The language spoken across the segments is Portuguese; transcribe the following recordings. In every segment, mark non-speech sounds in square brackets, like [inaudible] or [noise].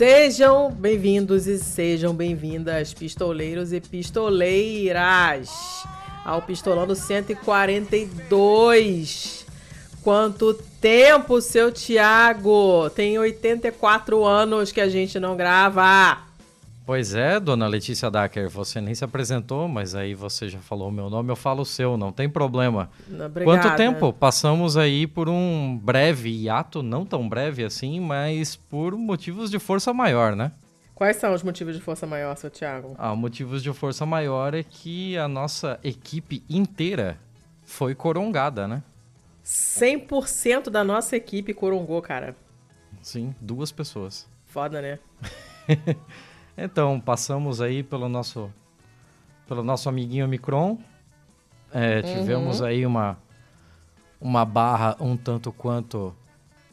Sejam bem-vindos e sejam bem-vindas, pistoleiros e pistoleiras, ao Pistolando 142. Quanto tempo, seu Tiago? Tem 84 anos que a gente não grava. Pois é, dona Letícia Dacker, você nem se apresentou, mas aí você já falou o meu nome, eu falo o seu, não tem problema. Obrigada. Quanto tempo? Passamos aí por um breve hiato, não tão breve assim, mas por motivos de força maior, né? Quais são os motivos de força maior, seu Tiago? Ah, motivos de força maior é que a nossa equipe inteira foi corongada, né? 100% da nossa equipe corongou, cara. Sim, duas pessoas. Foda, né? [laughs] Então, passamos aí pelo nosso, pelo nosso amiguinho Micron. É, tivemos Uhum. aí uma, uma barra um tanto quanto.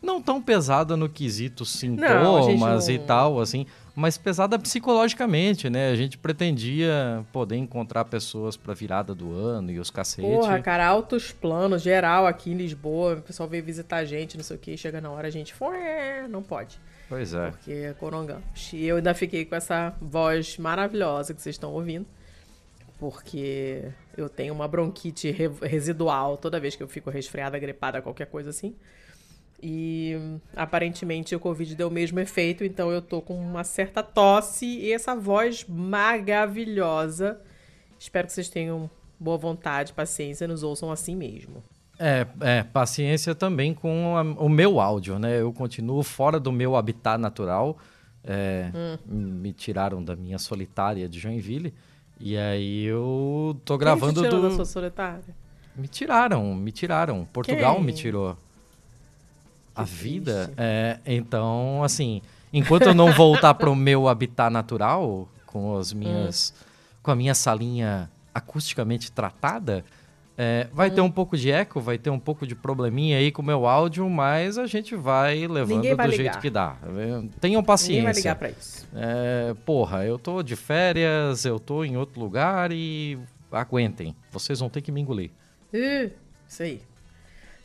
Não tão pesada no quesito Não, sintomas não- e tal, assim, mas pesada psicologicamente, né? A gente pretendia poder encontrar pessoas pra virada do ano e os cacete. Porra, cara, altos planos, geral aqui em Lisboa. O pessoal veio visitar a gente, não sei o que. Chega na hora, a gente. "Fué", Não pode. Pois é. Porque é corongamos. E eu ainda fiquei com essa voz maravilhosa que vocês estão ouvindo. Porque eu tenho uma bronquite re- residual toda vez que eu fico resfriada, gripada, qualquer coisa assim. E aparentemente o Covid deu o mesmo efeito, então eu tô com uma certa tosse e essa voz maravilhosa. Espero que vocês tenham boa vontade, paciência nos ouçam assim mesmo. É, é, paciência também com a- o meu áudio, né? Eu continuo fora do meu habitat natural. É, Me tiraram da minha solitária de Joinville. E aí eu tô gravando Quem te tirou do. da sua solitária? Me tiraram, me tiraram. Portugal Quem? me tirou. a Que vida. triste. É, então, assim, enquanto eu não voltar pro meu habitat natural, com as minhas. com a minha salinha acusticamente tratada. É, vai Hum. ter um pouco de eco, vai ter um pouco de probleminha aí com o meu áudio, mas a gente vai levando Ninguém vai do ligar. jeito que dá. Tenham Ninguém paciência. vai ligar pra isso. É, porra, eu tô de férias, eu tô em outro lugar e aguentem. Vocês vão ter que me engolir. Ih, isso aí.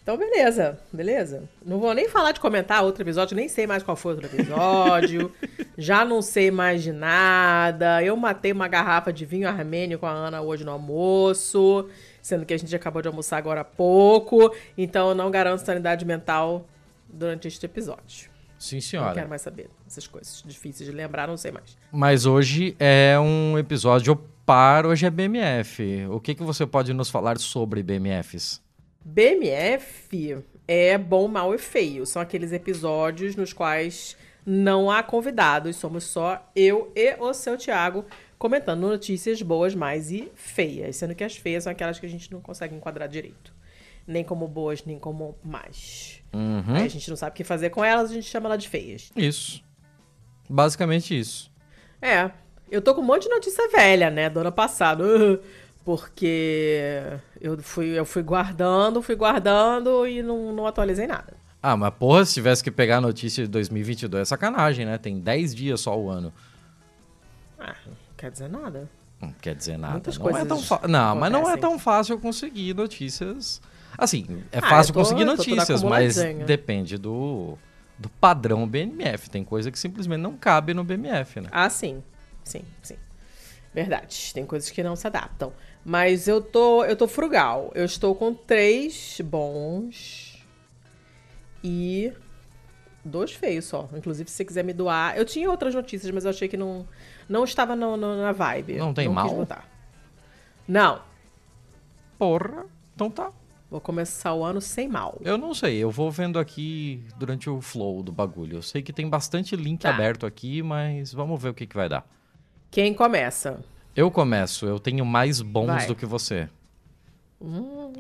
Então, beleza, beleza. Não vou nem falar de comentar outro episódio, nem sei mais qual foi outro episódio. [laughs] já não sei mais de nada. Eu matei uma garrafa de vinho armênio com a Ana hoje no almoço, sendo que a gente acabou de almoçar agora há pouco. Então, eu não garanto sanidade mental durante este episódio. Sim, Não senhora. quero mais saber essas coisas difíceis de lembrar, não sei mais. Mas hoje é um episódio par, hoje é BMF. O que, que você pode nos falar sobre BMFs? BMF é bom, mal e feio. São aqueles episódios nos quais não há convidados, somos só eu e o seu Thiago comentando notícias boas, mais e feias. Sendo que as feias são aquelas que a gente não consegue enquadrar direito. Nem como boas, nem como más. Uhum. Aí a gente não sabe o que fazer com elas, a gente chama ela de feias. Isso. Basicamente isso. É, eu tô com um monte de notícia velha, né, do ano passado. Porque eu fui, eu fui guardando, fui guardando e não, não atualizei nada. Ah, mas porra, se tivesse que pegar a notícia de 2022 é sacanagem, né? Tem 10 dias só o ano. Ah, quer dizer nada. Não quer dizer nada. Muitas não é coisas tão fa- Não, mas não é tão fácil conseguir notícias. Assim, é Ah, fácil tô- conseguir notícias, mas depende do, do padrão BMF. Tem coisa que simplesmente não cabe no BMF, né? Ah, sim. Sim, sim. Verdade. Tem coisas que não se adaptam. Mas eu tô, eu tô frugal. Eu estou com três bons e dois feios só. Inclusive, se você quiser me doar. Eu tinha outras notícias, mas eu achei que não, não estava no- no- na vibe. Não tem quis mal? botar. Não. Porra, então tá. Vou começar o ano sem mal. Eu não sei, eu vou vendo aqui durante o flow do bagulho. Eu sei que tem bastante link Tá. aberto aqui, mas vamos ver o que, que vai dar. Quem começa? Eu começo, eu tenho mais bons Vai. do que você.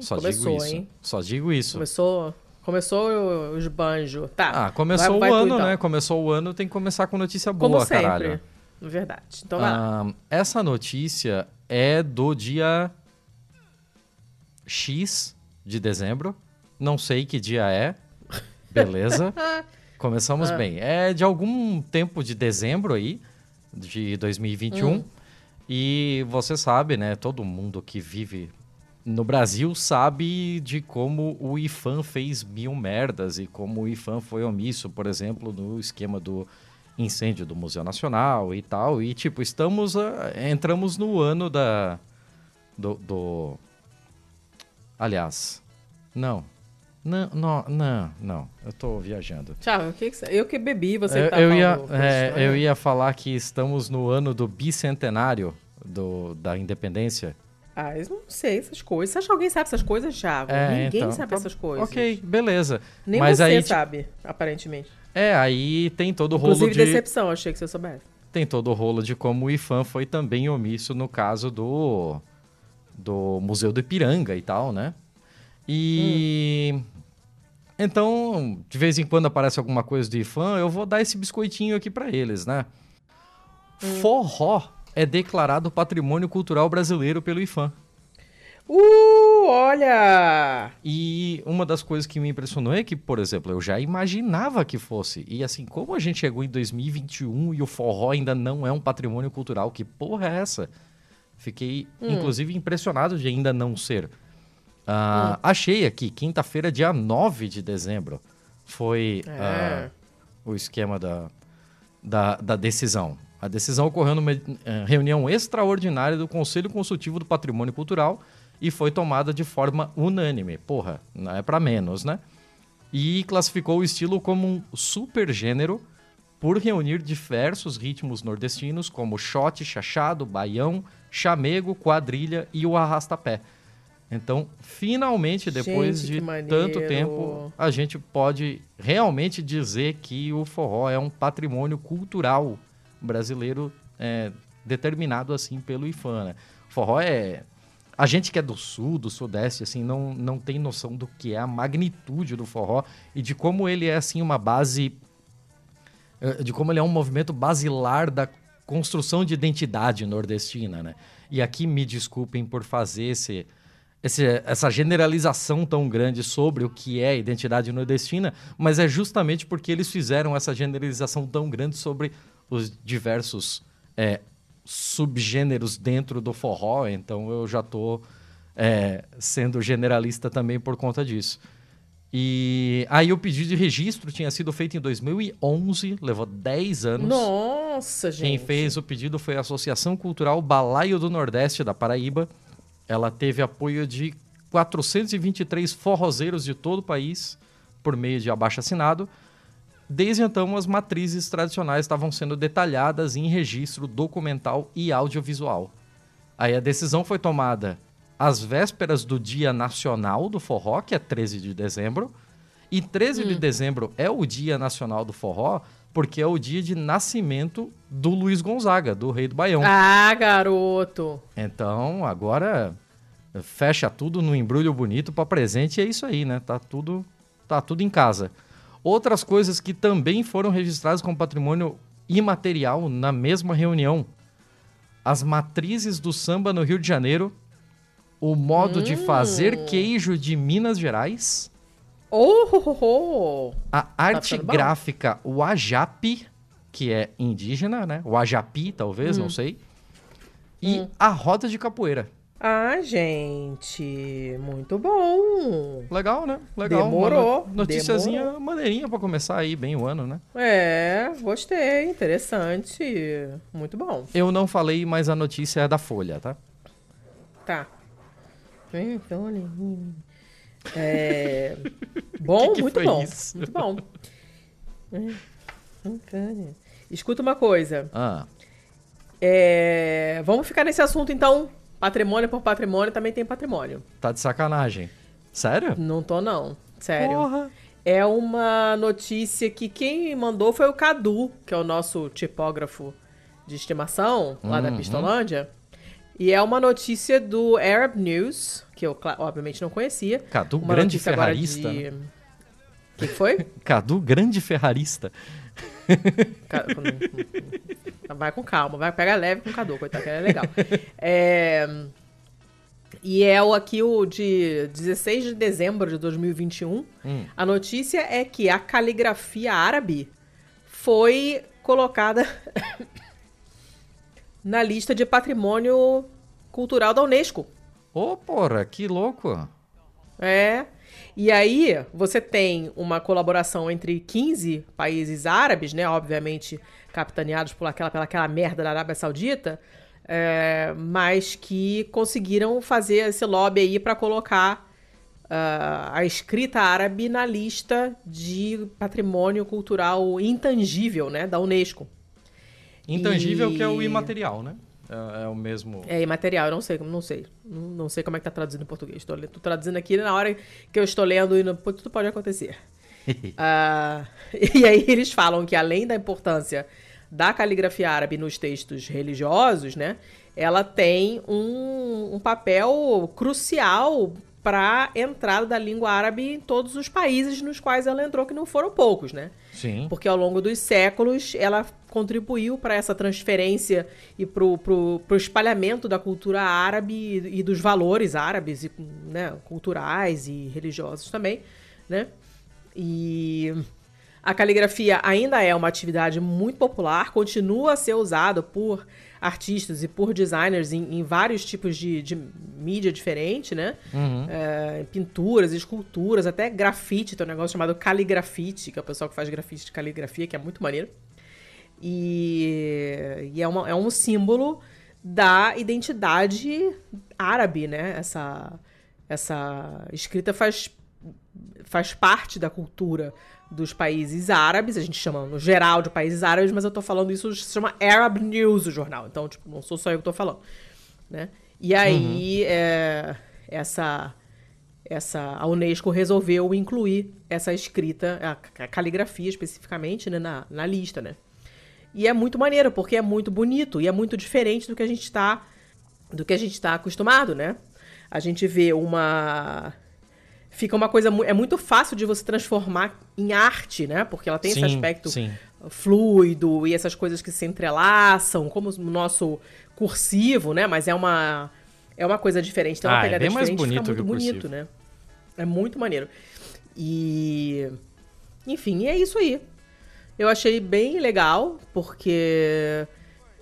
Só começou, digo isso. hein? Só digo isso. Começou, começou os banjos. Tá. Ah, começou Vai- vai o tu, ano, então. né? Começou o ano, tem que começar com notícia Como boa, sempre. caralho. Verdade. Então vai lá. Essa notícia é do dia X de dezembro. Não sei que dia é. Beleza. [laughs] Começamos Ah. bem. É de algum tempo de dezembro aí, de 2021. E você sabe, né? Todo mundo que vive no Brasil sabe de como o IFAM fez mil merdas e como o IFAM foi omisso, por exemplo, no esquema do incêndio do Museu Nacional e tal. E, tipo, estamos. ah, entramos no ano da. Do. do- Aliás. Não. Não, não, não, não. Eu tô viajando. Tchau, o que eu que bebi, você eu, tá eu ia, é, estranha. eu ia falar que estamos no ano do bicentenário do, da independência. Ah, eu não sei essas coisas. Você acha que alguém sabe essas coisas, Thiago? É, Ninguém então, sabe tá- essas coisas. Ok, beleza. Nem Mas você aí, sabe, aparentemente. É, aí tem todo o rolo Inclusive, de. decepção, achei que você soubesse. Tem todo o rolo de como o IFAM foi também omisso no caso do. do Museu do Ipiranga e tal, né? E. Então, de vez em quando aparece alguma coisa do IFAM, eu vou dar esse biscoitinho aqui pra eles, né? Forró é declarado patrimônio cultural brasileiro pelo IFAM. Uh, olha! E uma das coisas que me impressionou é que, por exemplo, eu já imaginava que fosse. E assim, como a gente chegou em 2021 e o forró ainda não é um patrimônio cultural, que porra é essa? Fiquei, inclusive, impressionado de ainda não ser. Ah, Achei aqui, quinta-feira, dia 9 de dezembro, foi É. ah, o esquema da, da, da decisão. A decisão ocorreu numa eh, reunião extraordinária do Conselho Consultivo do Patrimônio Cultural e foi tomada de forma unânime. Porra, não é pra menos, né? E classificou o estilo como um supergênero por reunir diversos ritmos nordestinos como shot, chachado, baião, chamego, quadrilha e o arrastapé. Então, finalmente, depois Gente, de tanto tempo, a gente pode realmente dizer que o forró é um patrimônio cultural brasileiro é, determinado assim pelo IFAM. Né? Forró é a gente que é do sul, do sudeste, assim, não, não tem noção do que é a magnitude do forró e de como ele é assim uma base eh, de como ele é um movimento basilar da construção de identidade nordestina, né? E aqui me desculpem por fazer esse, esse- essa generalização tão grande sobre o que é identidade nordestina, mas é justamente porque eles fizeram essa generalização tão grande sobre os diversos eh, subgêneros dentro do forró, então eu já tô eh, sendo generalista também por conta disso. E aí o pedido de registro tinha sido feito em 2011, levou 10 anos. Nossa, gente. Quem fez o pedido foi a Associação Cultural Balaio do Nordeste da Paraíba. Ela teve apoio de 423 forrozeiros de todo o país por meio de abaixo-assinado. Desde então, as matrizes tradicionais estavam sendo detalhadas em registro documental e audiovisual. Aí a decisão foi tomada às vésperas do Dia Nacional do Forró, que é 13 de dezembro. E 13 de dezembro é o Dia Nacional do Forró, porque é o dia de nascimento do Luiz Gonzaga, do Rei do Baião. Ah, garoto. Então, agora fecha tudo no embrulho bonito para presente e é isso aí, né? Tá tudo, tá tudo em casa. Outras coisas que também foram registradas como patrimônio imaterial na mesma reunião. As matrizes do samba no Rio de Janeiro, o modo de fazer queijo de Minas Gerais, Oh, oh, oh, a arte ficando bom. gráfica Wajapi, que é indígena, né? Wajapi, talvez, Hum. não sei. E a roda de capoeira. Ah, gente. Muito bom. Legal, né? Legal. Demorou, Uma no- Noticiazinha demorou. maneirinha pra começar aí bem o ano, né? É, gostei. Interessante. Muito bom. Eu não falei, mas a notícia é da Folha, tá? Tá. É... [laughs] Bom, Que que muito bom. isso? Muito bom. Escuta uma coisa. Ah, É, Vamos ficar nesse assunto, então. Patrimônio por patrimônio também tem patrimônio. tá de sacanagem. Sério? Não tô, não. Sério. Porra. É uma notícia que quem mandou foi o Cadu, que é o nosso tipógrafo de estimação lá da Uhum. Pistolândia. E é uma notícia do Arab News, que eu obviamente não conhecia. Cadu, Uma grande ferrarista. de- O que, que foi? [laughs] Cadu, grande ferrarista. Vai com calma, vai pegar leve com o Cadu, coitado, que é legal. É, E é o aqui o de 16 de dezembro de 2021. Hum. A notícia é que a caligrafia árabe foi colocada [coughs] na lista de patrimônio cultural da Unesco. Ô, porra, que louco. É. E aí, você tem uma colaboração entre 15 países árabes, né? Obviamente, capitaneados por aquela, pela aquela merda da Arábia Saudita, é, mas que conseguiram fazer esse lobby aí para colocar uh, a escrita árabe na lista de patrimônio cultural intangível, né, da Unesco. Intangível e... que é o imaterial, né? É, é, o mesmo. É imaterial, eu não sei, não sei. Não, não sei como é que tá traduzido em português. Estou, traduzindo aqui na hora que eu estou lendo e tudo pode acontecer. uh, [laughs] [laughs] e aí eles falam que além da importância da caligrafia árabe nos textos religiosos, né? Ela tem um, um papel crucial para a entrada da língua árabe em todos os países nos quais ela entrou, que não foram poucos, né? Sim. Porque ao longo dos séculos ela contribuiu para essa transferência e para o espalhamento da cultura árabe e, dos valores árabes, e, né, culturais e religiosos também, né? E a caligrafia ainda é uma atividade muito popular, continua a ser usada por artistas e por designers em, em vários tipos de, de, mídia diferente, né? Uhum. É, pinturas, esculturas, até grafite, tem um negócio chamado caligrafite, que é o pessoal que faz grafite de caligrafia, que é muito maneiro. E, e é, uma, é um símbolo da identidade árabe, né? Essa, essa escrita faz, faz parte da cultura dos países árabes, a gente chama no geral de países árabes, mas eu tô falando isso, se chama Arab News, o jornal. Então, tipo, não sou só eu que tô falando, né? E aí, uhum. é, essa, essa, a Unesco resolveu incluir essa escrita, a, a caligrafia especificamente, né, na, na lista, né? E é muito maneiro, porque é muito bonito e é muito diferente do que a gente está do que a gente está acostumado, né? A gente vê uma fica uma coisa. É muito fácil de você transformar em arte, né? Porque ela tem sim, esse aspecto sim. fluido e essas coisas que se entrelaçam, como o nosso cursivo, né? Mas é uma. É uma coisa diferente. Tem uma ah, pegada é bem diferente, mais bonito fica muito que o bonito, né? É muito maneiro. E. Enfim, é isso aí. Eu achei bem legal, porque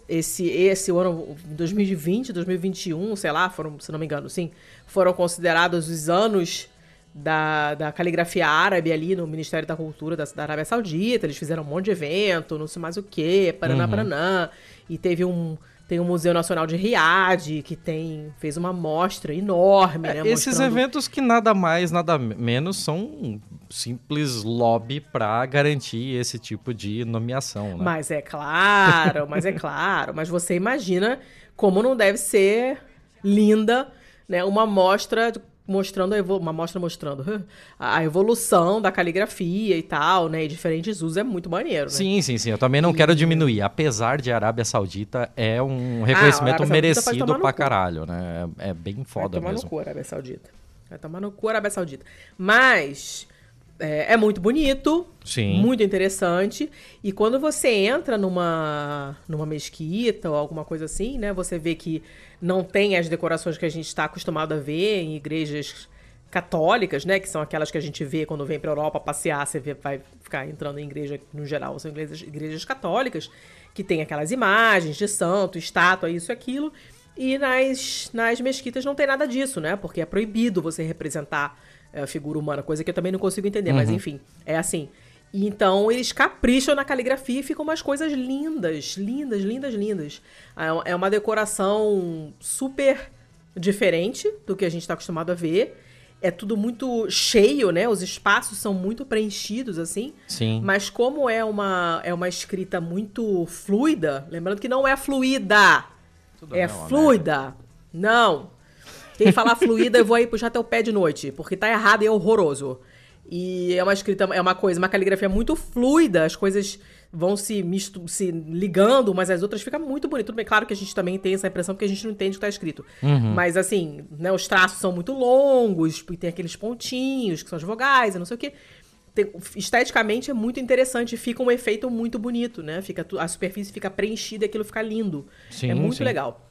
esse, esse ano, 2020, 2021, sei lá, foram, se não me engano, sim, foram considerados os anos da, da caligrafia árabe ali no Ministério da Cultura da, da Arábia Saudita. Eles fizeram um monte de evento, não sei mais o que, Paraná, uhum. Paraná. E teve um. Tem o Museu Nacional de Riad, que tem fez uma mostra enorme, é, né? Esses mostrando... eventos que nada mais, nada menos são um simples lobby para garantir esse tipo de nomeação, né? Mas é claro, mas é claro. Mas você imagina como não deve ser linda né, uma mostra mostrando uma mostra mostrando a evolução da caligrafia e tal, né? E diferentes usos é muito maneiro, né? Sim, sim, sim. Eu também não e... quero diminuir. Apesar de Arábia Saudita é um ah, reconhecimento ah, merecido pra caralho, né? É, é bem foda Vai tomar mesmo. no cu, Arábia Saudita. Vai tomar no cu, Arábia Saudita. Mas é, é, muito bonito, Sim. muito interessante. E quando você entra numa, numa mesquita ou alguma coisa assim, né? Você vê que não tem as decorações que a gente está acostumado a ver em igrejas católicas, né? Que são aquelas que a gente vê quando vem para Europa passear, você vê, vai ficar entrando em igreja, no geral, são igrejas, igrejas católicas, que tem aquelas imagens de santo, estátua, isso e aquilo. E nas, nas mesquitas não tem nada disso, né? Porque é proibido você representar é, figura humana, coisa que eu também não consigo entender, uhum. mas enfim, é assim. Então eles capricham na caligrafia e ficam umas coisas lindas, lindas, lindas, lindas. É, é uma decoração super diferente do que a gente está acostumado a ver. É tudo muito cheio, né? Os espaços são muito preenchidos, assim. Sim. Mas como é uma, é uma escrita muito fluida, lembrando que não é fluida, tudo é não, fluida. Né? Não. Quem falar fluida, eu vou aí puxar teu pé de noite, porque tá errado e é horroroso. E é uma escrita, é uma coisa, uma caligrafia muito fluida, as coisas vão se, mistu se ligando umas às outras, fica muito bonito. Tudo bem, claro que a gente também tem essa impressão porque a gente não entende o que tá escrito. Uhum. Mas assim, né, os traços são muito longos, e tem aqueles pontinhos, que são as vogais, não sei o quê. Tem, esteticamente é muito interessante, fica um efeito muito bonito, né? Fica, a superfície fica preenchida e aquilo fica lindo. Sim, é muito sim. legal.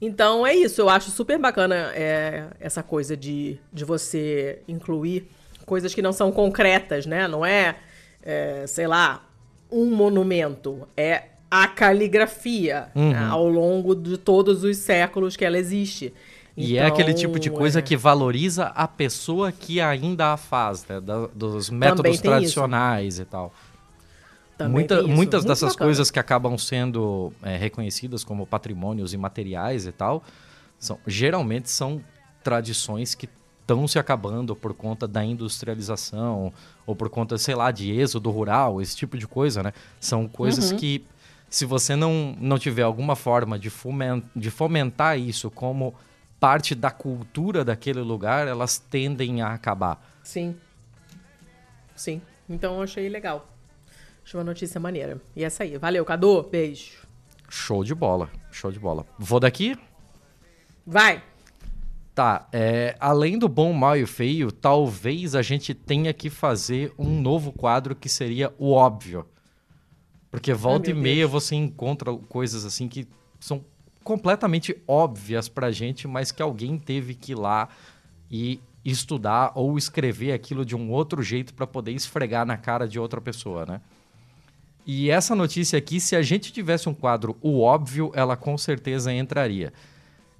Então é isso, eu acho super bacana é, essa coisa de, de você incluir coisas que não são concretas, né? Não é, é sei lá, um monumento, é a caligrafia uhum. né? ao longo de todos os séculos que ela existe. E é aquele tipo de coisa é... que valoriza a pessoa que ainda a faz, né? Da, dos métodos tradicionais isso. e tal. Muita, muitas dessas bacana. coisas que acabam sendo é, reconhecidas como patrimônios imateriais e tal, são, geralmente são tradições que estão se acabando por conta da industrialização ou por conta, sei lá, de êxodo rural, esse tipo de coisa, né? São coisas uhum. que, se você não, não tiver alguma forma de, fomentar, de fomentar isso como parte da cultura daquele lugar, elas tendem a acabar. Sim. Sim. Então eu achei legal. Achei uma notícia maneira. E essa aí. Valeu, Cadu. Beijo. Show de bola. Show de bola. Vou daqui? Vai. Tá, é, além do bom, mal e feio, talvez a gente tenha que fazer um novo quadro que seria o óbvio. Porque volta e meia Deus. você encontra coisas assim que são completamente óbvias pra gente, mas que alguém teve que ir lá e estudar ou escrever aquilo de um outro jeito para poder esfregar na cara de outra pessoa, né? E essa notícia aqui, se a gente tivesse um quadro o óbvio, ela com certeza entraria.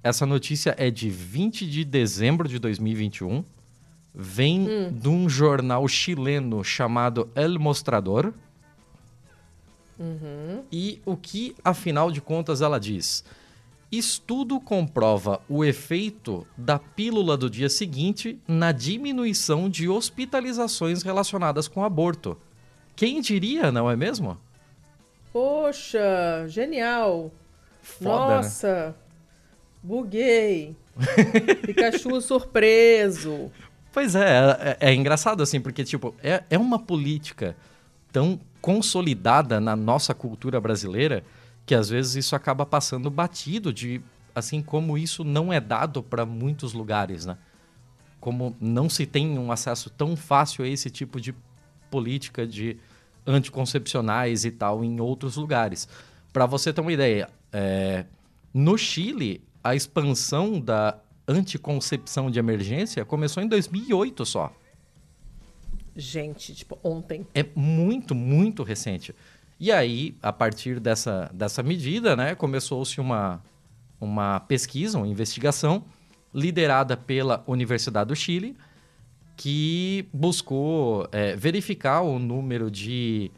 Essa notícia é de 20 de dezembro de 2021. Vem hum. de um jornal chileno chamado El Mostrador. Uhum. E o que, afinal de contas, ela diz? Estudo comprova o efeito da pílula do dia seguinte na diminuição de hospitalizações relacionadas com aborto. Quem diria, não é mesmo? Poxa, genial! Foda, né? Nossa! Né? Buguei. [laughs] Pikachu surpreso. Pois é, é, é, engraçado assim, porque tipo, é, é uma política tão consolidada na nossa cultura brasileira que às vezes isso acaba passando batido de assim como isso não é dado para muitos lugares, né? Como não se tem um acesso tão fácil a esse tipo de política de anticoncepcionais e tal em outros lugares. Para você ter uma ideia, é, no Chile a expansão da anticoncepção de emergência começou em 2008 só. Gente, tipo, ontem. É muito, muito recente. E aí, a partir dessa, dessa medida, né, começou-se uma, uma pesquisa, uma investigação, liderada pela Universidade do Chile, que buscou é, verificar o número de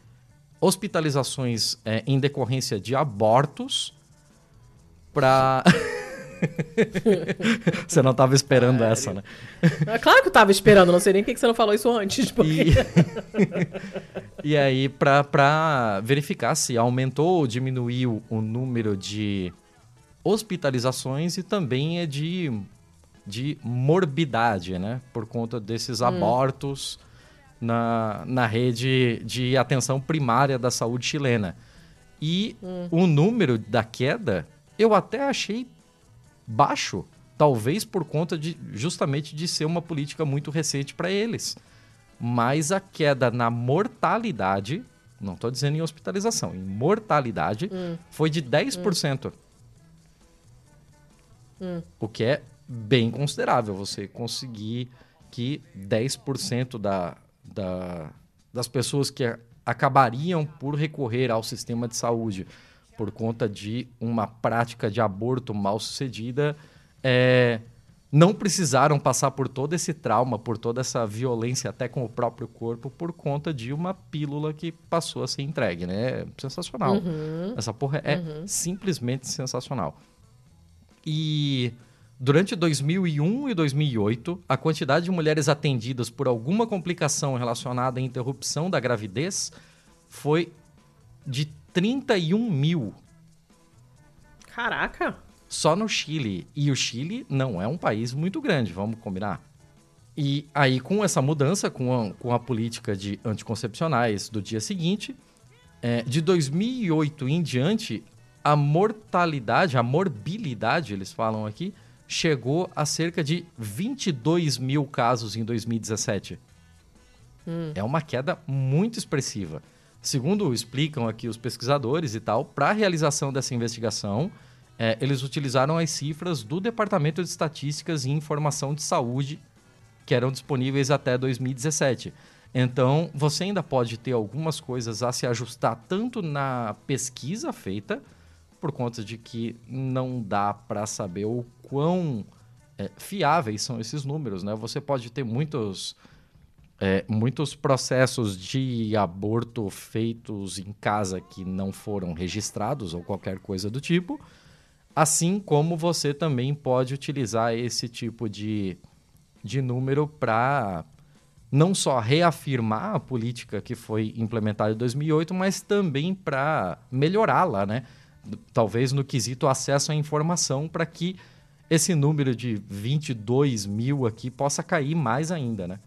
hospitalizações é, em decorrência de abortos para. [laughs] você não estava esperando essa, né? É claro que eu estava esperando, não sei nem por que você não falou isso antes. Porque... E... [laughs] e aí, para verificar se aumentou ou diminuiu o número de hospitalizações e também é de, de morbidade, né? Por conta desses hum. abortos na, na rede de atenção primária da saúde chilena. E hum. o número da queda eu até achei baixo, talvez por conta de justamente de ser uma política muito recente para eles. Mas a queda na mortalidade, não estou dizendo em hospitalização, em mortalidade, hum. foi de 10%. Hum. O que é bem considerável, você conseguir que 10% da, da, das pessoas que acabariam por recorrer ao sistema de saúde por conta de uma prática de aborto mal sucedida, é, não precisaram passar por todo esse trauma, por toda essa violência até com o próprio corpo, por conta de uma pílula que passou a ser entregue, né? Sensacional. Uhum. Essa porra é uhum. simplesmente sensacional. E durante 2001 e 2008, a quantidade de mulheres atendidas por alguma complicação relacionada à interrupção da gravidez foi de 31 mil. Caraca! Só no Chile. E o Chile não é um país muito grande, vamos combinar. E aí, com essa mudança, com a, com a política de anticoncepcionais do dia seguinte, é, de 2008 em diante, a mortalidade, a morbilidade, eles falam aqui, chegou a cerca de 22 mil casos em 2017. Hum. É uma queda muito expressiva. Segundo explicam aqui os pesquisadores e tal, para a realização dessa investigação, é, eles utilizaram as cifras do Departamento de Estatísticas e Informação de Saúde, que eram disponíveis até 2017. Então, você ainda pode ter algumas coisas a se ajustar tanto na pesquisa feita, por conta de que não dá para saber o quão é, fiáveis são esses números, né? Você pode ter muitos é, muitos processos de aborto feitos em casa que não foram registrados ou qualquer coisa do tipo, assim como você também pode utilizar esse tipo de, de número para não só reafirmar a política que foi implementada em 2008, mas também para melhorá-la, né? Talvez no quesito acesso à informação para que esse número de 22 mil aqui possa cair mais ainda, né?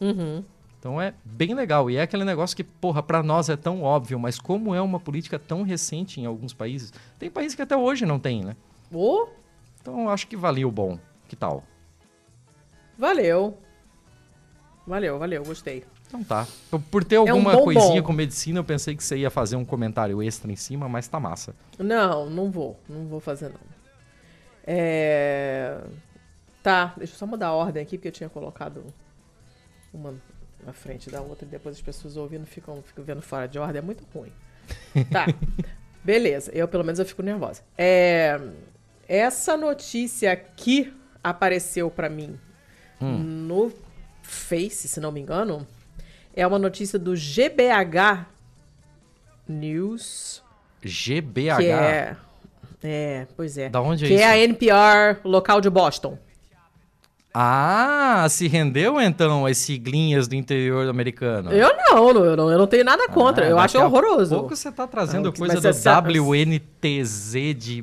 Uhum. Então é bem legal. E é aquele negócio que, porra, para nós é tão óbvio, mas como é uma política tão recente em alguns países, tem países que até hoje não tem, né? Oh. Então eu acho que valia o bom. Que tal? Valeu. Valeu, valeu, gostei. Então tá. Por ter alguma é um coisinha com medicina, eu pensei que você ia fazer um comentário extra em cima, mas tá massa. Não, não vou. Não vou fazer, não. É... Tá, deixa eu só mudar a ordem aqui, porque eu tinha colocado uma na frente da outra e depois as pessoas ouvindo ficam, ficam vendo fora de ordem. É muito ruim. Tá. [laughs] Beleza. Eu, pelo menos, eu fico nervosa. É... Essa notícia aqui apareceu para mim hum. no Face, se não me engano, é uma notícia do GBH News. GBH? Que é, é, pois é. Da onde é que isso? Que é a NPR local de Boston. Ah, se rendeu então as siglinhas do interior americano? Eu não, eu não, eu não tenho nada contra. Ah, eu acho horroroso. pouco você tá trazendo ah, coisa do WNTZ de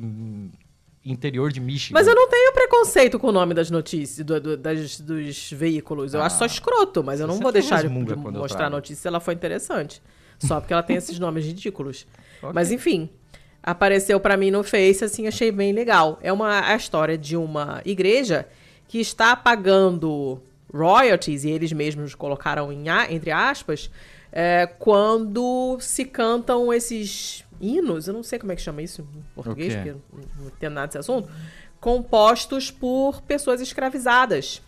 interior de Michigan. Mas eu não tenho preconceito com o nome das notícias, do, do, das, dos veículos. Eu ah, acho só escroto, mas eu não vou deixar de, de mostrar a notícia se ela for interessante. Só porque ela tem esses [laughs] nomes ridículos. Okay. Mas enfim, apareceu para mim no Face, assim, achei bem legal. É uma a história de uma igreja que está pagando royalties, e eles mesmos colocaram em, entre aspas, é, quando se cantam esses hinos, eu não sei como é que chama isso em português, okay. porque não entendo nada desse assunto, compostos por pessoas escravizadas.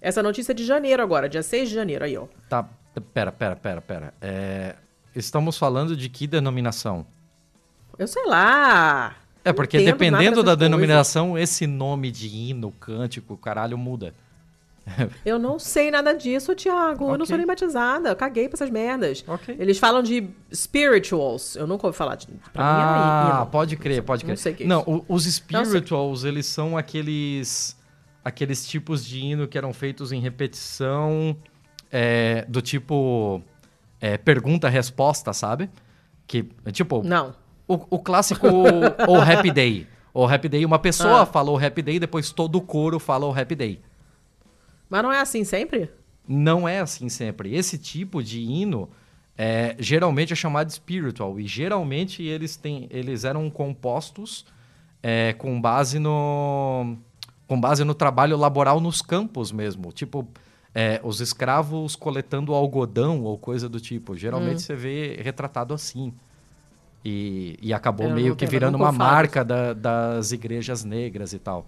Essa notícia é de janeiro agora, dia 6 de janeiro, aí, ó. Tá, pera, pera, pera, pera. É, estamos falando de que denominação? Eu sei lá. É, porque dependendo da denominação, esse nome de hino, cântico, caralho, muda. [laughs] Eu não sei nada disso, Thiago. Okay. Eu não sou nem batizada. Eu caguei pra essas merdas. Okay. Eles falam de spirituals. Eu nunca ouvi falar de. Pra ah, é pode crer, pode crer. Não sei que é Não, os spirituals, eles são aqueles. Aqueles tipos de hino que eram feitos em repetição, é, do tipo. É, Pergunta-resposta, sabe? Que, tipo. Não. O, o clássico. o Happy Day. O Happy Day, uma pessoa ah. falou Happy Day, depois todo o coro falou Happy Day. Mas não é assim sempre? Não é assim sempre. Esse tipo de hino é, geralmente é chamado spiritual. E geralmente eles, têm, eles eram compostos é, com base no. com base no trabalho laboral nos campos mesmo. Tipo, é, os escravos coletando algodão ou coisa do tipo. Geralmente hum. você vê retratado assim. E, e acabou eu meio que virando uma marca da, das igrejas negras e tal.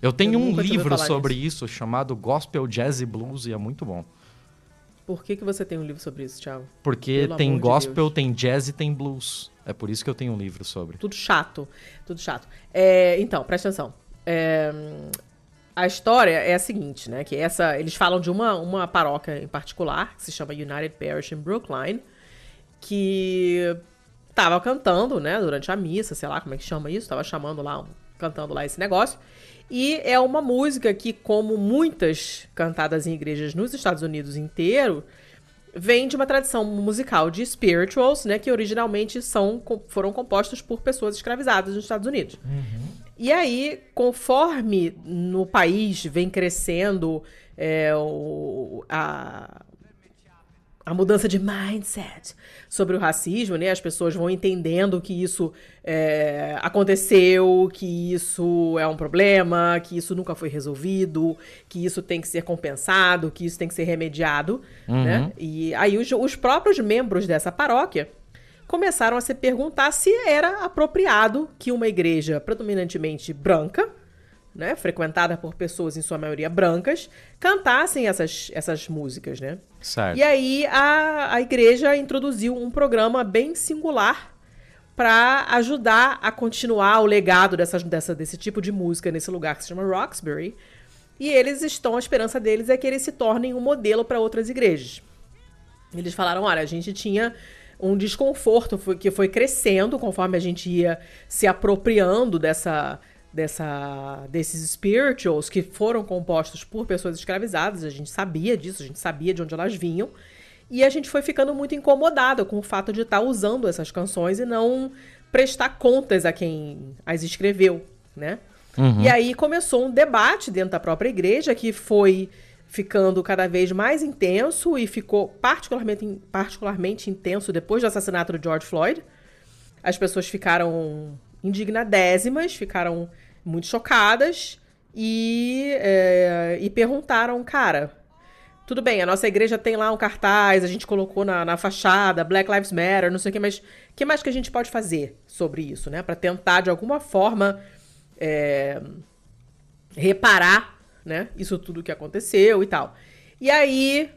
Eu tenho eu um livro sobre isso chamado Gospel Jazz e Blues e é muito bom. Por que, que você tem um livro sobre isso, Thiago? Porque Pelo tem gospel, de tem jazz e tem blues. É por isso que eu tenho um livro sobre. Tudo chato, tudo chato. É, então, presta atenção. É, a história é a seguinte, né? Que essa, eles falam de uma, uma paróquia em particular, que se chama United Parish in Brookline, que tava cantando, né, durante a missa, sei lá como é que chama isso, tava chamando lá, cantando lá esse negócio. E é uma música que, como muitas cantadas em igrejas nos Estados Unidos inteiro, vem de uma tradição musical de spirituals, né, que originalmente são, foram compostos por pessoas escravizadas nos Estados Unidos. Uhum. E aí, conforme no país vem crescendo é, o, a, a mudança de mindset sobre o racismo, né? As pessoas vão entendendo que isso é, aconteceu, que isso é um problema, que isso nunca foi resolvido, que isso tem que ser compensado, que isso tem que ser remediado, uhum. né? E aí os, os próprios membros dessa paróquia começaram a se perguntar se era apropriado que uma igreja predominantemente branca né, frequentada por pessoas em sua maioria brancas, cantassem essas, essas músicas, né? Certo. E aí a, a igreja introduziu um programa bem singular para ajudar a continuar o legado dessa, dessa, desse tipo de música nesse lugar que se chama Roxbury, E eles estão, a esperança deles é que eles se tornem um modelo para outras igrejas. Eles falaram: olha, a gente tinha um desconforto que foi crescendo conforme a gente ia se apropriando dessa, dessa, desses spirituals que foram compostos por pessoas escravizadas. A gente sabia disso, a gente sabia de onde elas vinham. E a gente foi ficando muito incomodado com o fato de estar usando essas canções e não prestar contas a quem as escreveu, né? Uhum. E aí começou um debate dentro da própria igreja que foi ficando cada vez mais intenso e ficou particularmente, particularmente intenso depois do assassinato de George Floyd. As pessoas ficaram indignadésimas, ficaram muito chocadas e, é, e perguntaram, cara, tudo bem, a nossa igreja tem lá um cartaz, a gente colocou na, na fachada, Black Lives Matter, não sei o que, mas o que mais que a gente pode fazer sobre isso, né? Para tentar, de alguma forma, é, reparar né? Isso tudo que aconteceu e tal. E aí,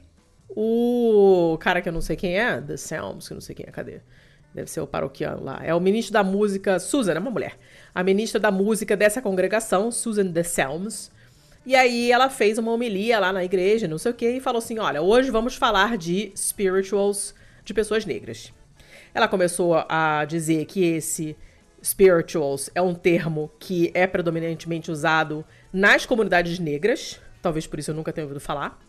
o cara que eu não sei quem é, The Selms, que eu não sei quem é, cadê? Deve ser o paroquiano lá. É o ministro da música, Susan, é uma mulher. A ministra da música dessa congregação, Susan The Selms. E aí ela fez uma homilia lá na igreja, não sei o quê, e falou assim: olha, hoje vamos falar de spirituals de pessoas negras. Ela começou a dizer que esse spirituals é um termo que é predominantemente usado nas comunidades negras. Talvez por isso eu nunca tenha ouvido falar.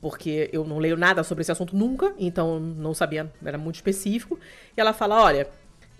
Porque eu não leio nada sobre esse assunto nunca, então não sabia, era muito específico. E ela fala: olha,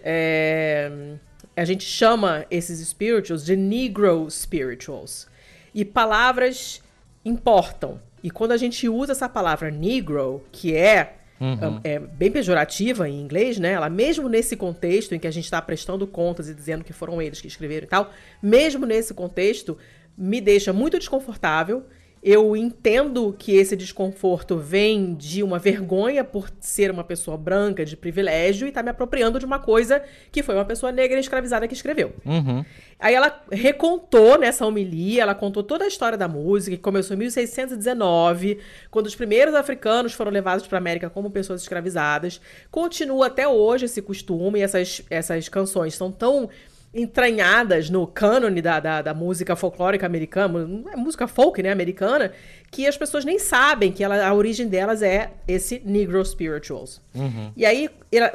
é, a gente chama esses spirituals de Negro spirituals. E palavras importam. E quando a gente usa essa palavra Negro, que é Uhum. É, bem pejorativa em inglês, né? Ela, mesmo nesse contexto em que a gente está prestando contas e dizendo que foram eles que escreveram e tal, mesmo nesse contexto, me deixa muito desconfortável eu entendo que esse desconforto vem de uma vergonha por ser uma pessoa branca, de privilégio, e tá me apropriando de uma coisa que foi uma pessoa negra escravizada que escreveu. Uhum. Aí ela recontou nessa homilia, ela contou toda a história da música, que começou em 1619, quando os primeiros africanos foram levados para a América como pessoas escravizadas. Continua até hoje esse costume, essas, essas canções são tão entranhadas no cânone da, da, da, música folclórica americana, é música folk, né, americana, que as pessoas nem sabem que ela, a origem delas é esse Negro Spirituals. Uhum. E aí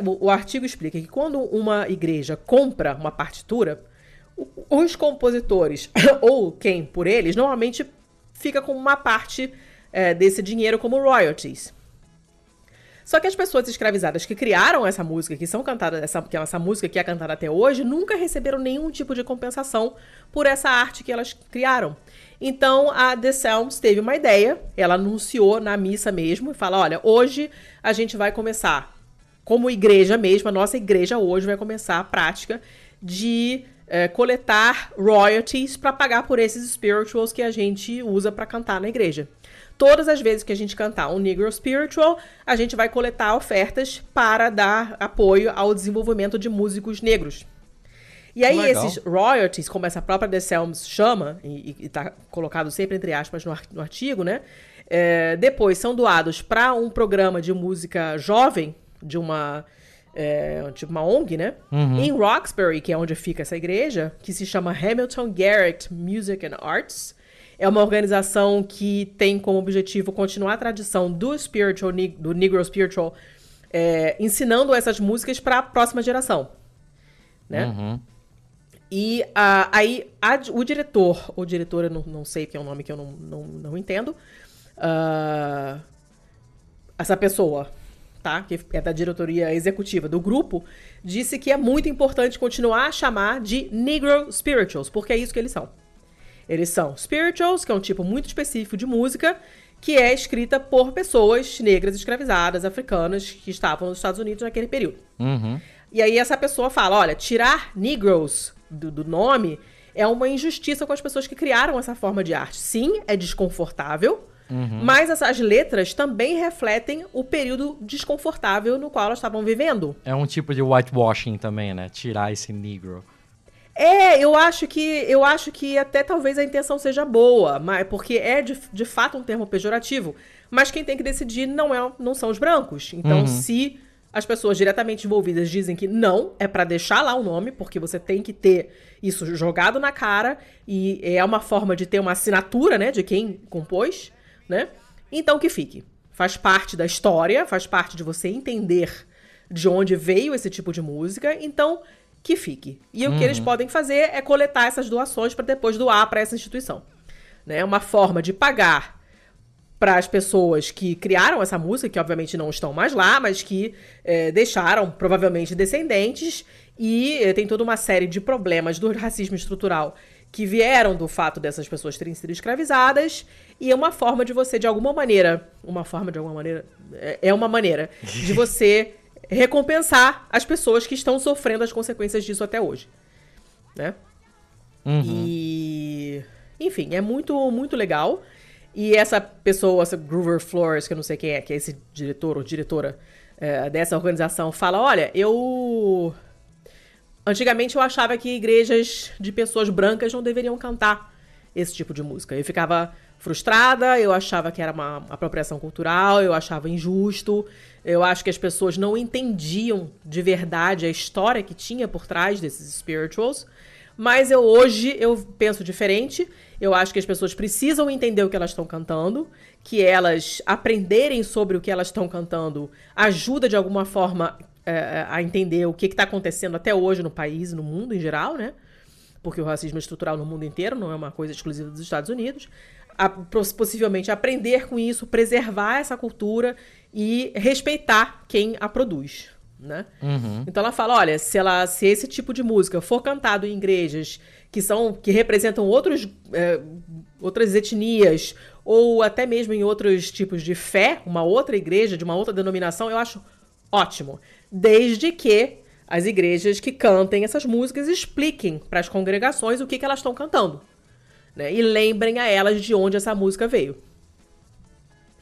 o, o, artigo explica que quando uma igreja compra uma partitura, os compositores, [coughs] ou quem por eles, normalmente fica com uma parte é, desse dinheiro como royalties. Só que as pessoas escravizadas que criaram essa música, que são cantadas, essa, que é essa música que é cantada até hoje, nunca receberam nenhum tipo de compensação por essa arte que elas criaram. Então a The Selms teve uma ideia, ela anunciou na missa mesmo e fala: olha, hoje a gente vai começar, como igreja mesmo, a nossa igreja hoje vai começar a prática de é, coletar royalties para pagar por esses spirituals que a gente usa para cantar na igreja. Todas as vezes que a gente cantar um Negro Spiritual, a gente vai coletar ofertas para dar apoio ao desenvolvimento de músicos negros. E aí, Legal. esses royalties, como essa própria The Selms chama, e está colocado sempre entre aspas no, no artigo, né? É, depois são doados para um programa de música jovem, de uma. É, tipo uma ONG, né? Uhum. Em Roxbury, que é onde fica essa igreja, que se chama Hamilton Garrett Music and Arts. É uma organização que tem como objetivo continuar a tradição do spiritual, do Negro Spiritual, é, ensinando essas músicas para a próxima geração. Né? Uhum. E uh, aí a, o diretor, ou diretora, não, não sei que é um nome que eu não, não, não entendo, uh, essa pessoa, tá? Que é da diretoria executiva do grupo, disse que é muito importante continuar a chamar de Negro Spirituals, porque é isso que eles são. Eles são spirituals, que é um tipo muito específico de música, que é escrita por pessoas negras escravizadas, africanas, que estavam nos Estados Unidos naquele período. Uhum. E aí essa pessoa fala: olha, tirar Negroes do, do nome é uma injustiça com as pessoas que criaram essa forma de arte. Sim, é desconfortável, Uhum. Mas essas letras também refletem o período desconfortável no qual elas estavam vivendo. É um tipo de whitewashing também, né? Tirar esse negro. É, eu acho que eu acho que até talvez a intenção seja boa, mas porque é de, de fato um termo pejorativo. Mas quem tem que decidir não é não são os brancos. Então, uhum. se As pessoas diretamente envolvidas dizem que não, é para deixar lá o nome, porque você tem que ter isso jogado na cara e é uma forma de ter uma assinatura, né, de quem compôs, né? Então que fique. Faz parte da história, faz parte de você entender de onde veio esse tipo de música, então que fique. E uhum. o que eles uhum. podem fazer é coletar essas doações para depois doar para essa instituição. Né? É uma forma de pagar para as pessoas que criaram essa música, que obviamente não estão mais lá, mas que é, deixaram provavelmente descendentes, e é, tem toda uma série de problemas do racismo estrutural que vieram do fato dessas pessoas terem sido escravizadas, e é uma forma de você, de alguma maneira, uma forma de alguma maneira, é, é uma maneira [laughs] de você recompensar as pessoas que estão sofrendo as consequências disso até hoje, né? Uhum. E enfim, é muito muito legal. E essa pessoa, essa Groover Flores, que eu não sei quem é, que é esse diretor ou diretora é, dessa organização, fala: Olha, eu. Antigamente eu achava que igrejas de pessoas brancas não deveriam cantar esse tipo de música. Eu ficava frustrada, eu achava que era uma apropriação cultural, eu achava injusto, eu acho que as pessoas não entendiam de verdade a história que tinha por trás desses spirituals. Mas eu hoje eu penso diferente. Eu acho que as pessoas precisam entender o que elas estão cantando, que elas aprenderem sobre o que elas estão cantando ajuda de alguma forma é, a entender o que está acontecendo até hoje no país e no mundo em geral, né? Porque o racismo é estrutural no mundo inteiro, não é uma coisa exclusiva dos Estados Unidos. A, possivelmente aprender com isso, preservar essa cultura e respeitar quem a produz né? Uhum. Então ela fala, olha, se ela, se esse tipo de música for cantado em igrejas que são que representam outros, é, outras etnias ou até mesmo em outros tipos de fé, uma outra igreja de uma outra denominação, eu acho ótimo, desde que as igrejas que cantem essas músicas expliquem para as congregações o que, que elas estão cantando, né? E lembrem a elas de onde essa música veio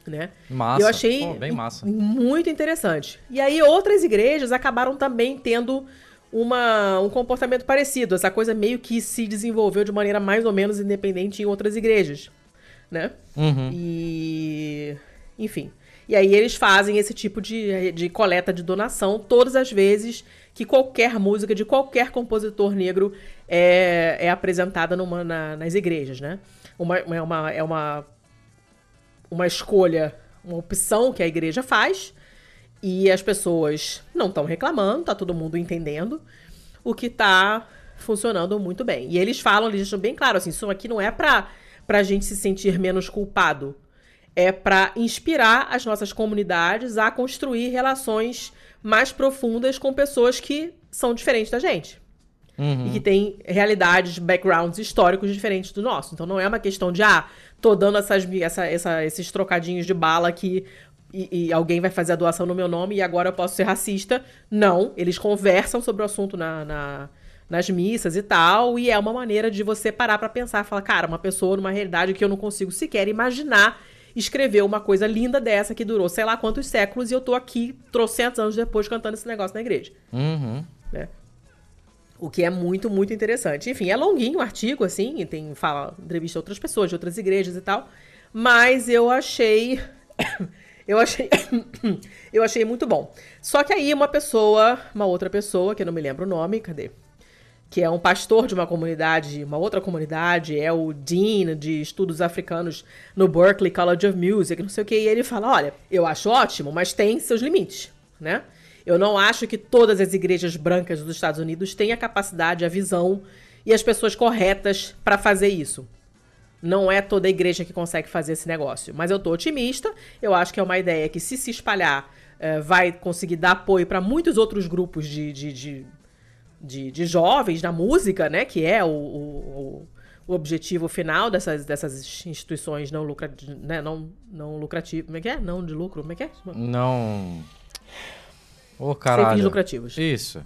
né? Massa. Eu achei Pô, bem massa. muito interessante. E aí outras igrejas acabaram também tendo uma, um comportamento parecido. Essa coisa meio que se desenvolveu de maneira mais ou menos independente em outras igrejas, né? Uhum. E... Enfim. E aí eles fazem esse tipo de, de coleta de donação todas as vezes que qualquer música de qualquer compositor negro é, é apresentada numa, na, nas igrejas, né? Uma, é, uma, é uma uma escolha, uma opção que a igreja faz e as pessoas não estão reclamando, tá todo mundo entendendo o que tá funcionando muito bem. E eles falam, eles deixam bem claro assim, isso aqui não é para pra gente se sentir menos culpado. É para inspirar as nossas comunidades a construir relações mais profundas com pessoas que são diferentes da gente. Uhum. E que têm realidades, backgrounds históricos diferentes do nosso. Então não é uma questão de, ah, tô dando essas, essa, essa, esses trocadinhos de bala aqui e, e, alguém vai fazer a doação no meu nome e agora eu posso ser racista. Não, eles conversam sobre o assunto na, na nas missas e tal, e é uma maneira de você parar para pensar, falar, cara, uma pessoa numa realidade que eu não consigo sequer imaginar escrever uma coisa linda dessa que durou sei lá quantos séculos e eu tô aqui trocentos anos depois cantando esse negócio na igreja. Uhum. Né? O que é muito, muito interessante. Enfim, é longuinho o artigo, assim, tem fala, entrevista outras pessoas, de outras igrejas e tal. Mas eu achei. [coughs] eu achei. [coughs] eu achei muito bom. Só que aí uma pessoa, uma outra pessoa, que eu não me lembro o nome, cadê? Que é um pastor de uma comunidade, uma outra comunidade, é o Dean de Estudos Africanos no Berklee College of Music, não sei o que, e ele fala: olha, eu acho ótimo, mas tem seus limites, né? Eu não acho que todas as igrejas brancas dos Estados Unidos têm a capacidade, a visão e as pessoas corretas para fazer isso. Não é toda igreja que consegue fazer esse negócio. Mas eu tô otimista. Eu acho que é uma ideia que, se se espalhar, é, vai conseguir dar apoio para muitos outros grupos de, de, de, de, de jovens na música, né? Que é o, o, o objetivo final dessas, dessas instituições não lucrativas, né? Não, não lucrativas. Como é que é? Não de lucro, como é que é? Não. Caralho. Sem fins lucrativos. Isso.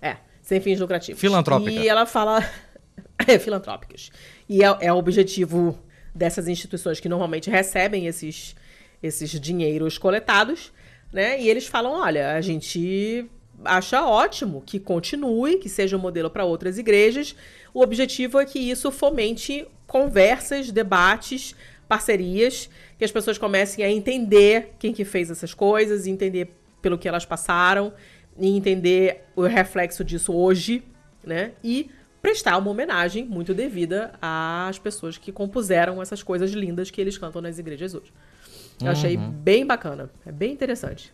É, sem fins lucrativos. Filantrópica. E ela fala. [laughs] é, filantrópicas. E é, é o objetivo dessas instituições que normalmente recebem esses, esses dinheiros coletados, né? E eles falam: olha, a gente acha ótimo que continue, que seja um modelo para outras igrejas. O objetivo é que isso fomente conversas, debates, parcerias, que as pessoas comecem a entender quem que fez essas coisas, entender pelo que elas passaram e entender o reflexo disso hoje, né? E prestar uma homenagem muito devida às pessoas que compuseram essas coisas lindas que eles cantam nas igrejas hoje. Eu uhum. achei bem bacana, é bem interessante.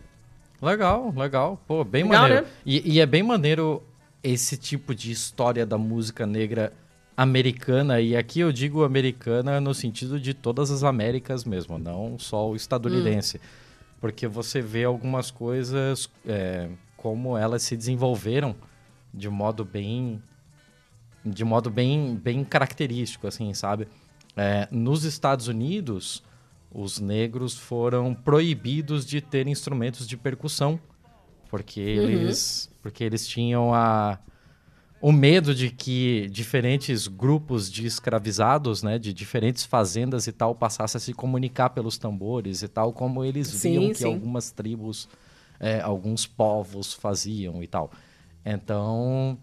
Legal, legal. Pô, bem legal, maneiro. Né? E, e é bem maneiro esse tipo de história da música negra americana, e aqui eu digo americana no sentido de todas as Américas mesmo, não só o estadunidense. Hum. Porque você vê algumas coisas, é, como elas se desenvolveram de modo bem. de modo bem, bem característico, assim, sabe? É, nos Estados Unidos, os negros foram proibidos de ter instrumentos de percussão, porque uhum. eles, porque eles tinham a o medo de que diferentes grupos de escravizados, né, de diferentes fazendas e tal, passassem a se comunicar pelos tambores e tal, como eles sim, viam que sim. algumas tribos, é, alguns povos faziam e tal. Então,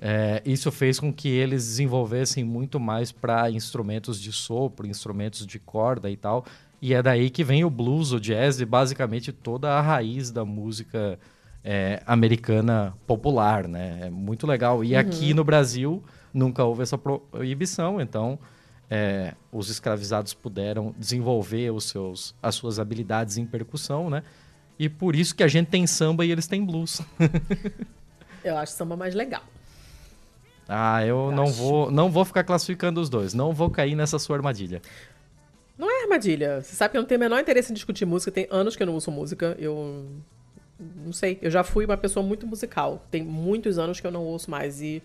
é, isso fez com que eles desenvolvessem muito mais para instrumentos de sopro, instrumentos de corda e tal. E é daí que vem o blues, o jazz e basicamente toda a raiz da música é, americana popular, né? É muito legal. E uhum. aqui no Brasil nunca houve essa proibição, então é, os escravizados puderam desenvolver os seus, as suas habilidades em percussão, né? E por isso que a gente tem samba e eles têm blues. [laughs] eu acho samba mais legal. Ah, eu, eu não acho. vou, não vou ficar classificando os dois, não vou cair nessa sua armadilha. Não é armadilha. Você sabe que eu não tenho o menor interesse em discutir música. Tem anos que eu não uso música. Eu não sei, eu já fui uma pessoa muito musical. Tem muitos anos que eu não ouço mais e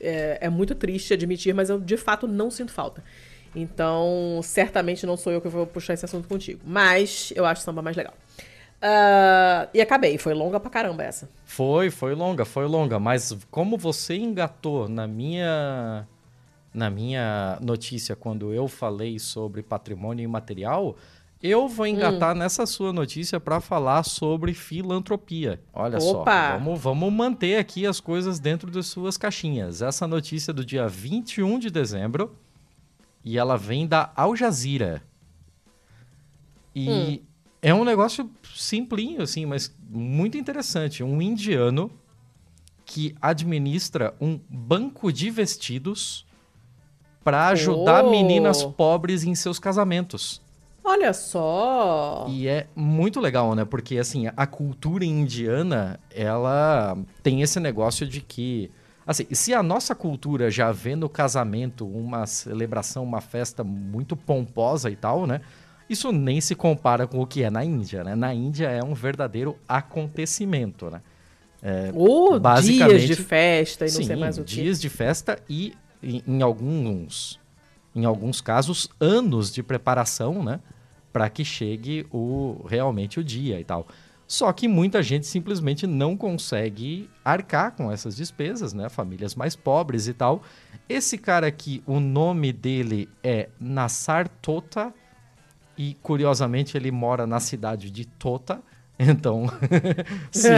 é, é, muito triste admitir, mas eu de fato não sinto falta. Então, certamente não sou eu que vou puxar esse assunto contigo. Mas eu acho samba mais legal. Uh, e acabei, foi longa pra caramba essa. Foi, foi longa, foi longa. Mas como você engatou na minha na minha notícia quando eu falei sobre patrimônio imaterial, eu vou engatar hum. nessa sua notícia para falar sobre filantropia. Olha Opa. só, vamos, vamos manter aqui as coisas dentro das suas caixinhas. Essa notícia é do dia 21 de dezembro e ela vem da Al Jazeera. E hum. é um negócio simplinho, assim, mas muito interessante. Um indiano que administra um banco de vestidos para ajudar oh. meninas pobres em seus casamentos. Olha só! E é muito legal, né? Porque, assim, a cultura indiana, ela tem esse negócio de que... Assim, se a nossa cultura já vê no casamento uma celebração, uma festa muito pomposa e tal, né? Isso nem se compara com o que é na Índia, né? Na Índia é um verdadeiro acontecimento, né? É, Ou dias de festa e não sim, sei mais o que. dias de festa e, em, em alguns em alguns casos, anos de preparação, né? Para que chegue o realmente o dia e tal. Só que muita gente simplesmente não consegue arcar com essas despesas, né? Famílias mais pobres e tal. Esse cara aqui, o nome dele é Nassar Tota. E curiosamente ele mora na cidade de Tota. [laughs] Então, [laughs] se,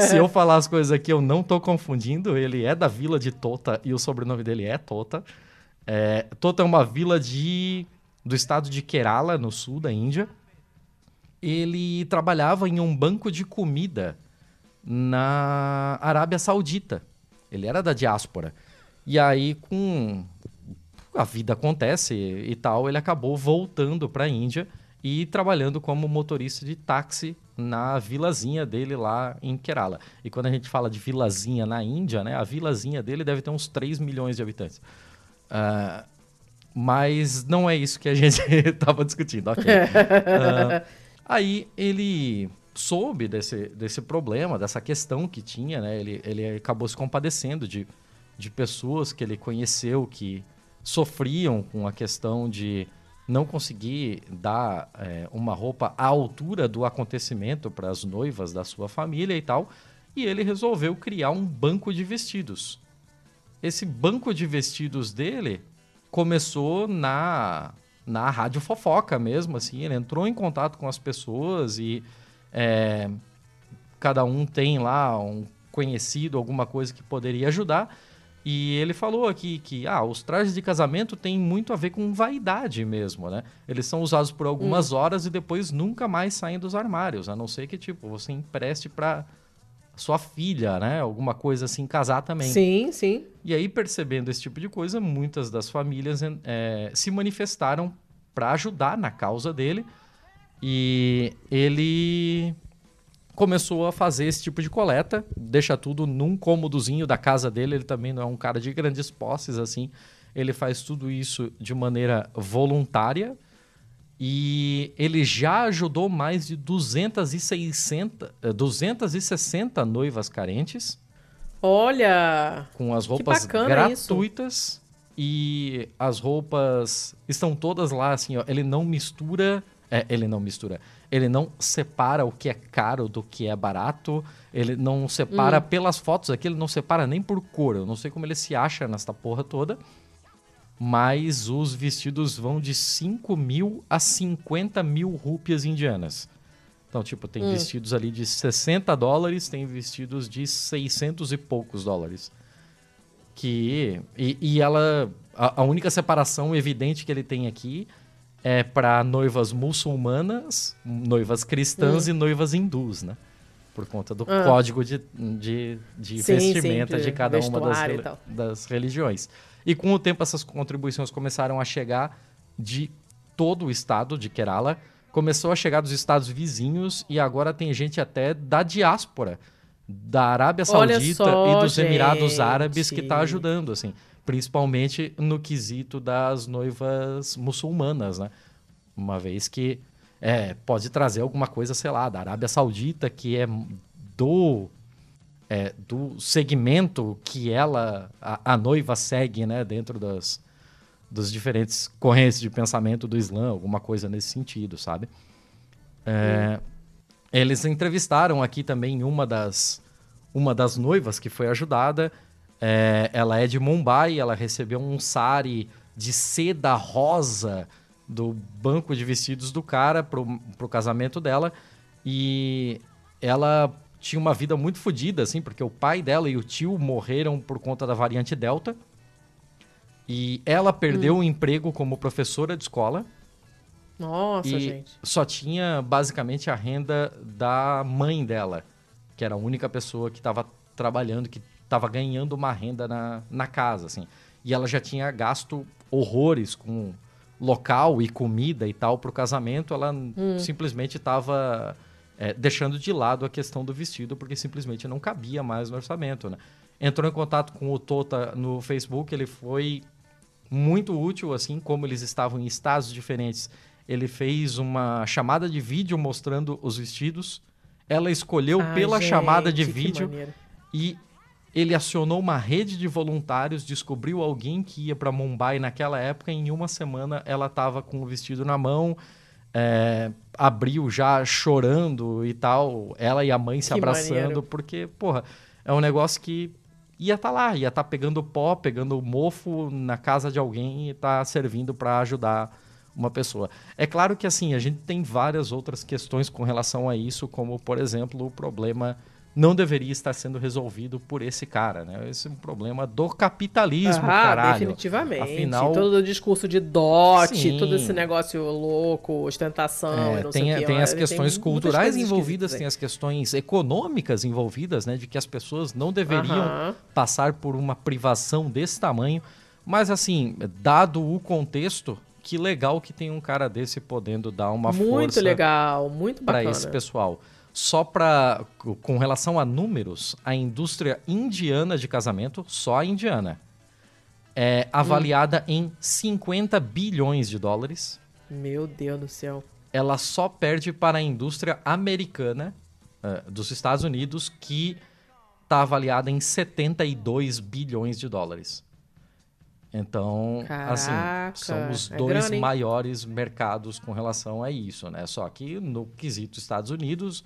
se, eu falar as coisas aqui, eu não tô confundindo. Ele é da vila de Tota e o sobrenome dele é Tota. É, Tota é uma vila de, do estado de Kerala, no sul da Índia. Ele trabalhava em um banco de comida na Arábia Saudita. Ele era da diáspora. E aí, com a vida acontece e tal, ele acabou voltando para a Índia e trabalhando como motorista de táxi na vilazinha dele lá em Kerala. E quando a gente fala de vilazinha na Índia, né, a vilazinha dele deve ter uns 3 milhões de habitantes. Uh, mas não é isso que a [laughs] gente estava discutindo. Okay. Uh, [laughs] aí ele soube desse, desse problema, dessa questão que tinha, né? Ele, ele acabou se compadecendo de, de pessoas que ele conheceu que sofriam com a questão de não conseguir dar é, uma roupa à altura do acontecimento para as noivas da sua família e tal. E ele resolveu criar um banco de vestidos esse banco de vestidos dele começou na na rádio fofoca mesmo, assim, ele entrou em contato com as pessoas e é, cada um tem lá um conhecido, alguma coisa que poderia ajudar. E ele falou aqui que ah, os trajes de casamento têm muito a ver com vaidade mesmo, né? Eles são usados por algumas hum. horas e depois nunca mais saem dos armários, a não ser que tipo você empreste para sua filha, né? Alguma coisa assim, casar também. Sim, sim. E aí, percebendo esse tipo de coisa, muitas das famílias é, se manifestaram para ajudar na causa dele. E ele começou a fazer esse tipo de coleta, deixa tudo num cômodozinho da casa dele. Ele também não é um cara de grandes posses assim. Ele faz tudo isso de maneira voluntária e ele já ajudou mais de 260, 260 eh, noivas carentes. Olha! Com as roupas gratuitas. Isso. E as roupas estão todas lá, assim, ó. Ele não mistura. É, ele não mistura. Ele não separa o que é caro do que é barato. Ele não separa hum. pelas fotos aqui, ele não separa nem por cor. Eu não sei como ele se acha nessa porra toda. Mas os vestidos vão de 5 mil a 50 mil rúpias indianas. Então, tipo, tem hum. vestidos ali de 60 dólares, tem vestidos de 600 e poucos dólares. Que. E, e ela. A, a única separação evidente que ele tem aqui é para noivas muçulmanas, noivas cristãs hum. e noivas hindus, né? Por conta do ah. código de, de, de sim, vestimenta sim, de, cada uma das, das religiões. E com o tempo essas contribuições começaram a chegar de todo o estado de Kerala, começou a chegar dos estados vizinhos e agora tem gente até da diáspora da Arábia Saudita só, e dos gente. Emirados Árabes que está ajudando, assim principalmente no quesito das noivas muçulmanas, né? Uma vez que é, pode trazer alguma coisa, sei lá, da Arábia Saudita, que é do, é, do segmento que ela, a, a, noiva segue, né? Dentro das, dos diferentes correntes de pensamento do Islã, alguma coisa nesse sentido, sabe? É, eles entrevistaram aqui também uma das, uma das noivas que foi ajudada é, ela é de Mumbai, ela recebeu um sari de seda rosa do banco de vestidos do cara pro, pro casamento dela. E ela tinha uma vida muito fodida, assim, porque o pai dela e o tio morreram por conta da variante Delta. E ela perdeu hum. o emprego como professora de escola. Nossa, e gente. Só tinha basicamente a renda da mãe dela, que era a única pessoa que estava trabalhando, que estava ganhando uma renda na, na casa, assim. E ela já tinha gasto horrores com local e comida e tal para o casamento. Ela hum. simplesmente estava é, deixando de lado a questão do vestido porque simplesmente não cabia mais no orçamento, né? Entrou em contato com o Tota no Facebook, ele foi muito útil, assim como eles estavam em estados diferentes. Ele fez uma chamada de vídeo mostrando os vestidos. Ela escolheu Ai, pela gente, chamada de vídeo e ele acionou uma rede de voluntários, descobriu alguém que ia para Mumbai naquela época. E em uma semana ela estava com o vestido na mão, é, abriu já chorando e tal. Ela e a mãe se que abraçando, maneiro. porque, porra, é um negócio que ia estar tá lá, ia estar tá pegando pó, pegando mofo na casa de alguém e tá servindo para ajudar uma pessoa. É claro que assim, a gente tem várias outras questões com relação a isso, como por exemplo, o problema não deveria estar sendo resolvido por esse cara, né? Esse é um problema do capitalismo, ah, caralho. definitivamente. Afinal, todo o discurso de dote, sim. todo esse negócio louco, ostentação, é, não tem, sei o tem as questões tem culturais envolvidas, tem as questões econômicas envolvidas, né? De que as pessoas não deveriam passar por uma privação desse tamanho. Mas assim, dado o contexto, que legal que tem um cara desse podendo dar uma muito força. Muito legal, muito bacana. Para esse pessoal. Só para com relação a números, a indústria indiana de casamento, só a indiana, é avaliada hum. em 50 bilhões de dólares. Meu Deus do céu. Ela só perde para a indústria americana uh, dos Estados Unidos, que está avaliada em 72 bilhões de dólares. Então, assim, Caraca, assim, são os é dois grana, maiores mercados com relação a isso, né? Só que no quesito Estados Unidos,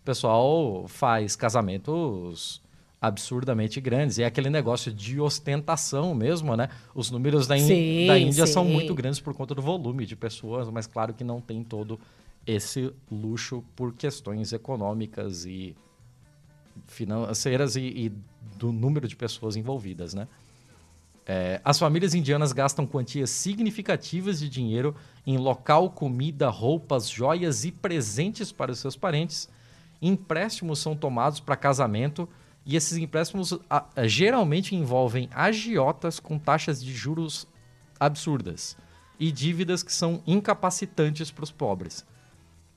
o pessoal faz casamentos absurdamente grandes. E é aquele negócio de ostentação mesmo, né? Os números da, sim, da Índia sim. são muito grandes por conta do volume de pessoas, mas claro que não tem todo esse luxo por questões econômicas e financeiras e, e do número de pessoas envolvidas, né? É, as famílias indianas gastam quantias significativas de dinheiro em local, comida, roupas, joias e presentes para os seus parentes. Empréstimos são tomados para casamento e esses empréstimos a, a, geralmente envolvem agiotas com taxas de juros absurdas e dívidas que são incapacitantes para os pobres.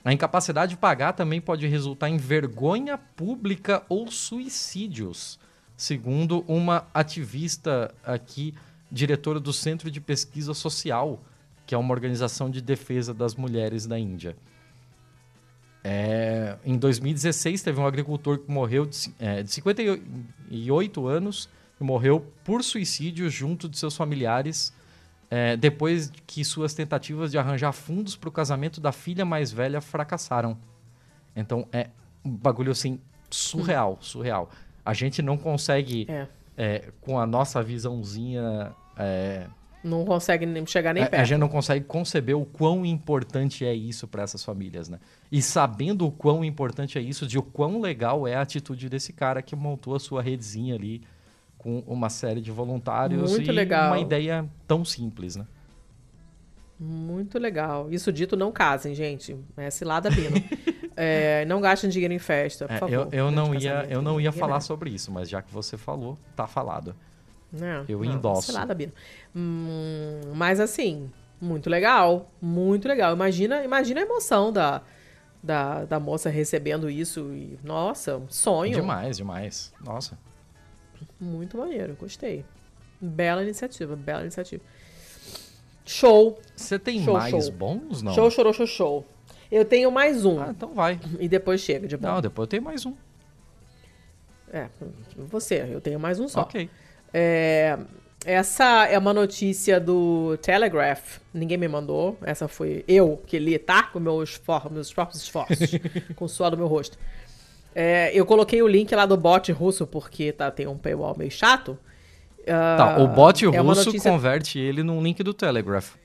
A incapacidade de pagar também pode resultar em vergonha pública ou suicídios segundo uma ativista aqui, diretora do Centro de Pesquisa Social, que é uma organização de defesa das mulheres da Índia. É, em 2016, teve um agricultor que morreu de, é, de 58 anos, que morreu por suicídio junto de seus familiares, é, depois que suas tentativas de arranjar fundos para o casamento da filha mais velha fracassaram. Então é um bagulho assim surreal, surreal a gente não consegue, é. É, com a nossa visãozinha. É, não consegue nem chegar nem a, perto. A gente não consegue conceber o quão importante é isso para essas famílias, né? E sabendo o quão importante é isso, de o quão legal é a atitude desse cara que montou a sua redezinha ali com uma série de voluntários Muito e legal. uma ideia tão simples, né? Muito legal. Isso dito, não casem, gente. É cilada Bino. [laughs] é, não gastem dinheiro em festa, por é, favor. Eu, eu não ia, eu não ia falar sobre isso, mas já que você falou, tá falado. Não, eu não, endosso. Cilada Bino. Hum, mas assim, muito legal. Muito legal. Imagina, imagina a emoção da, da, da moça recebendo isso. E, nossa, um sonho. Demais, demais. Nossa. Muito maneiro, gostei. Bela iniciativa, bela iniciativa. Show. Você tem show, mais show. bons, não? Show, show, show, show. Eu tenho mais um. Ah, então vai. E depois chega de bom. Não, depois eu tenho mais um. É, você, eu tenho mais um só. Ok. É, essa é uma notícia do Telegraph. Ninguém me mandou. Essa foi eu que li, tá? Com meus, meus próprios esforços. [laughs] com o suor do meu rosto. É, eu coloquei o link lá do bot russo porque tá, tem um paywall meio chato. Uh, tá, o bot é russo notícia... converte ele num link do Telegraph.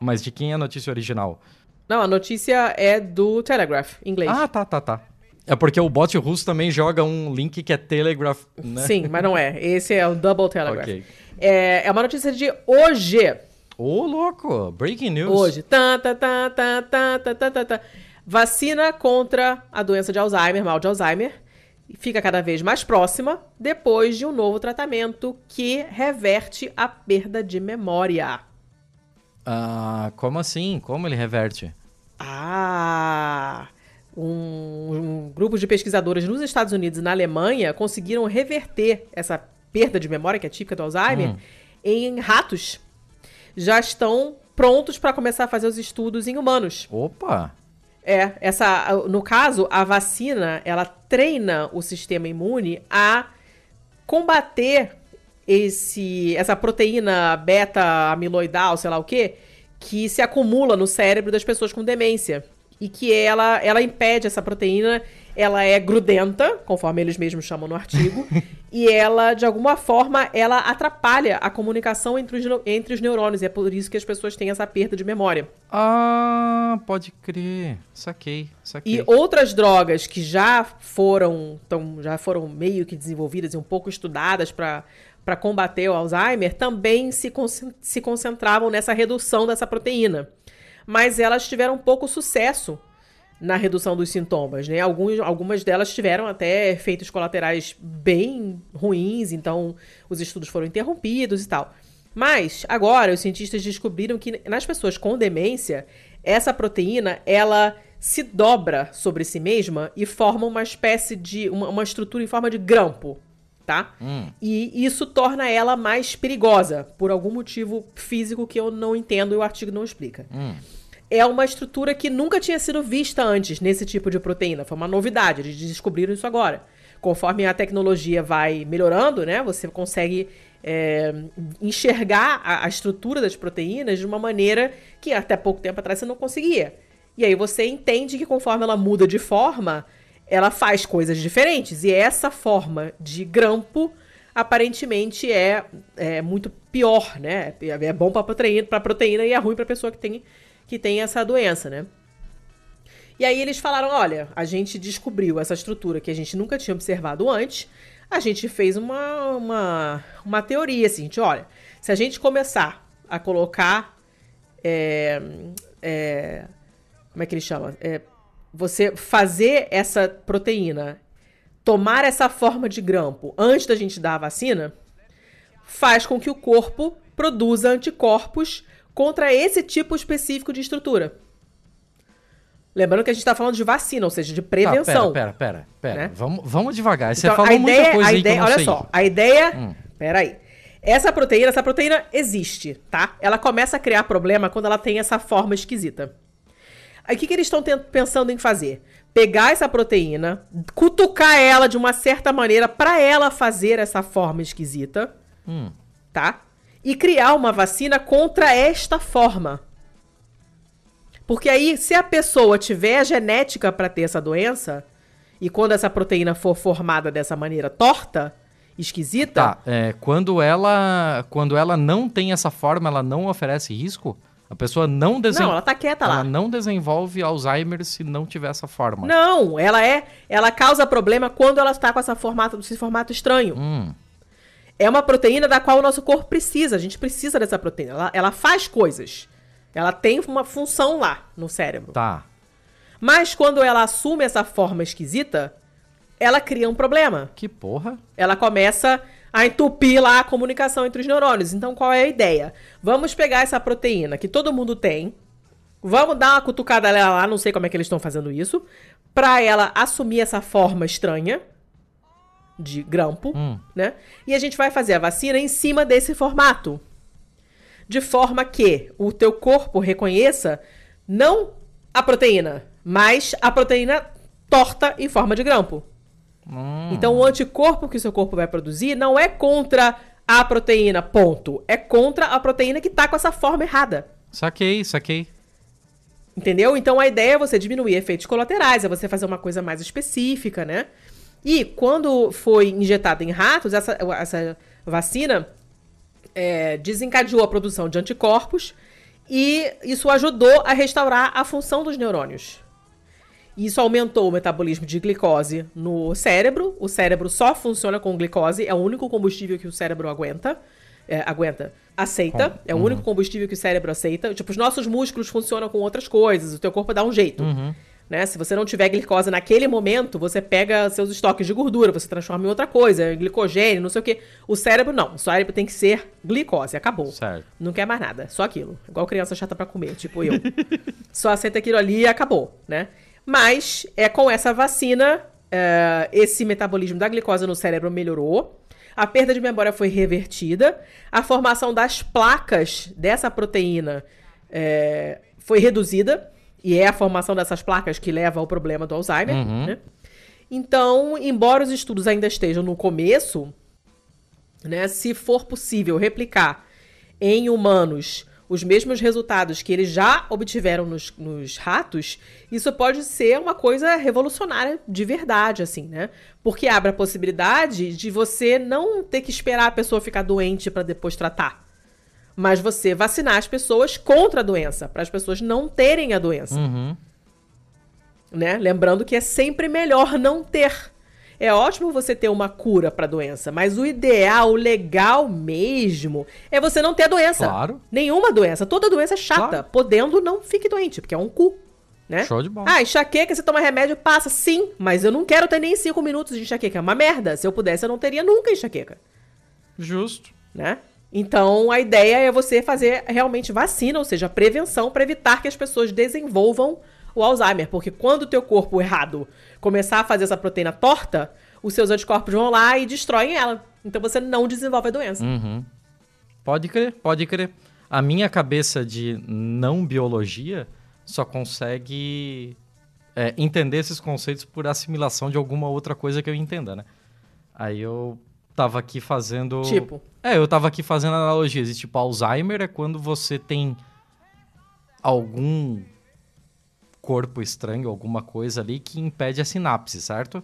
Mas de quem é a notícia original? Não, a notícia é do Telegraph, em inglês. Ah, tá, tá, tá. É porque o bot russo também joga um link que é Telegraph, né? Sim, mas não é. Esse é o Double Telegraph. Okay. É, é uma notícia de hoje. Ô, oh, louco! Breaking news. Hoje. Tá, tá, tá, tá, tá, tá, tá, tá. Vacina contra a doença de Alzheimer, mal de Alzheimer, fica cada vez mais próxima depois de um novo tratamento que reverte a perda de memória. Ah, como assim? Como ele reverte? Ah! Um, um grupo de pesquisadores nos Estados Unidos e na Alemanha conseguiram reverter essa perda de memória, que é típica do Alzheimer, hum. em ratos. Já estão prontos para começar a fazer os estudos em humanos. Opa! É, essa, no caso, a vacina, ela treina o sistema imune a combater esse essa proteína beta amiloidal, sei lá o quê, que se acumula no cérebro das pessoas com demência e que ela ela impede essa proteína ela é grudenta, conforme eles mesmos chamam no artigo, [laughs] e ela, de alguma forma, ela atrapalha a comunicação entre os, entre os neurônios. E é por isso que as pessoas têm essa perda de memória. Ah, pode crer. Saquei, saquei. E outras drogas que já foram, tão, já foram meio que desenvolvidas e um pouco estudadas para para combater o Alzheimer também se, se concentravam nessa redução dessa proteína. Mas elas tiveram pouco sucesso na redução dos sintomas, né? Alguns, algumas delas tiveram até efeitos colaterais bem ruins, então os estudos foram interrompidos e tal. Mas agora os cientistas descobriram que nas pessoas com demência, essa proteína ela se dobra sobre si mesma e forma uma espécie de uma, uma estrutura em forma de grampo, tá? Hum. E isso torna ela mais perigosa por algum motivo físico que eu não entendo e o artigo não explica. Hum é uma estrutura que nunca tinha sido vista antes nesse tipo de proteína. Foi uma novidade, eles descobriram isso agora. Conforme a tecnologia vai melhorando, né, você consegue é, enxergar a, a, estrutura das proteínas de uma maneira que até pouco tempo atrás você não conseguia. E aí você entende que conforme ela muda de forma, ela faz coisas diferentes. E essa forma de grampo aparentemente é, é muito pior, né? É, é bom para proteína, para proteína e é ruim para pessoa que tem que tem essa doença, né? E aí eles falaram: olha, a gente descobriu essa estrutura que a gente nunca tinha observado antes. A gente fez uma, uma, uma teoria assim: gente, olha, Se a gente começar a colocar. É, é, como é que ele chama? É, você fazer essa proteína tomar essa forma de grampo antes da gente dar a vacina faz com que o corpo produza anticorpos contra esse tipo específico de estrutura. Lembrando que a gente está falando de vacina, ou seja, de prevenção. Tá, pera, pera, pera, pera. Né? Vamos, vamos devagar. Você então, falou ideia, muita coisa a ideia, Olha sei. só, a ideia... Hum. Pera aí. Essa proteína, essa proteína existe, tá? Ela começa a criar problema quando ela tem essa forma esquisita. Aí o que, que eles estão pensando em fazer? Pegar essa proteína, cutucar ela de uma certa maneira para ela fazer essa forma esquisita, hum. tá? E criar uma vacina contra esta forma. Porque aí, se a pessoa tiver a genética para ter essa doença, e quando essa proteína for formada dessa maneira torta, esquisita. Tá, é, quando, ela, quando ela não tem essa forma, ela não oferece risco? A pessoa não desenvolve. Não, ela tá quieta ela lá. Ela não desenvolve Alzheimer se não tiver essa forma. Não, ela é. Ela causa problema quando ela está com essa formato, esse formato estranho. Hum. É uma proteína da qual o nosso corpo precisa. A gente precisa dessa proteína. Ela, ela faz coisas. Ela tem uma função lá no cérebro. Tá. Mas quando ela assume essa forma esquisita, ela cria um problema. Que porra? Ela começa a entupir lá a comunicação entre os neurônios. Então, qual é a ideia? Vamos pegar essa proteína que todo mundo tem, vamos dar uma cutucada nela lá, não sei como é que eles estão fazendo isso, para ela assumir essa forma estranha de grampo, hum. né? E a gente vai fazer a vacina em cima desse formato de forma que o teu corpo reconheça não a proteína, mas a proteína torta em forma de grampo. Hum. Então o anticorpo que o seu corpo vai produzir não é contra a proteína, ponto. É contra a proteína que tá com essa forma errada. Saquei, saquei. Entendeu? Então a ideia é você diminuir efeitos colaterais, é você fazer uma coisa mais específica, né? E quando foi injetada em ratos, essa, essa vacina é, desencadeou a produção de anticorpos e isso ajudou a restaurar a função dos neurônios. Isso aumentou o metabolismo de glicose no cérebro. O cérebro só funciona com glicose, é o único combustível que o cérebro aguenta. É, aguenta, aceita. É o uhum. único combustível que o cérebro aceita. Tipo, os nossos músculos funcionam com outras coisas, o teu corpo dá um jeito. Uhum. Né? Se você não tiver glicose naquele momento, você pega seus estoques de gordura, você transforma em outra coisa, glicogênio, não sei o quê. O cérebro não. O cérebro tem que ser glicose, acabou. Certo. Não quer mais nada, só aquilo. Igual criança chata para comer, tipo eu. [laughs] só aceita aquilo ali e acabou, né? Mas é com essa vacina, uh, esse metabolismo da glicose no cérebro melhorou. A perda de memória foi revertida. A formação das placas dessa proteína é, foi reduzida. E é a formação dessas placas que leva ao problema do Alzheimer, uhum. né? Então, embora os estudos ainda estejam no começo, né, se for possível replicar em humanos os mesmos resultados que eles já obtiveram nos, nos, ratos, isso pode ser uma coisa revolucionária de verdade, assim, né? Porque abre a possibilidade de você não ter que esperar a pessoa ficar doente para depois tratar mas você vacinar as pessoas contra a doença, para as pessoas não terem a doença. Uhum. Né? Lembrando que é sempre melhor não ter. É ótimo você ter uma cura para a doença, mas o ideal, o legal mesmo, é você não ter a doença. Claro. Nenhuma doença. Toda doença é chata. Claro. Podendo, não fique doente, porque é um cu. Né? Show de bola. Ah, enxaqueca, você toma remédio, passa. Sim, mas eu não quero ter nem cinco minutos de enxaqueca. É uma merda. Se eu pudesse, eu não teria nunca enxaqueca. Justo. Né? Então, a ideia é você fazer realmente vacina, ou seja, prevenção para evitar que as pessoas desenvolvam o Alzheimer, porque quando o teu corpo errado começar a fazer essa proteína torta, os seus anticorpos vão lá e destroem ela. Então você não desenvolve a doença. Uhum. Pode crer, pode crer. A minha cabeça de não biologia só consegue é, entender esses conceitos por assimilação de alguma outra coisa que eu entenda, né? Aí eu tava aqui fazendo. Tipo. É, eu tava aqui fazendo analogias. E, tipo, Alzheimer é quando você tem algum corpo estranho, alguma coisa ali que impede a sinapse, certo?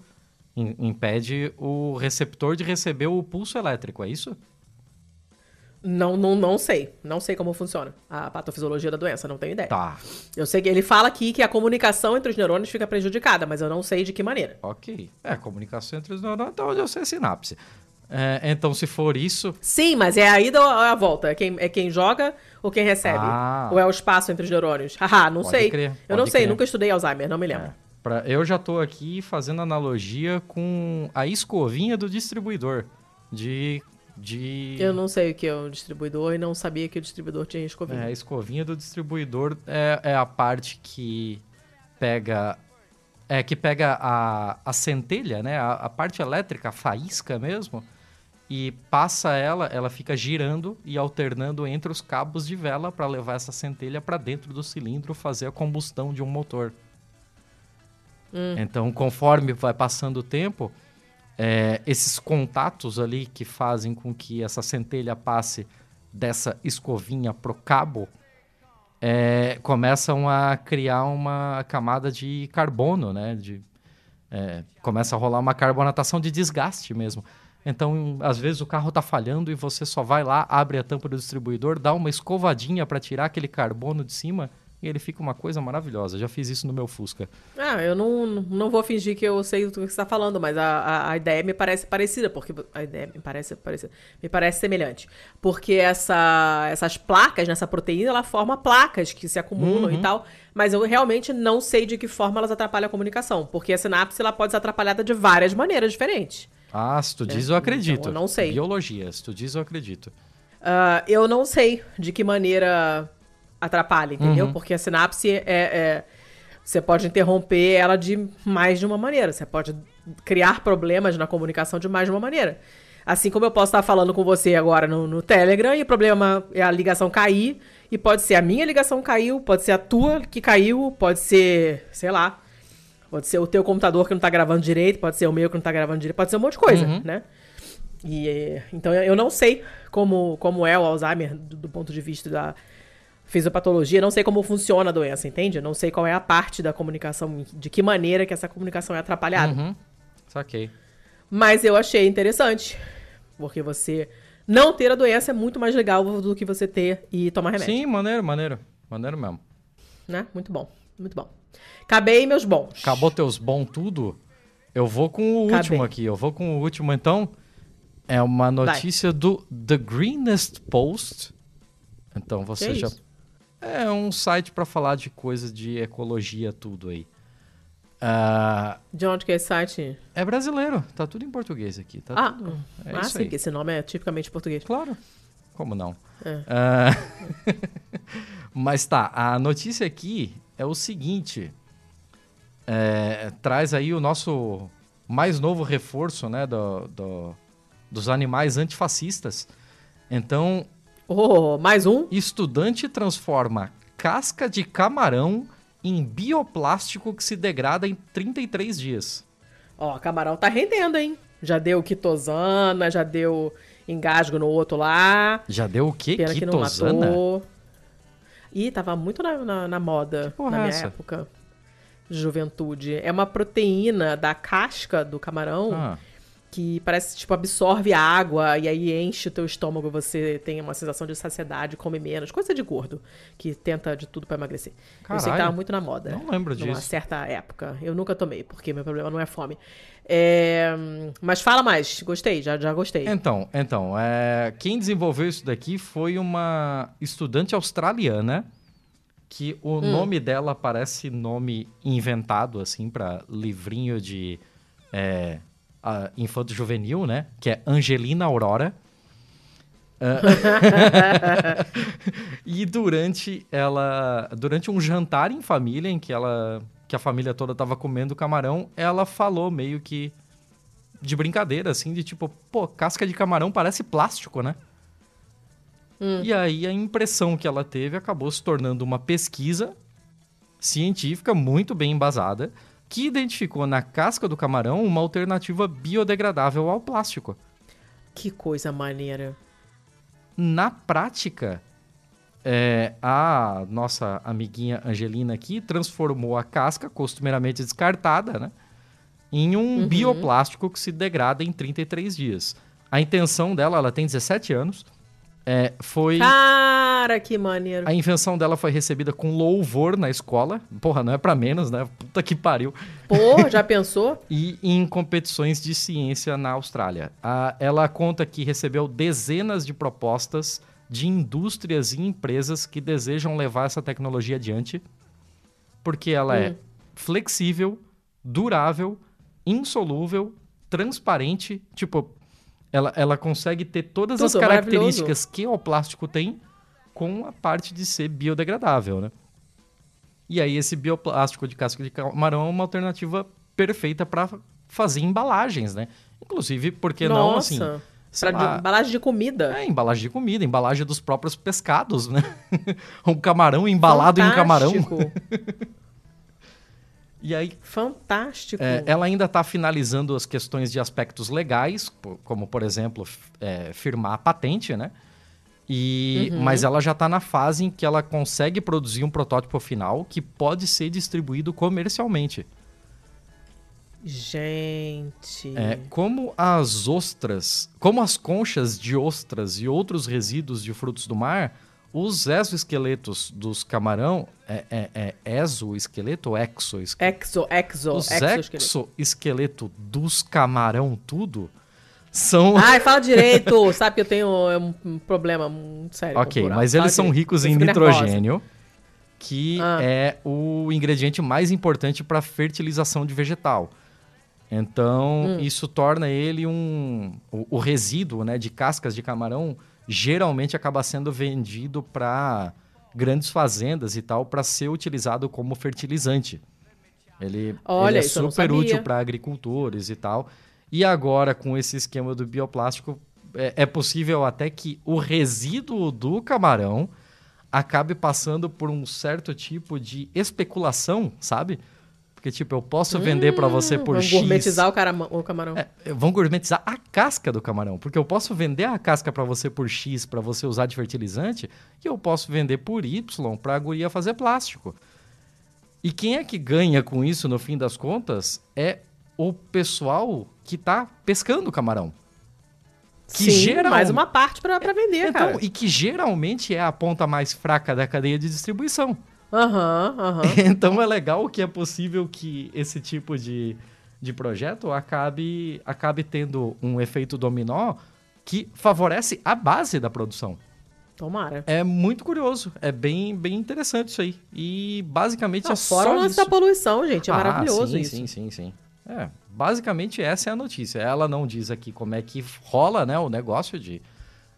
impede o receptor de receber o pulso elétrico, é isso? Não, não, não sei. Não sei como funciona a patofisiologia da doença, não tenho ideia. Tá. Eu sei que ele fala aqui que a comunicação entre os neurônios fica prejudicada, mas eu não sei de que maneira. Ok. É, a comunicação entre os neurônios, então eu sei sinapse. É, então, se for isso. Sim, mas é a ida ou a volta? É quem, é quem joga ou quem recebe? Ah. Ou é o espaço entre os neurônios? [laughs] Haha, não Pode sei. crer, Eu não pode sei, crer. nunca estudei Alzheimer, não me lembro. É, pra- eu já tô aqui fazendo analogia com a escovinha do distribuidor. De. de... Eu não sei o que é o distribuidor e não sabia que o distribuidor tinha escovinha. É, a escovinha do distribuidor é, é a parte que pega. É que pega a, a centelha, né? A, a parte elétrica, a faísca mesmo, e passa ela, ela fica girando e alternando entre os cabos de vela para levar essa centelha para dentro do cilindro fazer a combustão de um motor. Então, conforme vai passando o tempo, é, esses contatos ali que fazem com que essa centelha passe dessa escovinha pro cabo é, começam a criar uma camada de carbono, né? De, é, começa a rolar uma carbonatação de desgaste mesmo. Então, às vezes o carro tá falhando e você só vai lá, abre a tampa do distribuidor, dá uma escovadinha para tirar aquele carbono de cima e ele fica uma coisa maravilhosa. Já fiz isso no meu Fusca. Ah, eu não, não vou fingir que eu sei do que você está falando, mas a, a, a ideia me parece parecida, porque a ideia me parece parecida, me parece semelhante, porque essa, essas placas nessa proteína, ela forma placas que se acumulam e tal, mas eu realmente não sei de que forma elas atrapalham a comunicação, porque a sinapse ela pode ser atrapalhada de várias maneiras diferentes. Ah, se tu diz, eu acredito. então eu não sei. Biologia, se tu diz, eu acredito. Ah, eu não sei de que maneira atrapalha, entendeu? Porque a sinapse é, é- Você pode interromper ela de mais de uma maneira. Você pode criar problemas na comunicação de mais de uma maneira. Assim como eu posso estar falando com você agora no, no Telegram e o problema é a ligação cair. E pode ser a minha ligação caiu, pode ser a tua que caiu, pode ser, sei lá. Pode ser o teu computador que não tá gravando direito, pode ser o meu que não tá gravando direito, pode ser um monte de coisa, né? E, eh, então eu eu não sei como, como é o Alzheimer do, do ponto de vista da fisiopatologia, não sei como funciona a doença, entende? Eu não sei qual é a parte da comunicação, de que maneira que essa comunicação é atrapalhada. Uhum. Saquei. Mas eu achei interessante, porque você não ter a doença é muito mais legal do que você ter e tomar remédio, Sim, maneiro, maneiro. Maneiro mesmo. né? Muito bom, muito bom. Acabei meus bons. Acabou teus bom tudo? Eu vou com o Acabei. último aqui. Eu vou com o último, então. É uma notícia do The Greenest Post. Então você Que já. isso? É um site para falar de coisas de ecologia, tudo aí. Ah, De onde que é esse site? é brasileiro, tá tudo em português aqui. Tá Ah, tudo... é ah sim, aí. porque esse nome é tipicamente português. Claro. Como não? É. Ah, [laughs] Mas tá, a notícia aqui é o seguinte. é, traz aí o nosso mais novo reforço, né, do, do- dos animais antifascistas. Então, Oh, mais um? estudante transforma casca de camarão em bioplástico que se degrada em 33 dias. Ó, camarão tá rendendo, hein? Já deu quitosana, já deu engasgo no outro lá. Já deu o quê? Pena que não Quitosana? matou. Ih, tava muito na, na, na moda porra na é minha essa? época de juventude. É uma proteína da casca do camarão Ah, que parece, tipo, absorve a água e aí enche o teu estômago, você tem uma sensação de saciedade, come menos. Coisa de gordo, que tenta de tudo pra emagrecer. Eu sei que Caralho. tava muito na moda. Não lembro Numa disso. certa época. Eu nunca tomei, porque meu problema não é fome. É, Mas fala mais. Gostei, já, já gostei. Então, então é, quem desenvolveu isso daqui foi uma estudante australiana que o Hum. nome dela parece nome inventado assim para livrinho de é, a- infanto juvenil, né? Que é Angelina Aurora. Ah, [laughs] e durante ela, durante um jantar em família em que ela, que a família toda tava comendo camarão, ela falou meio que de brincadeira, assim, de tipo, pô, casca de camarão parece plástico, né? E aí a impressão que ela teve acabou se tornando uma pesquisa científica muito bem embasada que identificou na casca do camarão uma alternativa biodegradável ao plástico. Que coisa maneira. Na prática, é, a nossa amiguinha Angelina aqui transformou a casca, costumeiramente descartada, né, em um bioplástico que se degrada em 33 dias. A intenção dela, ela tem 17 anos, É, foi. Cara, que maneiro. A invenção dela foi recebida com louvor na escola. Porra, não é pra menos, né? Puta que pariu. Pô, já [laughs] pensou? e em competições de ciência na Austrália. A, ela conta que recebeu dezenas de propostas de indústrias e empresas que desejam levar essa tecnologia adiante, porque ela é Hum. flexível, durável, insolúvel, transparente. Tipo, ela, ela consegue ter todas as Tudo, características que o plástico tem com a parte de ser biodegradável, né? E aí esse bioplástico de casca de camarão é uma alternativa perfeita para fazer embalagens, né? Inclusive, porque não assim, Nossa. Pra lá, de- embalagem de comida. é, embalagem de comida, embalagem dos próprios pescados, né? [laughs] um camarão embalado em um camarão. [laughs] Fantástico. E aí Fantástico. É, ela ainda está finalizando as questões de aspectos legais, como, por exemplo, é, firmar a patente, né? E, Uhum. Mas ela já está na fase em que ela consegue produzir um protótipo final que pode ser distribuído comercialmente. Gente. É, como as ostras, como as conchas de ostras e outros resíduos de frutos do mar, os exoesqueletos dos camarão, é, é, é exoesqueleto ou exoesqueleto? Exo, exo, Os exoesqueleto. exoesqueleto dos camarão tudo são... [laughs] Ai, fala direito. [laughs] Sabe que eu tenho um, um problema muito sério. ok, mas Fala eles são direito. ricos Eu em fico nervosa. nitrogênio, que Ah. é o ingrediente mais importante para fertilização de vegetal. Então, Hum. isso torna ele um... O, o resíduo né, de cascas de camarão geralmente acaba sendo vendido para grandes fazendas e tal para ser utilizado como fertilizante. Ele, Olha, ele é super útil para agricultores e tal. E agora, com esse esquema do bioplástico, é, é possível até que o resíduo do camarão acabe passando por um certo tipo de especulação, sabe? Porque, tipo, eu posso vender para você por Hum, Vamos X. gourmetizar o, o camarão. É, vão gourmetizar a casca do camarão, porque eu posso vender a casca para você por X para você usar de fertilizante e eu posso vender por Y para a guria fazer plástico. E quem é que ganha com isso no fim das contas é o pessoal que tá pescando o camarão. que Sim, geral- mais uma parte pra, pra vender, Então, cara. e que geralmente é a ponta mais fraca da cadeia de distribuição. Aham, aham. [laughs] Então é legal que é possível que esse tipo de, de projeto acabe, acabe tendo um efeito dominó que favorece a base da produção. Tomara. É muito curioso, é bem, bem interessante isso aí. E basicamente Não, é fora só isso. da poluição, gente. É Ah, maravilhoso sim, isso. Sim, sim, sim. É, basicamente essa é a notícia. Ela não diz aqui como é que rola né, o negócio de,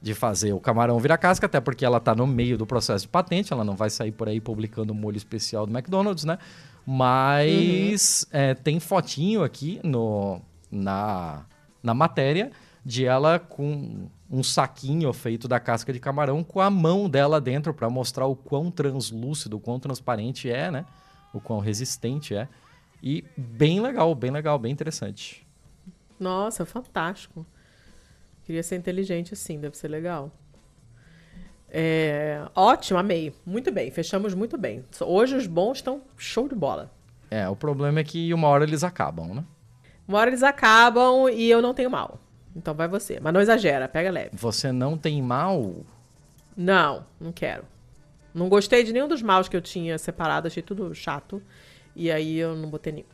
de fazer o camarão virar casca, até porque ela está no meio do processo de patente, ela não vai sair por aí publicando o molho especial do McDonald's, né? Mas é, tem fotinho aqui no, na, na matéria de ela com um saquinho feito da casca de camarão com a mão dela dentro para mostrar o quão translúcido, o quão transparente é, né? O quão resistente é. E bem legal, bem legal, bem interessante. Nossa, fantástico. Queria ser inteligente assim, deve ser legal. É, ótimo, amei. Muito bem, fechamos muito bem. Hoje os bons estão show de bola. É, o problema é que uma hora eles acabam, né? Uma hora eles acabam e eu não tenho mal. Então vai você. Mas não exagera, pega leve. Você não tem mal. Não, não quero. Não gostei de nenhum dos maus que eu tinha separado, achei tudo chato. E aí eu não botei nenhum.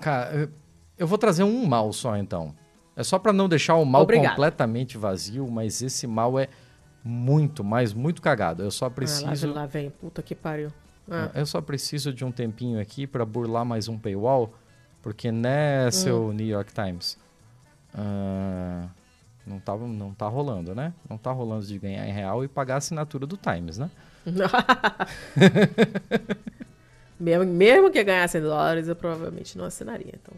Cara, eu- eu vou trazer um mal só então. É só pra não deixar o mal Obrigada. completamente vazio, mas esse mal é muito, mas muito cagado. Eu só Ah, lá, preciso. lá vem, puta que pariu. Ah, Eu só preciso de um tempinho aqui pra burlar mais um paywall, porque né, seu New York Times, ah, não, tá, não tá rolando, né? Não tá rolando de ganhar em real e pagar a assinatura do Times, né? [laughs] mesmo, mesmo que ganhasse em dólares, eu provavelmente não assinaria. Então.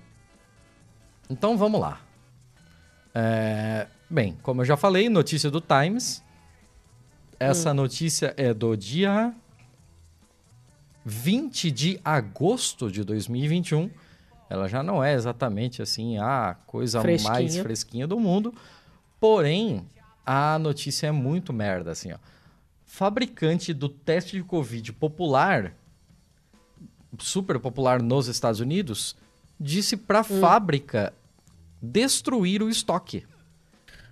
Então vamos lá. É, bem, como eu já falei, notícia do Times. Essa notícia é do dia 20 de agosto de 2021. Ela já não é exatamente assim a coisa mais Fresquinha. fresquinha do mundo. Porém, a notícia é muito merda, assim, ó. Fabricante do teste de Covid popular, super popular nos Estados Unidos, disse para a fábrica destruir o estoque.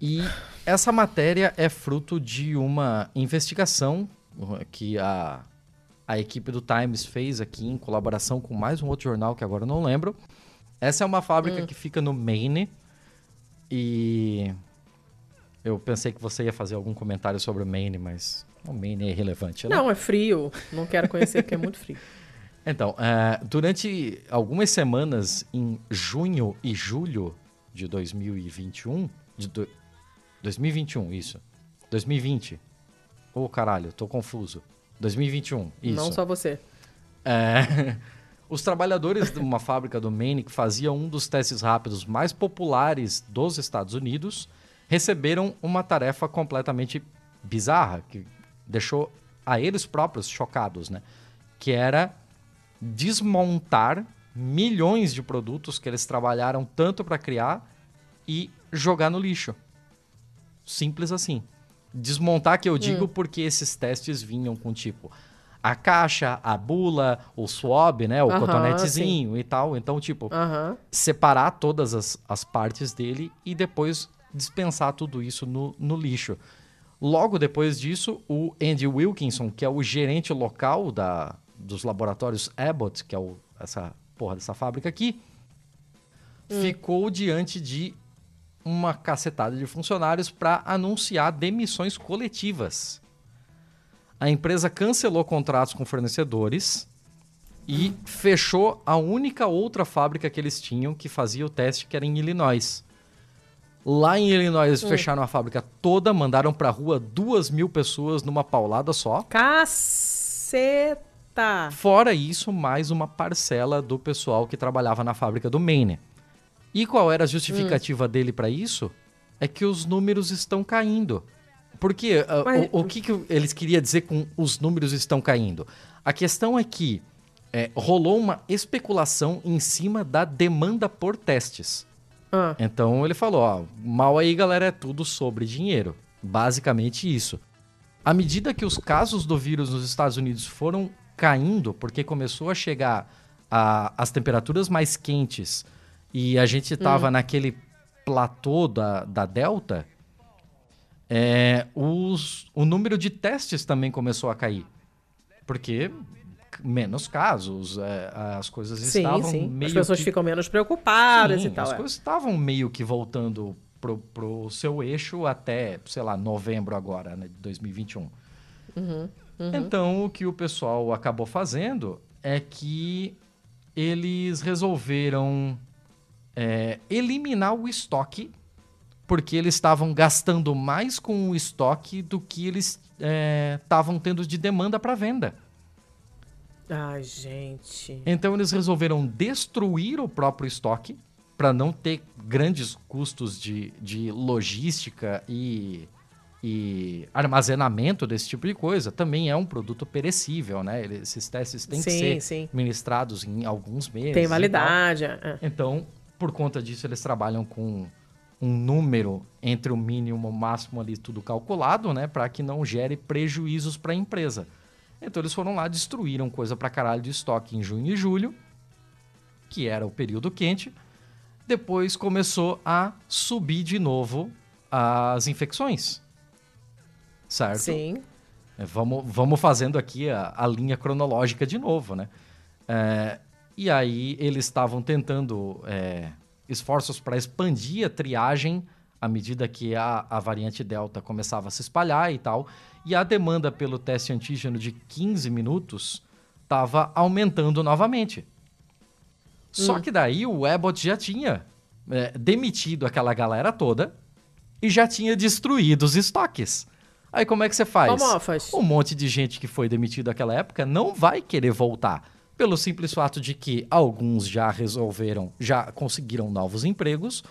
E essa matéria é fruto de uma investigação que a, a equipe do Times fez aqui em colaboração com mais um outro jornal que agora eu não lembro. Essa é uma fábrica hum. que fica no Maine e eu pensei que você ia fazer algum comentário sobre o Maine, mas o Maine é irrelevante, né? Não, é frio. Não quero conhecer porque é muito frio. Então, uh, durante algumas semanas em junho e julho de 2021, de do, 2021, isso. 2020. Ô, oh, caralho, tô confuso. 2021, isso. Não só você. É, [laughs] os trabalhadores de uma fábrica do Maine que fazia um dos testes rápidos mais populares dos Estados Unidos receberam uma tarefa completamente bizarra, que deixou a eles próprios chocados, né? Que era desmontar milhões de produtos que eles trabalharam tanto para criar e jogar no lixo. Simples assim. Desmontar que eu digo hum. porque esses testes vinham com tipo a caixa, a bula, o swab, né? O uh -huh, cotonetezinho sim. e tal. Então, tipo, uh -huh. separar todas as, as partes dele e depois dispensar tudo isso no, no lixo. Logo depois disso, o Andy Wilkinson, que é o gerente local da, dos laboratórios Abbott, que é o, essa porra dessa fábrica aqui, hum. ficou diante de uma cacetada de funcionários para anunciar demissões coletivas. A empresa cancelou contratos com fornecedores e fechou a única outra fábrica que eles tinham que fazia o teste, que era em Illinois. Lá em Illinois, hum. fecharam a fábrica toda, mandaram pra rua duas mil pessoas numa paulada só. Caceta! Fora isso, mais uma parcela do pessoal que trabalhava na fábrica do Maine. E qual era a justificativa hum. dele para isso? É que os números estão caindo. Porque uh, Mas... o, o, que, que eles queriam dizer com os números estão caindo? A questão é que é, rolou uma especulação em cima da demanda por testes. Ah. Então ele falou: ó, mal aí, galera, é tudo sobre dinheiro. Basicamente isso. À medida que os casos do vírus nos Estados Unidos foram caindo, porque começou a chegar a, as temperaturas mais quentes e a gente estava hum. naquele platô da, da Delta, é, os, o número de testes também começou a cair. Porque menos casos, é, as coisas sim, estavam sim. meio. As pessoas que... ficam menos preocupadas sim, e tal. As é. coisas estavam meio que voltando pro, pro seu eixo até, sei lá, novembro agora, né, de 2021. Uhum. Uhum. Então, o que o pessoal acabou fazendo é que eles resolveram é, eliminar o estoque, porque eles estavam gastando mais com o estoque do que eles estavam é, tendo de demanda para venda. Ai, gente. Então, eles resolveram destruir o próprio estoque para não ter grandes custos de, de logística e e armazenamento desse tipo de coisa também é um produto perecível, né? Esses testes têm sim, que ser sim. ministrados em alguns meses. Tem validade. É. Então, por conta disso, eles trabalham com um número entre o mínimo e o máximo ali, tudo calculado, né? Para que não gere prejuízos para a empresa. Então, eles foram lá, destruíram coisa para caralho de estoque em junho e julho, que era o período quente. Depois começou a subir de novo as infecções certo? Sim. É, vamos, vamos fazendo aqui a, a linha cronológica de novo, né? É, e aí eles estavam tentando é, esforços para expandir a triagem à medida que a, a variante Delta começava a se espalhar e tal. E a demanda pelo teste antígeno de 15 minutos estava aumentando novamente. Só hum. que daí o Abbott já tinha é, demitido aquela galera toda e já tinha destruído os estoques. Aí como é que você faz? Um monte de gente que foi demitido naquela época não vai querer voltar. Pelo simples fato de que alguns já resolveram, já conseguiram novos empregos,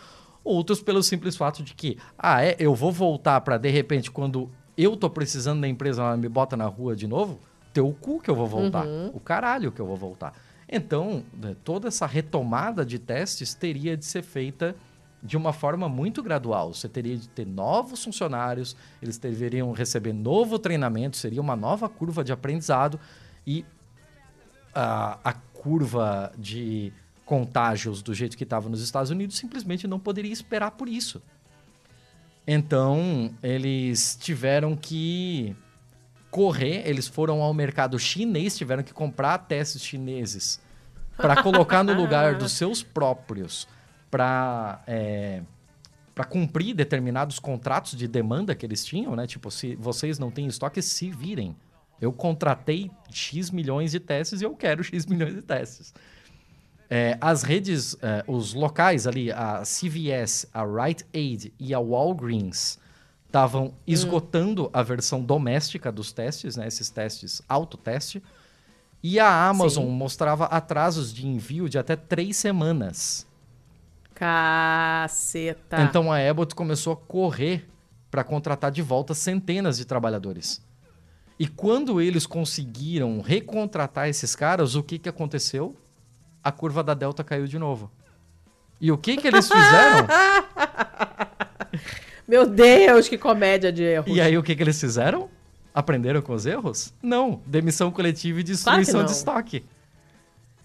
outros pelo simples fato de que, ah, é, eu vou voltar para de repente quando eu tô precisando da empresa, ela me bota na rua de novo, teu cu que eu vou voltar, uhum. o caralho que eu vou voltar. Então, né, toda essa retomada de testes teria de ser feita de uma forma muito gradual. Você teria de ter novos funcionários, eles deveriam receber novo treinamento, seria uma nova curva de aprendizado e a, a curva de contágios do jeito que estava nos Estados Unidos simplesmente não poderia esperar por isso. Então, eles tiveram que correr, eles foram ao mercado chinês, tiveram que comprar testes chineses para colocar no [laughs] lugar dos seus próprios para é, para cumprir determinados contratos de demanda que eles tinham, né? Tipo, se vocês não têm estoque, se virem. Eu contratei X milhões de testes e eu quero X milhões de testes. É, as redes, é, os locais ali, a CVS, a Rite Aid e a Walgreens estavam hum. esgotando a versão doméstica dos testes, né? Esses testes autoteste. E a Amazon Sim. mostrava atrasos de envio de até três semanas. Caceta. Então a Abbott começou a correr para contratar de volta centenas de trabalhadores. E quando eles conseguiram recontratar esses caras, o que, que aconteceu? A curva da Delta caiu de novo. E o que, que eles [laughs] fizeram? Meu Deus, que comédia de erros. E aí o que, que eles fizeram? Aprenderam com os erros? Não. Demissão coletiva e destruição de estoque.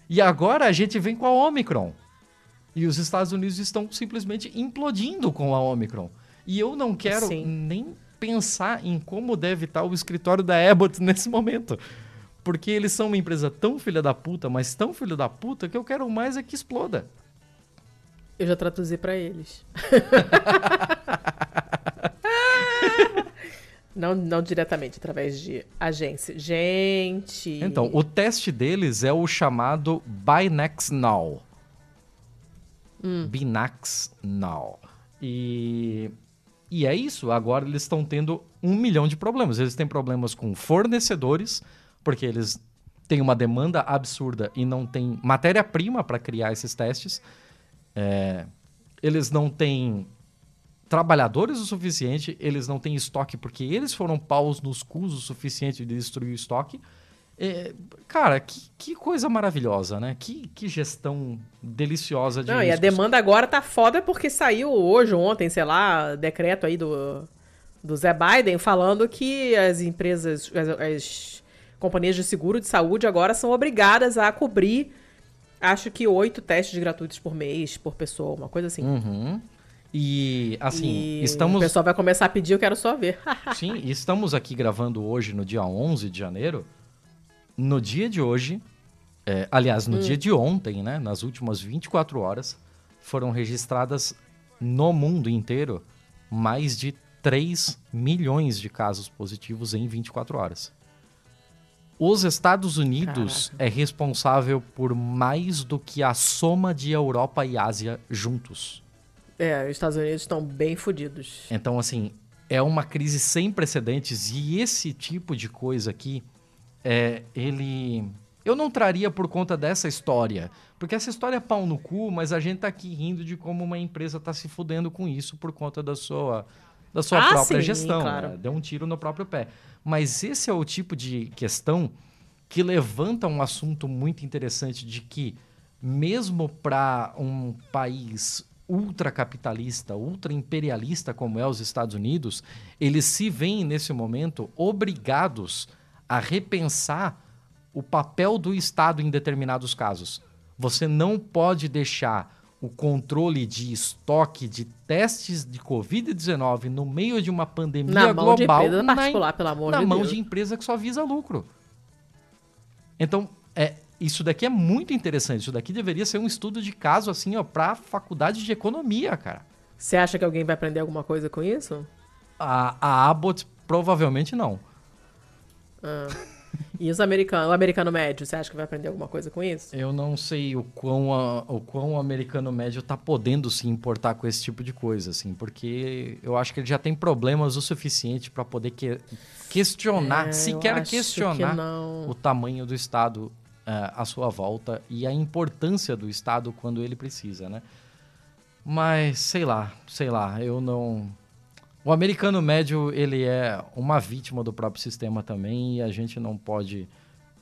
E agora a gente vem com a Omicron. E os Estados Unidos estão simplesmente implodindo com a Omicron. E eu não quero Sim. nem pensar em como deve estar o escritório da Abbott [laughs] nesse momento. Porque eles são uma empresa tão filha da puta, mas tão filha da puta, que eu quero mais é que exploda. Eu já traduzi para eles. [laughs] não, não diretamente, através de agência. Gente. Então, o teste deles é o chamado Binax Now. Hum. Binax Now. E e é isso. Agora eles estão tendo um milhão de problemas. Eles têm problemas com fornecedores, porque eles têm uma demanda absurda e não têm matéria-prima para criar esses testes. É, eles não têm trabalhadores o suficiente, eles não têm estoque porque eles foram paus nos cus o suficiente de destruir o estoque. É, cara, que, que, coisa maravilhosa, né? Que, que gestão deliciosa de Não, riscos. e a demanda agora tá foda porque saiu hoje, ontem, sei lá, decreto aí do, do Zé Biden falando que as empresas, as, as companhias de seguro de saúde agora são obrigadas a cobrir, acho que oito testes gratuitos por mês, por pessoa, uma coisa assim. Uhum. E, assim, e estamos... O pessoal vai começar a pedir, eu quero só ver. Sim, estamos aqui gravando hoje, no dia 11 de janeiro, no dia de hoje, é, aliás, no hum. dia de ontem, né, nas últimas 24 horas, foram registradas no mundo inteiro mais de 3 milhões de casos positivos em 24 horas. Os Estados Unidos Caraca. é responsável por mais do que a soma de Europa e Ásia juntos. É, os Estados Unidos estão bem fodidos. Então, assim, é uma crise sem precedentes e esse tipo de coisa aqui é, ele. Eu não traria por conta dessa história. Porque essa história é pau no cu, mas a gente tá aqui rindo de como uma empresa tá se fudendo com isso por conta da sua, da sua ah, própria sim, gestão. Claro. Né? Deu um tiro no próprio pé. Mas esse é o tipo de questão que levanta um assunto muito interessante de que, mesmo para um país ultracapitalista, ultra-imperialista como é os Estados Unidos, eles se veem nesse momento obrigados a repensar o papel do Estado em determinados casos. Você não pode deixar o controle de estoque de testes de Covid-19 no meio de uma pandemia na mão global de empresa particular, pelo amor na de mão Deus. de empresa que só visa lucro. Então, é, isso daqui é muito interessante. Isso daqui deveria ser um estudo de caso assim, ó, para faculdade de economia, cara. Você acha que alguém vai aprender alguma coisa com isso? A, a Abbott provavelmente não. Ah. E os americanos, o americano médio, você acha que vai aprender alguma coisa com isso? Eu não sei o quão, a, o quão o americano médio está podendo se importar com esse tipo de coisa, assim, porque eu acho que ele já tem problemas o suficiente para poder que, questionar, é, sequer questionar que o tamanho do Estado uh, à sua volta e a importância do Estado quando ele precisa, né? Mas, sei lá, sei lá, eu não o americano médio, ele é uma vítima do próprio sistema também e a gente não pode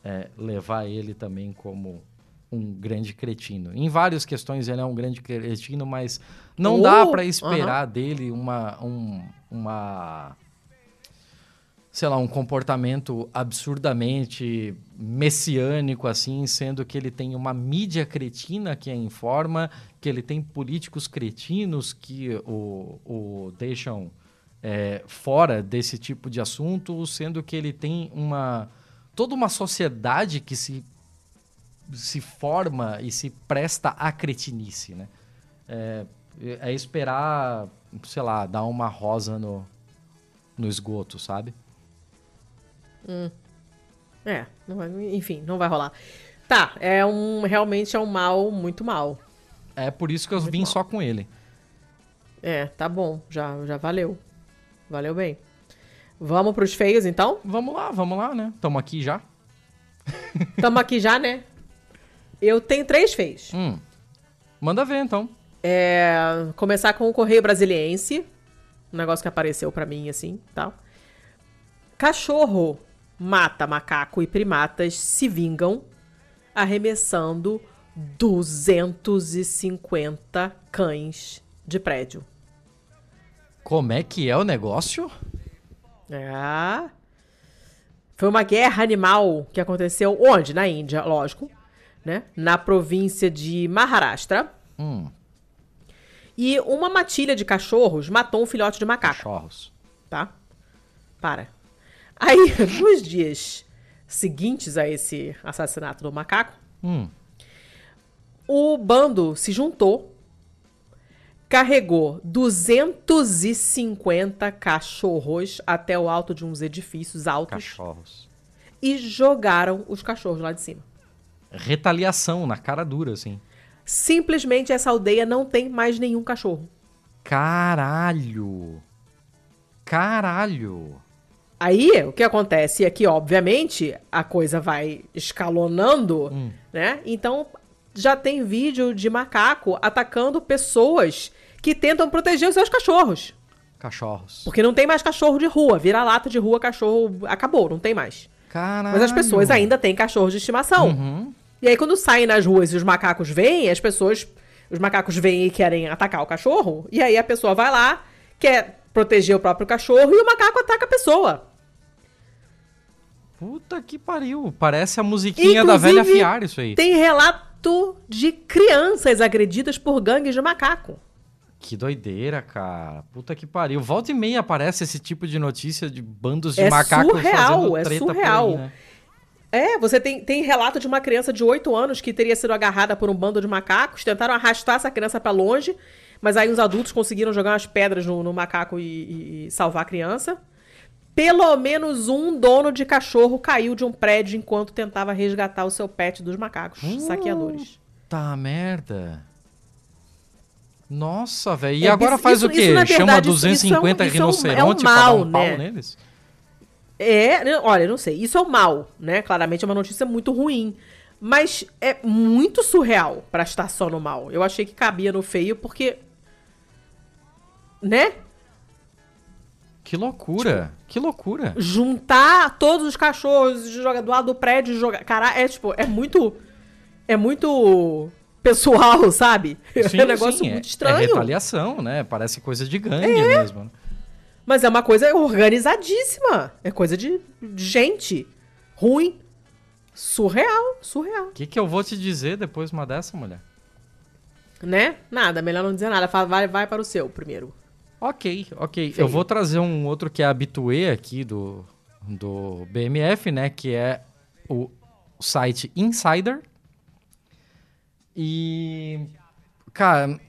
é, levar ele também como um grande cretino. Em várias questões ele é um grande cretino, mas não uh, dá para esperar uh -huh. dele uma, um, uma sei lá, um comportamento absurdamente messiânico, assim, sendo que ele tem uma mídia cretina que a informa, que ele tem políticos cretinos que o, o deixam é, fora desse tipo de assunto, sendo que ele tem uma toda uma sociedade que se se forma e se presta à cretinice, né? É, é esperar, sei lá, dar uma rosa no, no esgoto, sabe? Hum. É, não vai- enfim, não vai rolar. Tá, é um realmente é um mal muito mal. É por isso que eu Muito vim mal. só com ele. É, tá bom, já já valeu. Valeu bem. Vamos pros feios então? Vamos lá, vamos lá, né? Tamo aqui já. [laughs] Tamo aqui já, né? Eu tenho três feios. Hum. Manda ver, então. É, começar com o Correio Brasiliense. Um negócio que apareceu pra mim, assim, tal. Cachorro mata macaco e primatas se vingam arremessando 250 cães de prédio. Como é que é o negócio? É. Foi uma guerra animal que aconteceu onde? Na Índia, lógico, né? Na província de Maharashtra. Hum, E uma matilha de cachorros matou um filhote de macaco. cachorros. tá? Para. Aí, [laughs] nos dias seguintes a esse assassinato do macaco, Hum, o bando se juntou, carregou 250 cachorros até o alto de uns edifícios altos cachorros. e jogaram os cachorros lá de cima. Retaliação na cara dura, assim. Simplesmente essa aldeia não tem mais nenhum cachorro. Caralho! Caralho! Aí, o que acontece é que, obviamente, a coisa vai escalonando, né? Então, já tem vídeo de macaco atacando pessoas que tentam proteger os seus cachorros. Cachorros. Porque não tem mais cachorro de rua. Vira lata de rua, cachorro. Acabou, não tem mais. Caralho! Mas as pessoas ainda têm cachorros de estimação. Uhum. E aí, quando saem nas ruas e os macacos vêm, as pessoas. Os macacos vêm e querem atacar o cachorro. E aí a pessoa vai lá, quer proteger o próprio cachorro e o macaco ataca a pessoa. Puta que pariu. Parece a musiquinha da velha Inclusive, Fiar, isso aí. Tem relato de crianças agredidas por gangues de macaco. Que doideira, cara. Puta que pariu. Volta e meia aparece esse tipo de notícia de bandos de É macacos surreal, fazendo é treta por surreal. aí, né? É, você tem, tem relato de uma criança de 8 anos que teria sido agarrada por um bando de macacos, tentaram arrastar essa criança pra longe, mas aí os adultos conseguiram jogar umas pedras no, no macaco e, e- e salvar a criança. Pelo menos um dono de cachorro caiu de um prédio enquanto tentava resgatar o seu pet dos macacos Uh. saqueadores. Tá merda. Nossa, velho. E É agora biz- faz isso- o quê? isso, na Chama verdade, isso- 250 isso é um- isso é um- é um rinoceronte pra dar mal, um pau né? neles? É, olha, eu não sei. Isso é o mal, né? Claramente é uma notícia muito ruim. Mas é muito surreal pra estar só no mal. Eu achei que cabia no feio porque. Né? Que loucura. Tipo, que loucura. Juntar todos os cachorros de jogar do lado do prédio e jogar. Cara, é tipo, é muito. É muito pessoal, [laughs] sabe? Sim, é um negócio sim, muito É estranho. retaliação, né? Parece coisa de gangue mesmo. Mas é uma coisa organizadíssima. É coisa de de gente. Ruim. Surreal, surreal. O que, que eu vou te dizer depois de uma dessa, mulher? Né? Nada, melhor não dizer nada. Fala, vai, vai para o seu primeiro. Ok, ok. Feio. Eu vou trazer um outro que é habituê aqui do, do BMF, né? Que é o site Insider. E. Cara,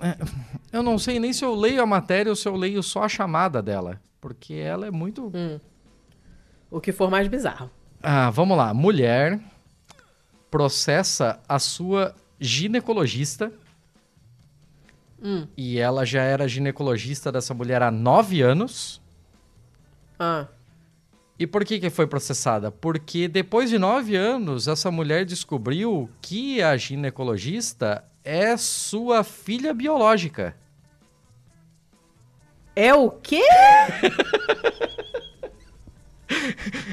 eu não sei nem se eu leio a matéria ou se eu leio só a chamada dela. Porque ela é muito. O que for mais bizarro. Ah, vamos lá. Mulher processa a sua ginecologista. E ela já era ginecologista dessa mulher há nove anos. Ah, E por que, que foi processada? Porque depois de nove anos, essa mulher descobriu que a ginecologista é sua filha biológica. é o quê? [laughs]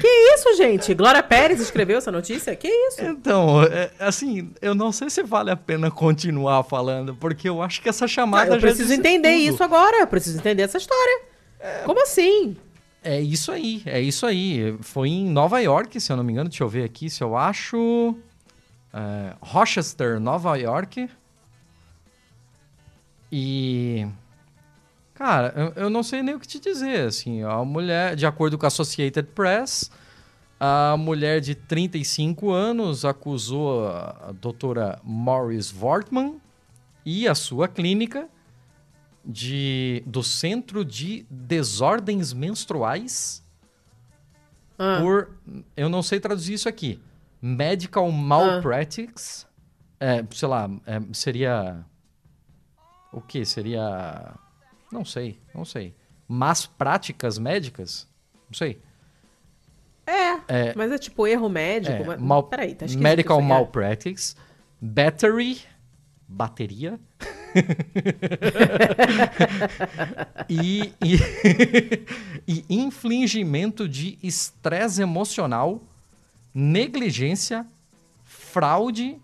que isso, gente? Glória Pérez escreveu essa notícia? Que isso? Então, é, assim, eu não sei se vale a pena continuar falando, porque eu acho que essa chamada eu já preciso entender tudo. isso agora. Eu preciso entender essa história. Como assim? É isso aí, é isso aí. Foi em Nova York, se eu não me engano. Deixa eu ver aqui se eu acho. É, Rochester, Nova York. E Cara, eu, eu não sei nem o que te dizer, assim, a mulher, de acordo com a Associated Press, a mulher de 35 anos acusou a doutora Morris Wortman e a sua clínica de, do Centro de Desordens Menstruais Ah, por. Eu não sei traduzir isso aqui. Medical Malpractice. É, sei lá, é, seria. O que? Seria. Não sei, não sei. Más práticas médicas? Não sei. é, É, mas é tipo erro médico. é, mas... mal- Peraí, tá Medical aqui. Malpractice. Battery. Bateria. [laughs] e, e, e infligimento de estresse emocional, negligência, fraude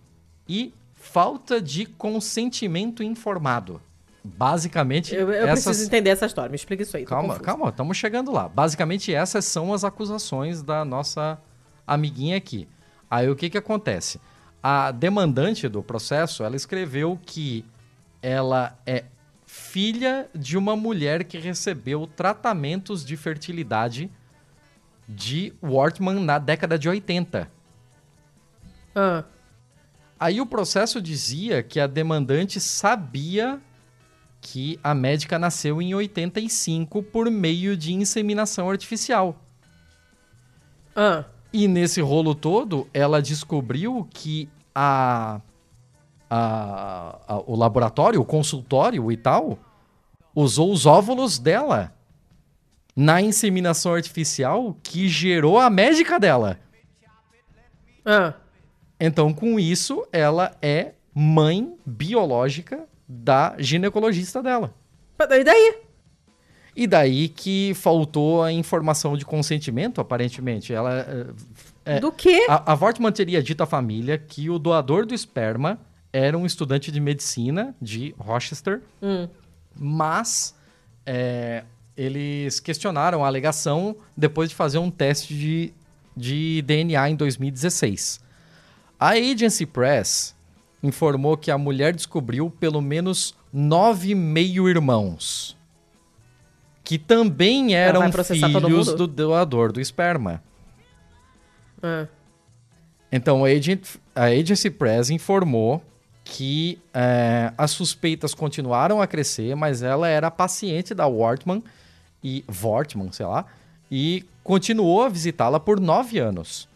e falta de consentimento informado. Basicamente, Eu, eu essas... preciso entender essa história. Me explica isso aí. Calma, calma, estamos chegando lá. Basicamente, essas são as acusações da nossa amiguinha aqui. Aí o que, que acontece? A demandante do processo, ela escreveu que ela é filha de uma mulher que recebeu tratamentos de fertilidade de Wortman na década de 80. Ah, Aí o processo dizia que a demandante sabia que a médica nasceu em 85 por meio de inseminação artificial. ah, E nesse rolo todo, ela descobriu que a, a- a- o laboratório, o consultório e tal, usou os óvulos dela na inseminação artificial que gerou a médica dela. ah. Então, com isso, ela é mãe biológica da ginecologista dela. E daí? E daí que faltou a informação de consentimento, aparentemente. Ela, É. Do quê? a, a Wortmann teria dito à família que o doador do esperma era um estudante de medicina de Rochester, Hum. mas é, eles questionaram a alegação depois de fazer um teste de, de DNA em 2016. A Agency Press informou que a mulher descobriu pelo menos nove meio-irmãos, que também eram filhos do doador do esperma. Ah. Então, a, agent, a Agency Press informou que é, as suspeitas continuaram a crescer, mas ela era paciente da Wortman e Wortman, sei lá, e continuou a visitá-la por nove anos.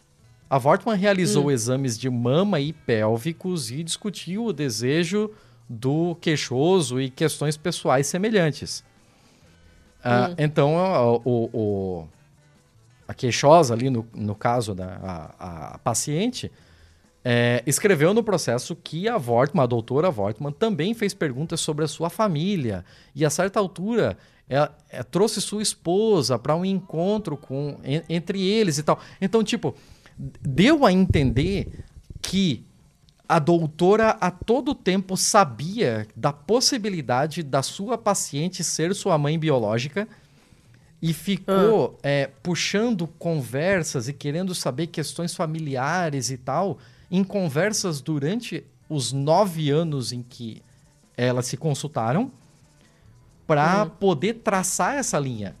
A Wortman realizou exames de mama e pélvicos e discutiu o desejo do queixoso e questões pessoais semelhantes. Ah, Então, o- o- o, a queixosa ali, no, no caso da a, a paciente, é, escreveu no processo que a Wortman, a doutora Wortman, também fez perguntas sobre a sua família. E a certa altura, ela, é, trouxe sua esposa para um encontro com en- entre eles e tal. Então, tipo, deu a entender que a doutora a todo tempo sabia da possibilidade da sua paciente ser sua mãe biológica e ficou é, puxando conversas e querendo saber questões familiares e tal, em conversas durante os nove anos em que elas se consultaram, para poder traçar essa linha.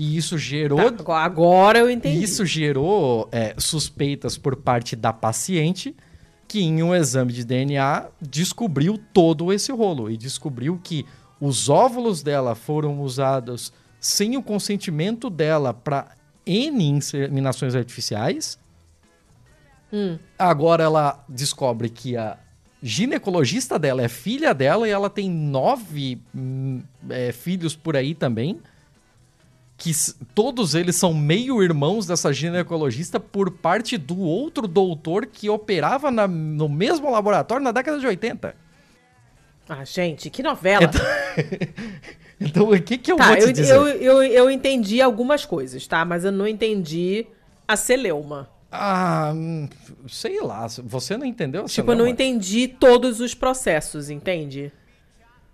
E isso gerou Tá, agora- eu entendi. isso gerou é, suspeitas por parte da paciente, que em um exame de DNA descobriu todo esse rolo e descobriu que os óvulos dela foram usados sem o consentimento dela para N inseminações artificiais. Hum. Agora ela descobre que a ginecologista dela é filha dela e ela tem nove hum, é, filhos por aí também. Que todos eles são meio-irmãos dessa ginecologista por parte do outro doutor que operava na- no mesmo laboratório na década de 80. Ah, gente, que novela. [laughs] Então, o que, que eu tá, vou te eu, dizer? eu, eu, eu entendi algumas coisas, tá? Mas eu não entendi a celeuma. Ah, hum, sei lá. Você não entendeu? Tipo, eu não entendi todos os processos, entende?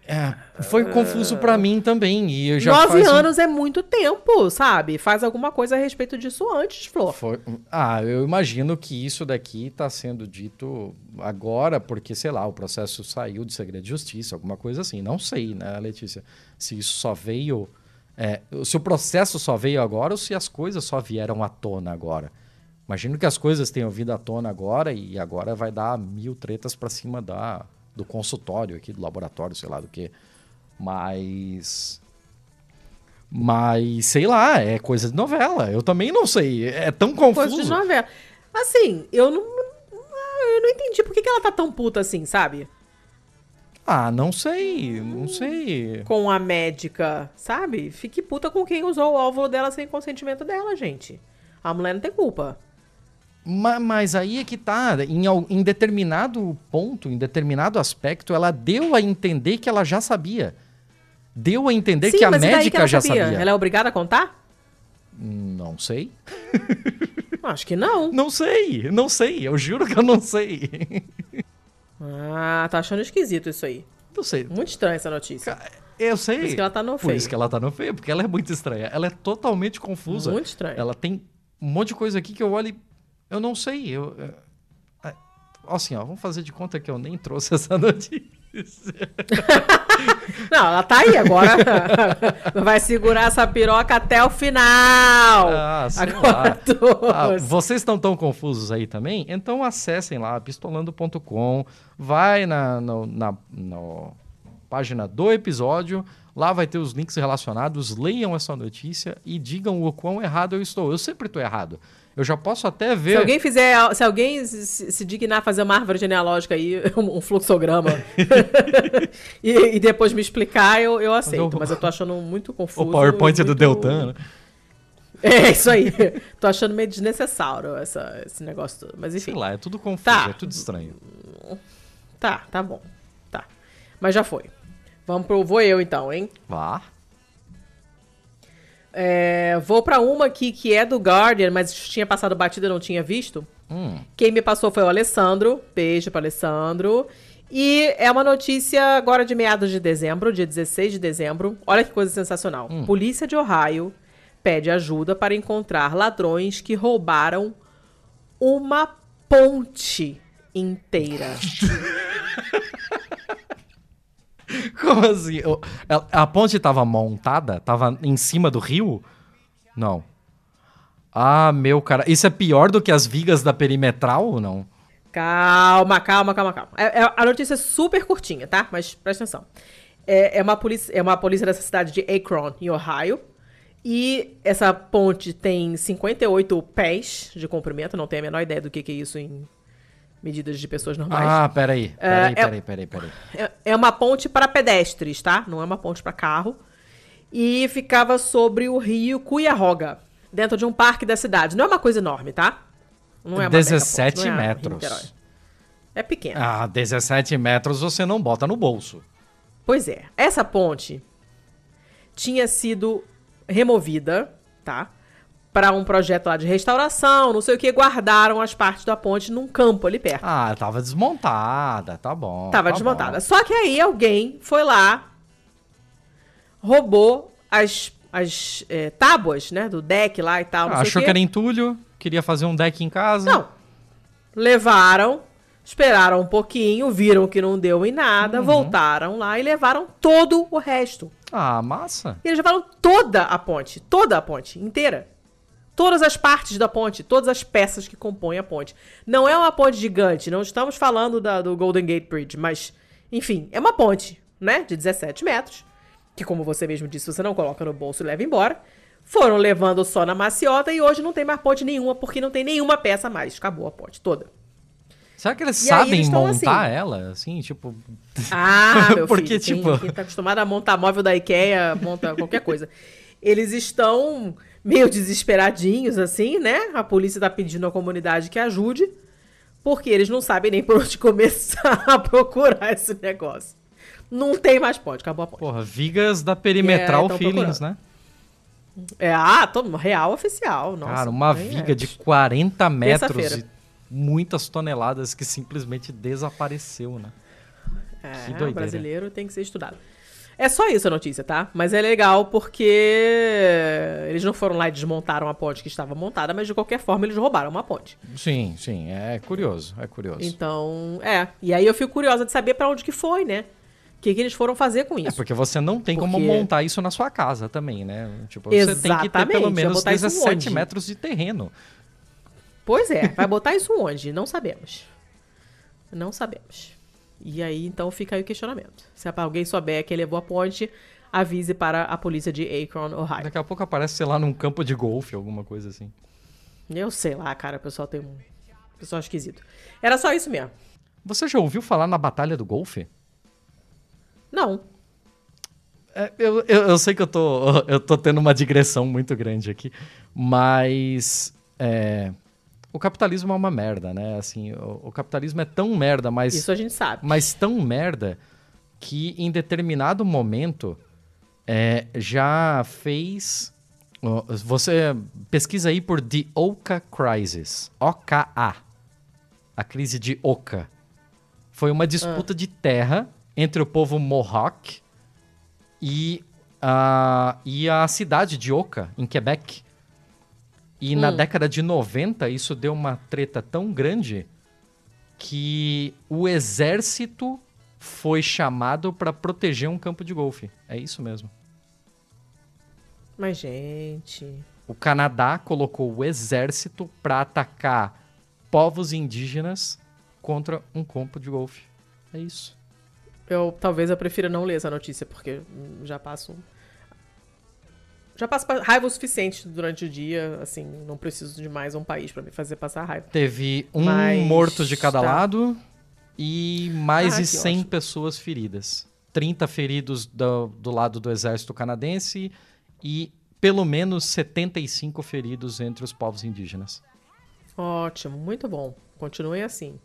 É, foi confuso para mim também. E eu já Nove um- anos é muito tempo, sabe? Faz alguma coisa a respeito disso antes, Flor. Foi- Ah, eu imagino que isso daqui está sendo dito agora, porque, sei lá, o processo saiu de segredo de justiça, alguma coisa assim. Não sei, né, Letícia? Se isso só veio. é, se o processo só veio agora ou se as coisas só vieram à tona agora. Imagino que as coisas tenham vindo à tona agora e agora vai dar mil tretas para cima da, do consultório aqui, do laboratório, sei lá do que. Mas. Mas, sei lá, é coisa de novela. Eu também não sei. É tão Coisa de confuso. novela. Assim, eu não. Eu não entendi por que, que ela tá tão puta assim, sabe? Ah, não sei. Não sei. Com a médica, sabe? Fique puta com quem usou o óvulo dela sem consentimento dela, gente. A mulher não tem culpa. Ma- Mas aí é que tá. Em, em determinado ponto, em determinado aspecto, ela deu a entender que ela já sabia. Deu a entender Sim, que a mas médica que já sabia? sabia. Ela é obrigada a contar? Não sei. Acho que não. Não sei. Não sei. Eu juro que eu não sei. Ah, tá achando esquisito isso aí. Não sei. Muito estranha essa notícia. Eu sei. Por isso que ela tá no Por feio. isso que ela tá no feio, porque ela é muito estranha. Ela é totalmente confusa. Muito estranha. Ela tem um monte de coisa aqui que eu olho e eu não sei. Eu, é, é, assim, ó, vamos fazer de conta que eu nem trouxe [laughs] essa notícia. [laughs] Não, ela tá aí agora. [laughs] Vai segurar essa piroca até o final. Ah, agora. Ah, vocês estão tão confusos aí também? Então acessem lá, pistolando.com, vai na, no- na, no página do episódio, lá vai ter os links relacionados, leiam essa notícia e digam o quão errado eu estou. Eu sempre estou errado. Eu já posso até ver... Se alguém fizer, se alguém se, dignar a fazer uma árvore genealógica aí, [laughs] um, fluxograma, [laughs] e, e depois me explicar, eu, eu aceito. o- Mas eu tô achando muito confuso. O PowerPoint e do muito- Deltan, né? [laughs] É, isso aí. tô achando meio desnecessário essa, esse negócio todo. Mas enfim. Sei lá, é tudo confuso, Tá. é tudo estranho. Tá, tá bom. Tá. Mas já foi. Vamos pro. Vou eu então, hein? Vá. É, vou pra uma aqui que é do Guardian, mas tinha passado batida e não tinha visto. Hum. Quem me passou foi o Alessandro. Beijo para Alessandro. E é uma notícia agora de meados de dezembro, dia 16 de dezembro. Olha que coisa sensacional. Polícia de Ohio pede ajuda para encontrar ladrões que roubaram uma ponte inteira. [laughs] [laughs] Como assim? A, a ponte estava montada? Tava em cima do rio? Não. Ah, meu cara. Isso é pior do que as vigas da perimetral ou não? Calma, calma, calma, calma. É- é- a notícia é super curtinha, tá? Mas presta atenção. É, é uma polícia, é uma polícia dessa cidade de Akron, em Ohio. E essa ponte tem 58 pés de comprimento. Não tenho a menor ideia do que, que é isso em medidas de pessoas normais. Ah, peraí. Peraí, é- peraí, peraí, peraí. É, é uma ponte para pedestres, tá? Não é uma ponte para carro. E ficava sobre o rio Cuyahoga, dentro de um parque da cidade. Não é uma coisa enorme, tá? Não é uma 17 mega ponte, não é metros. É pequena. Ah, 17 metros você não bota no bolso. Pois é, essa ponte tinha sido removida, tá? Para um projeto lá de restauração, não sei o que, guardaram as partes da ponte num campo ali perto. Ah, tava desmontada, tá bom. Tava tá desmontada. bom. Só que aí alguém foi lá, roubou as, as é, tábuas, né, do deck lá e tal, Ah, achou o quê. que era entulho, queria fazer um deck em casa. Não. Levaram, esperaram um pouquinho, viram que não deu em nada, Uhum. voltaram lá e levaram todo o resto. Ah, massa. E eles levaram toda a ponte, toda a ponte, inteira. Todas as partes da ponte, todas as peças que compõem a ponte. Não é uma ponte gigante, não estamos falando da- do Golden Gate Bridge, mas, enfim, é uma ponte, né, de 17 metros, que como você mesmo disse, você não coloca no bolso e leva embora. Foram levando só na maciota e hoje não tem mais ponte nenhuma, porque não tem nenhuma peça mais. Acabou a ponte toda. Será que eles E sabem eles tão montar assim. ela? Assim, tipo. Ah, meu [laughs] Porque, filho, tipo- quem, quem tá acostumado a montar móvel da IKEA, monta qualquer coisa. [laughs] Eles estão meio desesperadinhos, assim, né? A polícia tá pedindo à comunidade que ajude, porque eles não sabem nem por onde [laughs] começar a procurar esse negócio. Não tem mais ponte, acabou a ponte. Porra, vigas da perimetral É, feelings, né? É, ah, todo real oficial, nossa. Cara, uma viga é. de 40 metros e muitas toneladas que simplesmente desapareceu, né? É, que doideira. brasileiro tem que ser estudado. É só isso a notícia, tá? Mas é legal porque eles não foram lá e desmontaram a ponte que estava montada, mas de qualquer forma eles roubaram uma ponte. Sim, sim, é curioso, é curioso. Então, é. E aí eu fico curiosa de saber para onde que foi, né? O que, que eles foram fazer com isso. É porque você não tem Porque- como montar isso na sua casa também, né? Tipo, você tem que ter pelo menos botar isso 17 onde? metros de terreno. Pois é, vai botar isso onde? Não sabemos. Não sabemos. E aí, então, fica aí o questionamento. Se alguém souber que ele levou a ponte, avise para a polícia de Akron, Ohio. Daqui a pouco aparece, sei lá, num campo de golfe, alguma coisa assim. Eu sei lá, cara, o pessoal tem um... Pessoal esquisito. Era só isso mesmo. Você já ouviu falar na Batalha do Golfe? Não. É, eu, eu, eu sei que eu tô, [laughs] eu tô tendo uma digressão muito grande aqui, mas é, o capitalismo é uma merda, né? Assim, o, o capitalismo é tão merda, mas, Isso a gente sabe. mas tão merda que em determinado momento é, já fez. Você pesquisa aí por The Oka Crisis. OKA. A crise de Oka. Foi uma disputa de terra entre o povo Mohawk e a, e a cidade de Oka, em Quebec. E na década de 90, isso deu uma treta tão grande que o exército foi chamado para proteger um campo de golfe. É isso mesmo. Mas, gente... O Canadá colocou o exército para atacar povos indígenas contra um campo de golfe. É isso. Eu, talvez eu prefira não ler essa notícia, porque hum, já passo... Já passo pa- raiva o suficiente durante o dia, assim, não preciso de mais um país pra me fazer passar raiva. Teve um Mas morto de cada tá. lado e mais Ah, de que 100 ótimo. pessoas feridas. 30 feridos do, do lado do exército canadense e pelo menos 75 feridos entre os povos indígenas. Ótimo, muito bom. Continuem assim,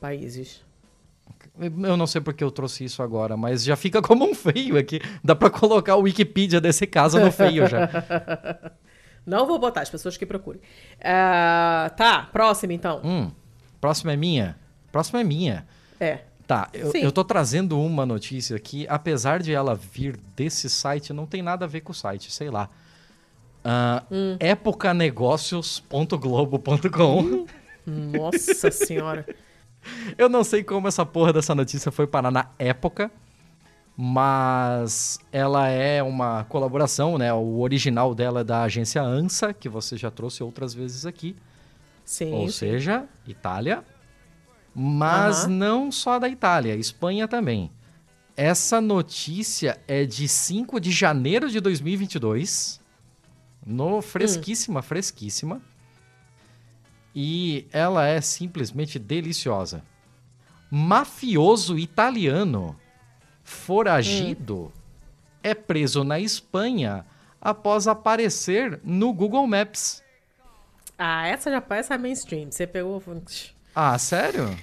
países. Eu não sei porque eu trouxe isso agora, mas já fica [laughs] como um feio aqui. Dá pra colocar o Wikipedia desse caso no feio já. [laughs] Não vou botar, as pessoas que procurem. Ah, tá, próximo então. Hum, próxima é minha. Próxima é minha. É. Tá, eu, Sim. eu tô trazendo uma notícia que, apesar de ela vir desse site, não tem nada a ver com o site, sei lá. Ah, Hum. épocanegócios.globo.com Nossa senhora. [laughs] Eu não sei como essa porra dessa notícia foi parar na época, mas ela é uma colaboração, né? O original dela é da agência ANSA, que você já trouxe outras vezes aqui. Sim. Ou seja, Itália. Mas Aham. não só da Itália, Espanha também. Essa notícia é de 5 de janeiro de 2022. No fresquíssima, fresquíssima. E ela é simplesmente deliciosa. Mafioso italiano foragido é preso na Espanha após aparecer no Google Maps. Ah, essa já essa é mainstream. Você pegou. Ah, sério?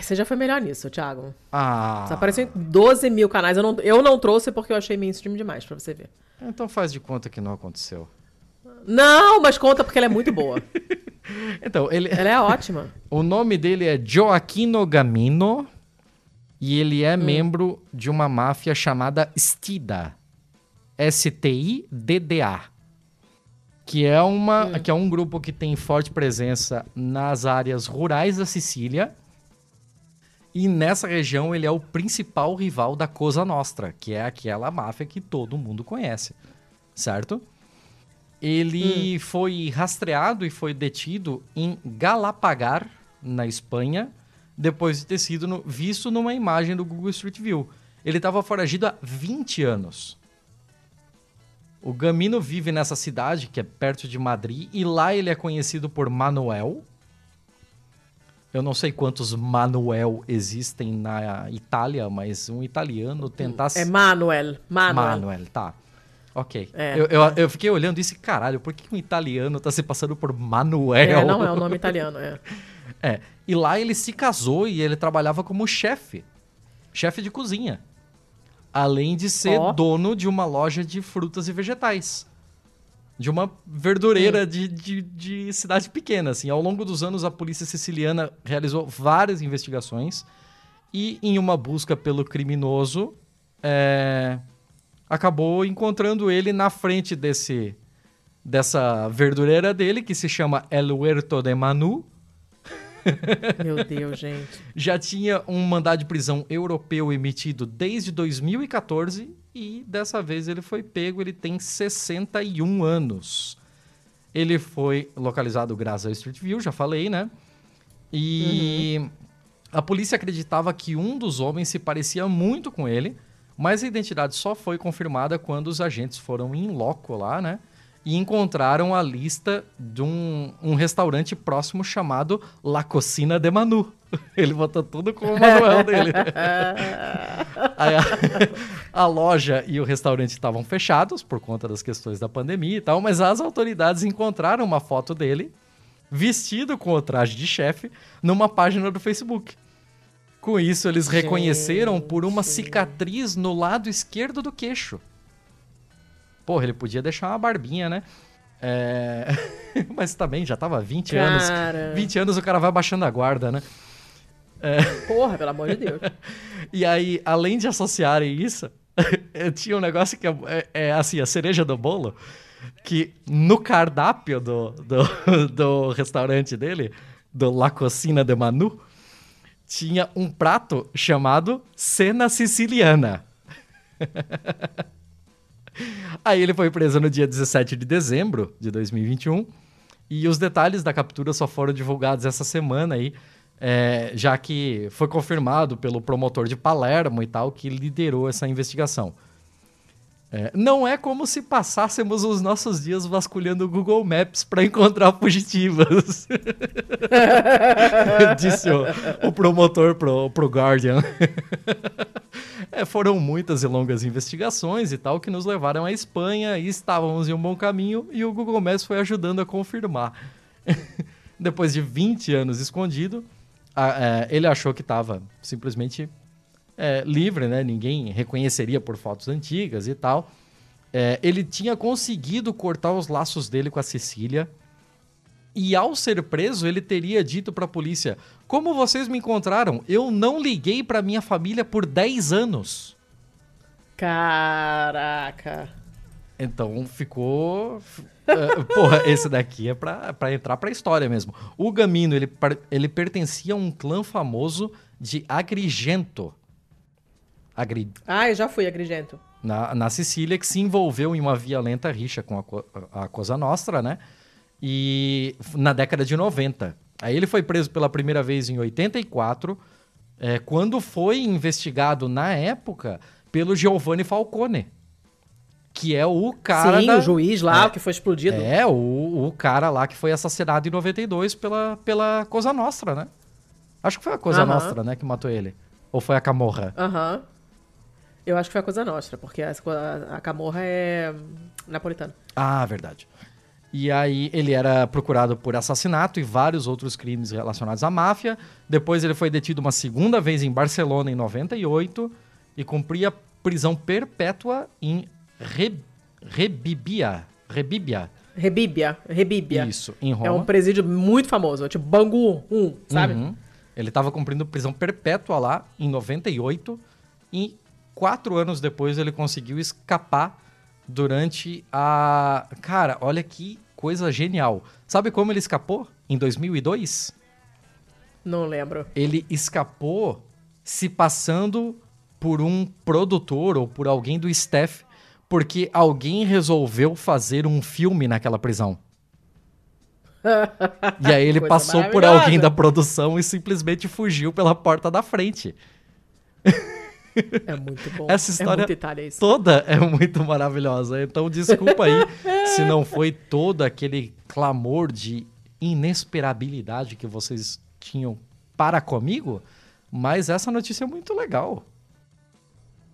Você já foi melhor nisso, Thiago. Ah. Você apareceu em 12 mil canais. Eu não, eu não trouxe porque eu achei mainstream demais pra você ver. Então faz de conta que não aconteceu. Não, mas conta porque ela é muito boa. [laughs] Então, ele, ela é ótima. [laughs] o nome dele é Gioacchino Gamino e ele é membro de uma máfia chamada Stida. S-T-I-D-D-A. Que é, uma, que é um grupo que tem forte presença nas áreas rurais da Sicília. E nessa região ele é o principal rival da Cosa Nostra, que é aquela máfia que todo mundo conhece, certo? Ele foi rastreado e foi detido em Galapagar, na Espanha, depois de ter sido no- visto numa imagem do Google Street View. Ele estava foragido há 20 anos. O Gamino vive nessa cidade, que é perto de Madrid, e lá ele é conhecido por Manuel. Eu não sei quantos Manuel existem na Itália, mas um italiano tentasse. É Manuel. Manuel. Manuel, tá. Ok. É, eu, eu, eu fiquei olhando isso e, caralho, por que um italiano tá se passando por Manuel? É, não é o nome italiano, é. [laughs] É. E lá ele se casou e ele trabalhava como chefe. Chefe de cozinha. Além de ser Ó. dono de uma loja de frutas e vegetais. De uma Hum. verdureira de, de, de cidade pequena, assim. Ao longo dos anos, a polícia siciliana realizou várias investigações. E em uma busca pelo criminoso, é, acabou encontrando ele na frente desse dessa verdureira dele, que se chama El Huerto de Manu. [laughs] Meu Deus, gente. Já tinha um mandado de prisão europeu emitido desde 2014 e dessa vez ele foi pego, ele tem 61 anos. Ele foi localizado graças ao Street View, já falei, né? E uhum. a polícia acreditava que um dos homens se parecia muito com ele, mas a identidade só foi confirmada quando os agentes foram em loco lá, né? E encontraram a lista de um, um restaurante próximo chamado La Cocina de Manu. [laughs] Ele botou tudo com o manual dele. [laughs] a, [laughs] a, loja e o restaurante estavam fechados por conta das questões da pandemia e tal, mas as autoridades encontraram uma foto dele vestido com o traje de chefe numa página do Facebook. Com isso, eles Gente. reconheceram por uma cicatriz no lado esquerdo do queixo. Porra, ele podia deixar uma barbinha, né? É... [laughs] Mas também já tava 20 cara... anos. 20 anos o cara vai baixando a guarda, né? É... Porra, pelo amor de Deus. [laughs] e aí, além de associarem isso, [laughs] tinha um negócio que é, é, é, assim, a cereja do bolo, que no cardápio do, do, do restaurante dele, do La Cocina de Manu, tinha um prato chamado cena siciliana. [laughs] Aí ele foi preso no dia 17 de dezembro de 2021 e os detalhes da captura só foram divulgados essa semana aí, é, já que foi confirmado pelo promotor de Palermo e tal que liderou essa investigação. É, não é como se passássemos os nossos dias vasculhando o Google Maps para encontrar fugitivas. [laughs] Disse o, o, promotor pro, pro Guardian. [laughs] é, foram muitas e longas investigações e tal que nos levaram à Espanha e estávamos em um bom caminho e o Google Maps foi ajudando a confirmar. [laughs] Depois de 20 anos escondido, a, é, ele achou que estava simplesmente é, livre, né? Ninguém reconheceria por fotos antigas e tal. É, ele tinha conseguido cortar os laços dele com a Cecília. E ao ser preso, ele teria dito para a polícia: Como vocês me encontraram? Eu não liguei para minha família por 10 anos. Caraca. Então ficou. uh, porra, esse daqui é pra, pra entrar pra história mesmo. O Gamino, ele, ele pertencia a um clã famoso de Agrigento. Agri... Ah, eu já fui agrigento. Na, na Sicília, que se envolveu em uma violenta rixa com a, a Cosa Nostra, né? E na década de 90. Aí ele foi preso pela primeira vez em 84, é, quando foi investigado na época pelo Giovanni Falcone. Que é o cara. Sim, da... o juiz lá, é, que foi explodido. É, o, o cara lá que foi assassinado em 92 pela, pela Cosa Nostra, né? Acho que foi a Cosa uh -huh. Nostra, né, que matou ele. Ou foi a Camorra? Aham. Uh -huh. Eu acho que foi a Coisa Nostra, porque a, a, a Camorra é napolitana. Ah, verdade. E aí ele era procurado por assassinato e vários outros crimes relacionados à máfia. Depois ele foi detido uma segunda vez em Barcelona em 98 e cumpria prisão perpétua em Re... Rebibia. Rebíbia. Rebíbia. Rebíbia. Isso, em Roma. É um presídio muito famoso, tipo Bangu 1, sabe? Uhum. Ele estava cumprindo prisão perpétua lá em 98 e quatro anos depois ele conseguiu escapar durante a. Cara, olha que coisa genial. Sabe como ele escapou? Em 2002? Não lembro. Ele escapou se passando por um produtor ou por alguém do staff, porque alguém resolveu fazer um filme naquela prisão. e aí ele [laughs] passou por alguém da produção e simplesmente fugiu pela porta da frente. [laughs] É muito bom. Essa é história é toda é muito maravilhosa. Então, desculpa aí se não foi todo aquele clamor de inesperabilidade que vocês tinham para comigo, mas essa notícia é muito legal.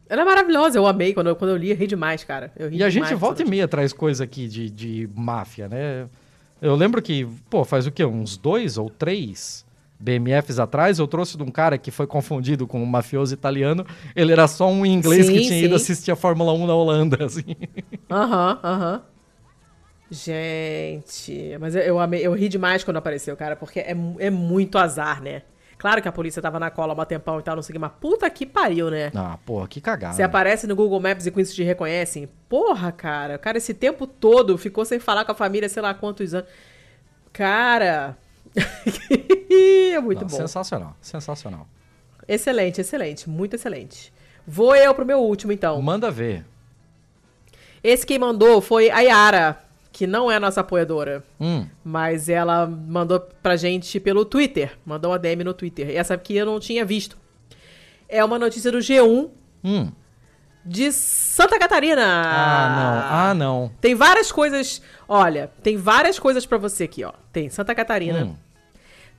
Ela é maravilhosa, eu amei. Quando eu, quando eu li, eu ri demais, cara. e a gente volta e meia traz coisa aqui de, de máfia, né? Eu lembro que, pô, faz o quê? Uns dois ou três BMFs atrás, eu trouxe de um cara que foi confundido com um mafioso italiano. Ele era só um inglês sim, que tinha sim. ido assistir a Fórmula 1 na Holanda, [laughs] assim. Aham, uhum, aham. Uhum. Gente, mas eu, eu, amei, eu ri demais quando apareceu, cara, porque é, é muito azar, né? Claro que a polícia tava na cola há um tempão e tal, não sei o que, mas puta que pariu, né? Ah, porra, que cagada. Você aparece no Google Maps e com isso te reconhecem. Porra, cara. O cara esse tempo todo ficou sem falar com a família, sei lá quantos anos. Cara. [laughs] é muito Não, bom. Sensacional, sensacional. Excelente, excelente. Muito excelente. Vou eu pro meu último, então. Manda ver. Esse quem mandou foi a Yara, que não é nossa apoiadora. Hum, Mas ela mandou pra gente pelo Twitter. Mandou uma DM no Twitter. Essa aqui eu não tinha visto. É uma notícia do G1 hum. De Santa Catarina. Ah, não. Ah, não. Tem várias coisas. Olha, tem várias coisas pra você aqui, ó. Tem Santa Catarina. Hum.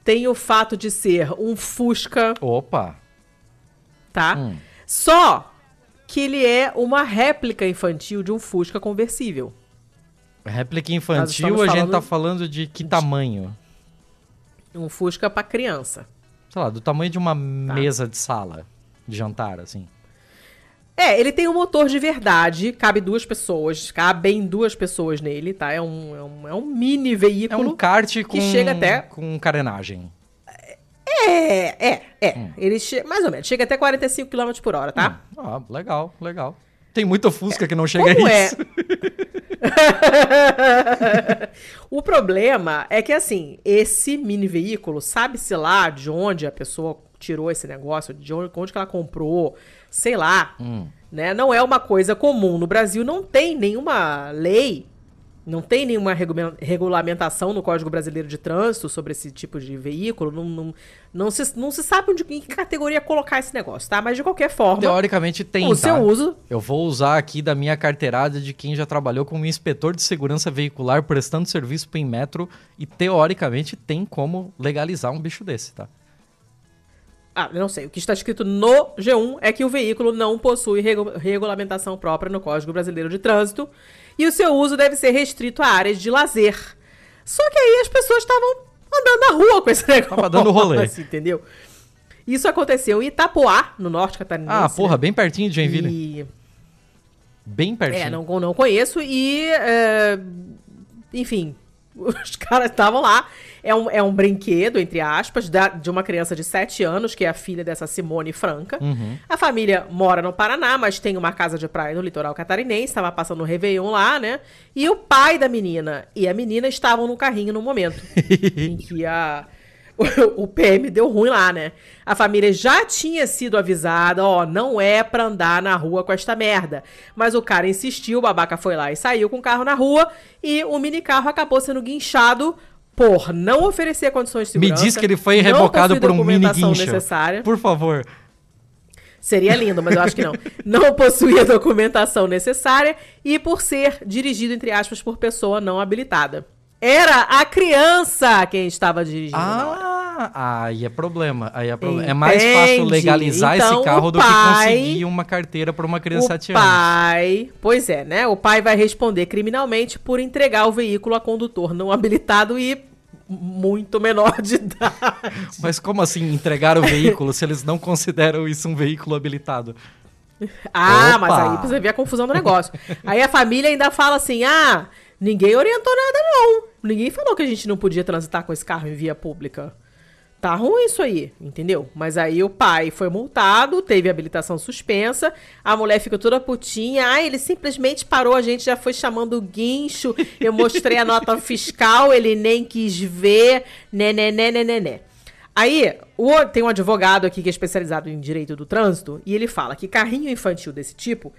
Tem o fato de ser um Fusca, Opa. tá? Hum. Só que ele é uma réplica infantil de um Fusca conversível. Réplica infantil, a gente tá falando de que tamanho? Um Fusca pra criança. Sei lá, do tamanho de uma Tá. mesa de sala de jantar, assim. É, ele tem um motor de verdade, cabe duas pessoas, cabem duas pessoas nele, tá? É um, é um, é um mini É veículo. um kart com, chega até- com carenagem. É, é, é. Hum. Ele che... mais ou menos, chega até 45 km por hora, tá? Hum, Ah, legal, legal. Tem muito Fusca que não chega Como a é? isso. [laughs] o problema é que, assim, esse mini veículo, sabe-se lá de onde a pessoa tirou esse negócio, de onde, onde que ela comprou, sei lá, Hum. né? Não é uma coisa comum. No Brasil não tem nenhuma lei, não tem nenhuma regu- regulamentação no Código Brasileiro de Trânsito sobre esse tipo de veículo. Não, não, não, se, não se sabe onde, em que categoria colocar esse negócio, tá? Mas de qualquer forma, Teoricamente tem, o tá? seu uso Eu vou usar aqui da minha carteirada de quem já trabalhou como inspetor de segurança veicular prestando serviço em metro e teoricamente tem como legalizar um bicho desse, tá? Ah, não sei. O que está escrito no G1 é que o veículo não possui regu- regulamentação própria no Código Brasileiro de Trânsito e o seu uso deve ser restrito a áreas de lazer. Só que aí as pessoas estavam andando na rua com esse [laughs] negócio. Tava dando rolê. assim, entendeu? Isso aconteceu em Itapoá, no norte catarinense. Ah, porra, né? bem pertinho de Joinville. E... Bem pertinho. É, não, não conheço e. é, enfim, [laughs] os caras estavam lá. É um, é um brinquedo, entre aspas, da- de uma criança de 7 anos, que é a filha dessa Simone Franca. Uhum. A família mora no Paraná, mas tem uma casa de praia no litoral catarinense, estava passando o Réveillon lá, né? E o pai da menina e a menina estavam no carrinho no momento [laughs] em que a, [laughs] o, PM deu ruim lá, né? A família já tinha sido avisada, ó, não é pra andar na rua com esta merda. Mas o cara insistiu, o babaca foi lá e saiu com o carro na rua e o mini carro acabou sendo guinchado por não oferecer condições de Me segurança. diz que ele foi rebocado por um mini guincho. necessária. Por favor. Seria lindo, mas eu acho que não. [laughs] Não possuía documentação necessária e por ser dirigido, entre aspas, por pessoa não habilitada. Era a criança quem estava dirigindo. Ah, aí é problema. Aí é, problema. é mais fácil legalizar Então, esse carro o do que pai- conseguir uma carteira para uma criança de O 7 anos. pai, pois é, né? O pai vai responder criminalmente por entregar o veículo a condutor não habilitado e muito menor de [laughs] idade. Mas como assim entregar o veículo se eles não consideram isso um veículo habilitado? Ah, Opa! mas aí você vê a confusão do negócio. aí a família ainda fala assim: ah, ninguém orientou nada, não. Ninguém falou que a gente não podia transitar com esse carro em via pública. Tá ruim isso aí, entendeu? Mas aí o pai foi multado, teve habilitação suspensa, a mulher ficou toda putinha. Ah, ele simplesmente parou, a gente já foi chamando o guincho, eu mostrei a nota fiscal, ele nem quis ver, né, né, né, né, né, né. Aí, o- tem um advogado aqui que é especializado em direito do trânsito, e ele fala que carrinho infantil desse tipo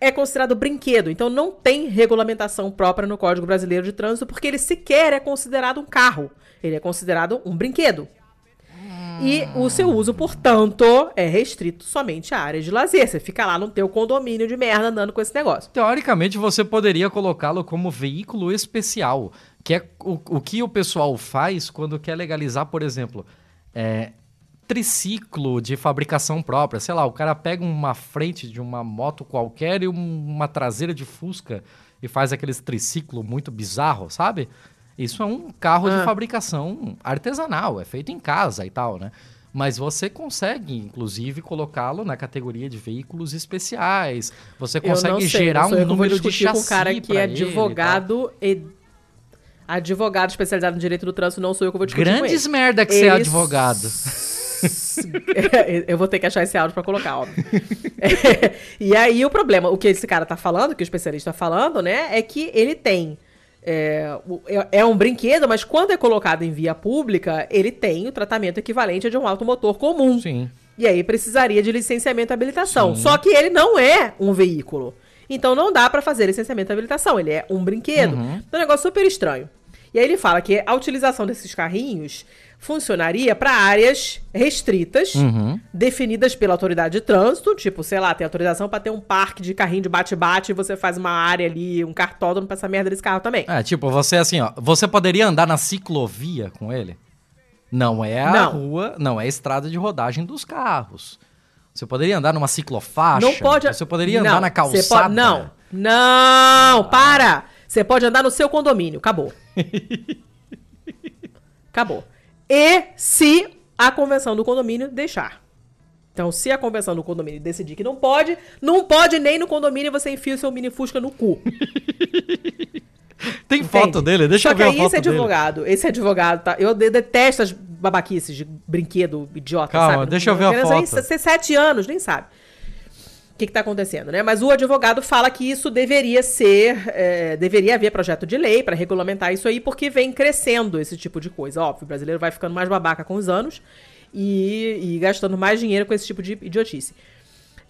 é considerado brinquedo, então não tem regulamentação própria no Código Brasileiro de Trânsito, porque ele sequer é considerado um carro. Ele é considerado um brinquedo. E o seu uso, portanto, é restrito somente a áreas de lazer. Você fica lá no teu condomínio de merda andando com esse negócio. Teoricamente, você poderia colocá-lo como veículo especial, que é o, o que o pessoal faz quando quer legalizar, por exemplo, é, triciclo de fabricação própria. Sei lá, o cara pega uma frente de uma moto qualquer e um- uma traseira de Fusca e faz aqueles triciclo muito bizarro, sabe? Isso é um carro Ah. de fabricação artesanal, é feito em casa e tal, né? Mas você consegue, inclusive, colocá-lo na categoria de veículos especiais. Você consegue sei, gerar um número de discutir com chassi um cara que é ele e advogado e Advogado especializado em direito do trânsito, não sou eu que vou discutir Grandes merda que você é Ele advogado. [laughs] [laughs] eu vou ter que achar esse áudio pra colocar, óbvio. É, [laughs] e aí o problema, o que esse cara tá falando, que o especialista tá falando, né, é que ele tem. É, é, é um brinquedo, mas quando é colocado em via pública, ele tem o tratamento equivalente a de um automotor comum. Sim. E aí precisaria de licenciamento e habilitação. Sim. Só que ele não é um veículo. Então não dá para fazer licenciamento e habilitação. Ele é um brinquedo. Uhum. Então é um negócio super estranho. E aí ele fala que a utilização desses carrinhos funcionaria para áreas restritas, uhum. definidas pela autoridade de trânsito, tipo, sei lá, tem autorização para ter um parque de carrinho de bate-bate e você faz uma área ali, um cartódromo pra essa merda desse carro também. É, tipo, você assim, ó, você poderia andar na ciclovia com ele? Não é a não. rua, não é a estrada de rodagem dos carros. Você poderia andar numa ciclofaixa? Não pode. Você poderia não, andar na calçada? Pode, não, não, para! Você pode andar no seu condomínio, acabou. [laughs] acabou e se a convenção do condomínio deixar. Então, se a convenção do condomínio decidir que não pode, não pode nem no condomínio você enfia o seu mini fusca no cu. [laughs] Tem Entende? foto dele? Deixa Só eu ver que aí esse advogado, dele. esse advogado, tá? Eu detesto as babaquices de brinquedo idiota, Calma, sabe? deixa eu ver a foto. Você sete anos, nem sabe que está acontecendo, né? Mas o advogado fala que isso deveria ser, é, deveria haver projeto de lei para regulamentar isso aí, porque vem crescendo esse tipo de coisa. Óbvio, o brasileiro vai ficando mais babaca com os anos e, e gastando mais dinheiro com esse tipo de idiotice.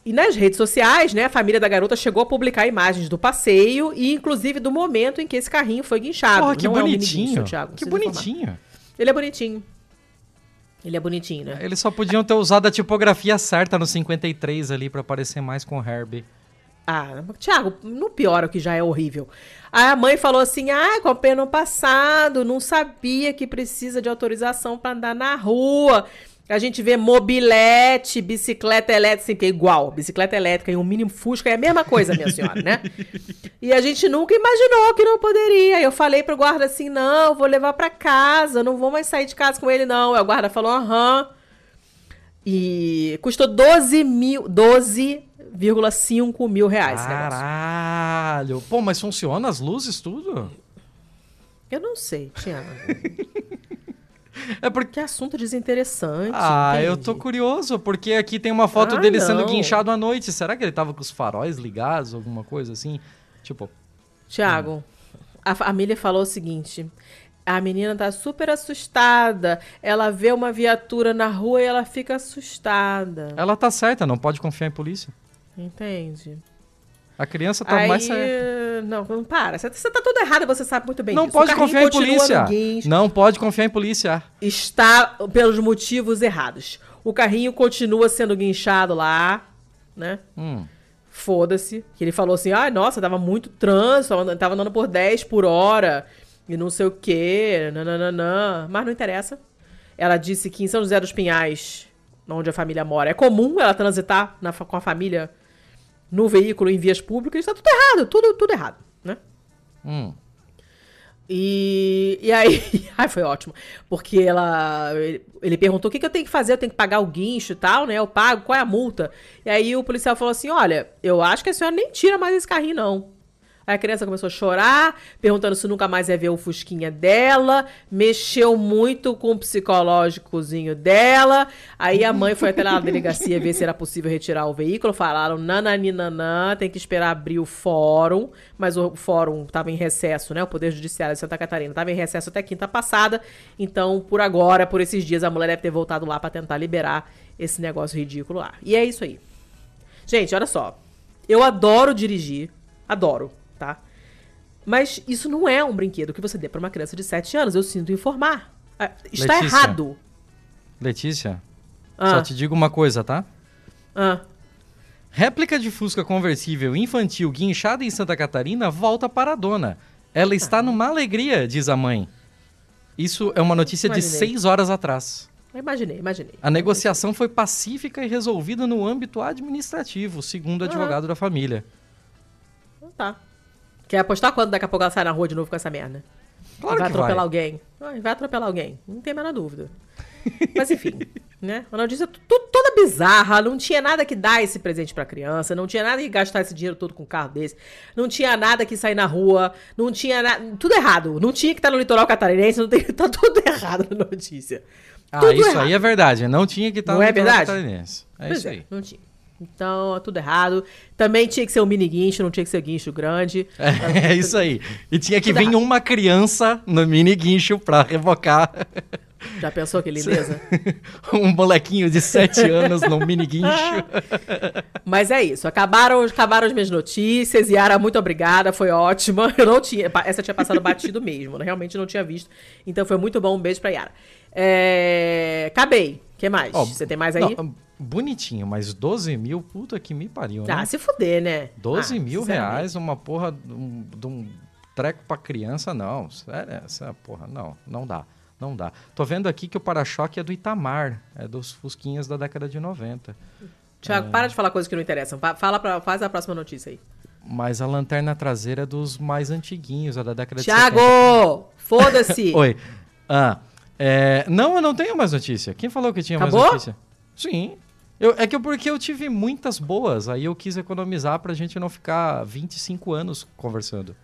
E nas redes sociais, né, a família da garota chegou a publicar imagens do passeio e, inclusive, do momento em que esse carrinho foi guinchado. Porra, que Não bonitinho. É um guincho, Thiago, que bonitinho. Ele é bonitinho. Ele é bonitinho, né? Eles só podiam ter usado a tipografia certa no 53 ali para parecer mais com o Herbie. Ah, Thiago, não piora o que já é horrível. Aí a mãe falou assim: ah, comprei no passado, não sabia que precisa de autorização para andar na rua. A gente vê mobilete, bicicleta elétrica, assim, que é igual. Bicicleta elétrica e um mínimo Fusca é a mesma coisa, minha senhora, né? [laughs] E a gente nunca imaginou que não poderia. Eu falei pro guarda assim: não, vou levar para casa, não vou mais sair de casa com ele, não. Aí o guarda falou: aham. E custou 12 mil, 12,5 mil reais. Caralho! Pô, mas funciona as luzes, tudo? Eu não sei, Tiago. [laughs] É porque que assunto desinteressante. Ah, entende? eu tô curioso, porque aqui tem uma foto ah, dele não. sendo guinchado à noite. Será que ele tava com os faróis ligados, alguma coisa assim? Tipo. Tiago, hum. a família falou o seguinte: a menina tá super assustada. Ela vê uma viatura na rua e ela fica assustada. Ela tá certa, não pode confiar em polícia. Entende? A criança tá Aí, mais. Não, não para. Você, você tá tudo errado, você sabe muito bem Não disso. pode confiar em polícia. Não pode confiar em polícia. Está pelos motivos errados. O carrinho continua sendo guinchado lá, né? Hum. Foda-se. Que ele falou assim: ah, nossa, tava muito trânsito, tava andando por 10 por hora e não sei o quê, nananana. Mas não interessa. Ela disse que em São José dos Pinhais, onde a família mora, é comum ela transitar na, com a família no veículo em vias públicas, está tudo errado, tudo, tudo errado, né? Hum. E, e aí, [laughs] ai, foi ótimo, porque ela, ele, ele perguntou o que, que eu tenho que fazer, eu tenho que pagar o guincho e tal, né? Eu pago, qual é a multa? E aí o policial falou assim: olha, eu acho que a senhora nem tira mais esse carrinho, não. A criança começou a chorar, perguntando se nunca mais ia ver o Fusquinha dela, mexeu muito com o psicológicozinho dela. Aí a mãe foi até lá na delegacia ver se era possível retirar o veículo. Falaram, nananinanã, tem que esperar abrir o fórum. Mas o fórum estava em recesso, né? O Poder Judiciário de Santa Catarina estava em recesso até quinta passada. Então, por agora, por esses dias, a mulher deve ter voltado lá para tentar liberar esse negócio ridículo lá. E é isso aí. Gente, olha só. Eu adoro dirigir. Adoro tá? Mas isso não é um brinquedo que você dê para uma criança de 7 anos, eu sinto informar. Ah, está Letícia. errado. Letícia, ah. só te digo uma coisa, tá? Ah. Réplica de Fusca conversível infantil guinchada em Santa Catarina volta para a dona. Ela está ah. numa alegria, diz a mãe. Isso é uma notícia imaginei. de seis horas atrás. Imaginei, imaginei. A negociação foi pacífica e resolvida no âmbito administrativo, segundo o advogado da família. Então tá. Quer apostar quando daqui a pouco ela sai na rua de novo com essa merda? Claro vai atropelar vai. alguém. Vai atropelar alguém. Não tem a menor dúvida. Mas enfim, [laughs] né? Uma notícia toda bizarra. Não tinha nada que dar esse presente pra criança. Não tinha nada que gastar esse dinheiro todo com um carro desse. Não tinha nada que sair na rua. Não tinha nada. Tudo errado. Não tinha que estar no litoral catarinense. Não tem... [laughs] Tá tudo errado na notícia. Ah, Tudo isso errado. aí é verdade. Não tinha que estar Não no é litoral verdade? catarinense. É Pois isso aí. Não tinha. Então, tudo errado. Também tinha que ser um mini guincho, não tinha que ser guincho grande. É, isso aí. E tinha que Tudo vir errado. uma criança no mini guincho pra revocar Já pensou que lindeza? [laughs] um molequinho de 7 anos no mini guincho. Mas é isso. Acabaram, acabaram as minhas notícias. Yara, muito obrigada. Foi ótima. Eu não tinha. Essa tinha passado batido mesmo. Eu realmente não tinha visto. Então foi muito bom. Um beijo pra Yara. É... Acabei. O que mais? Ó, Você tem mais aí? Não, bonitinho, mas 12 mil, puta que me pariu, né? Ah, se fuder, né? 12 Ah, mil reais, uma porra de um, de um treco pra criança, não. Sério, essa porra, não, não dá. Não dá. Tô vendo aqui que o para-choque é do Itamar, é dos Fusquinhas da década de 90. Tiago, É. para de falar coisas que não interessam. Fala pra, faz a próxima notícia aí. Mas a lanterna traseira é dos mais antiguinhos, é da década de 70. Tiago! Foda-se! [laughs] Oi. Ah, é, não, eu não tenho mais notícia. Quem falou que tinha Acabou? mais notícia? Sim. Eu, é que eu- porque eu tive muitas boas, aí eu quis economizar pra gente não ficar 25 anos conversando.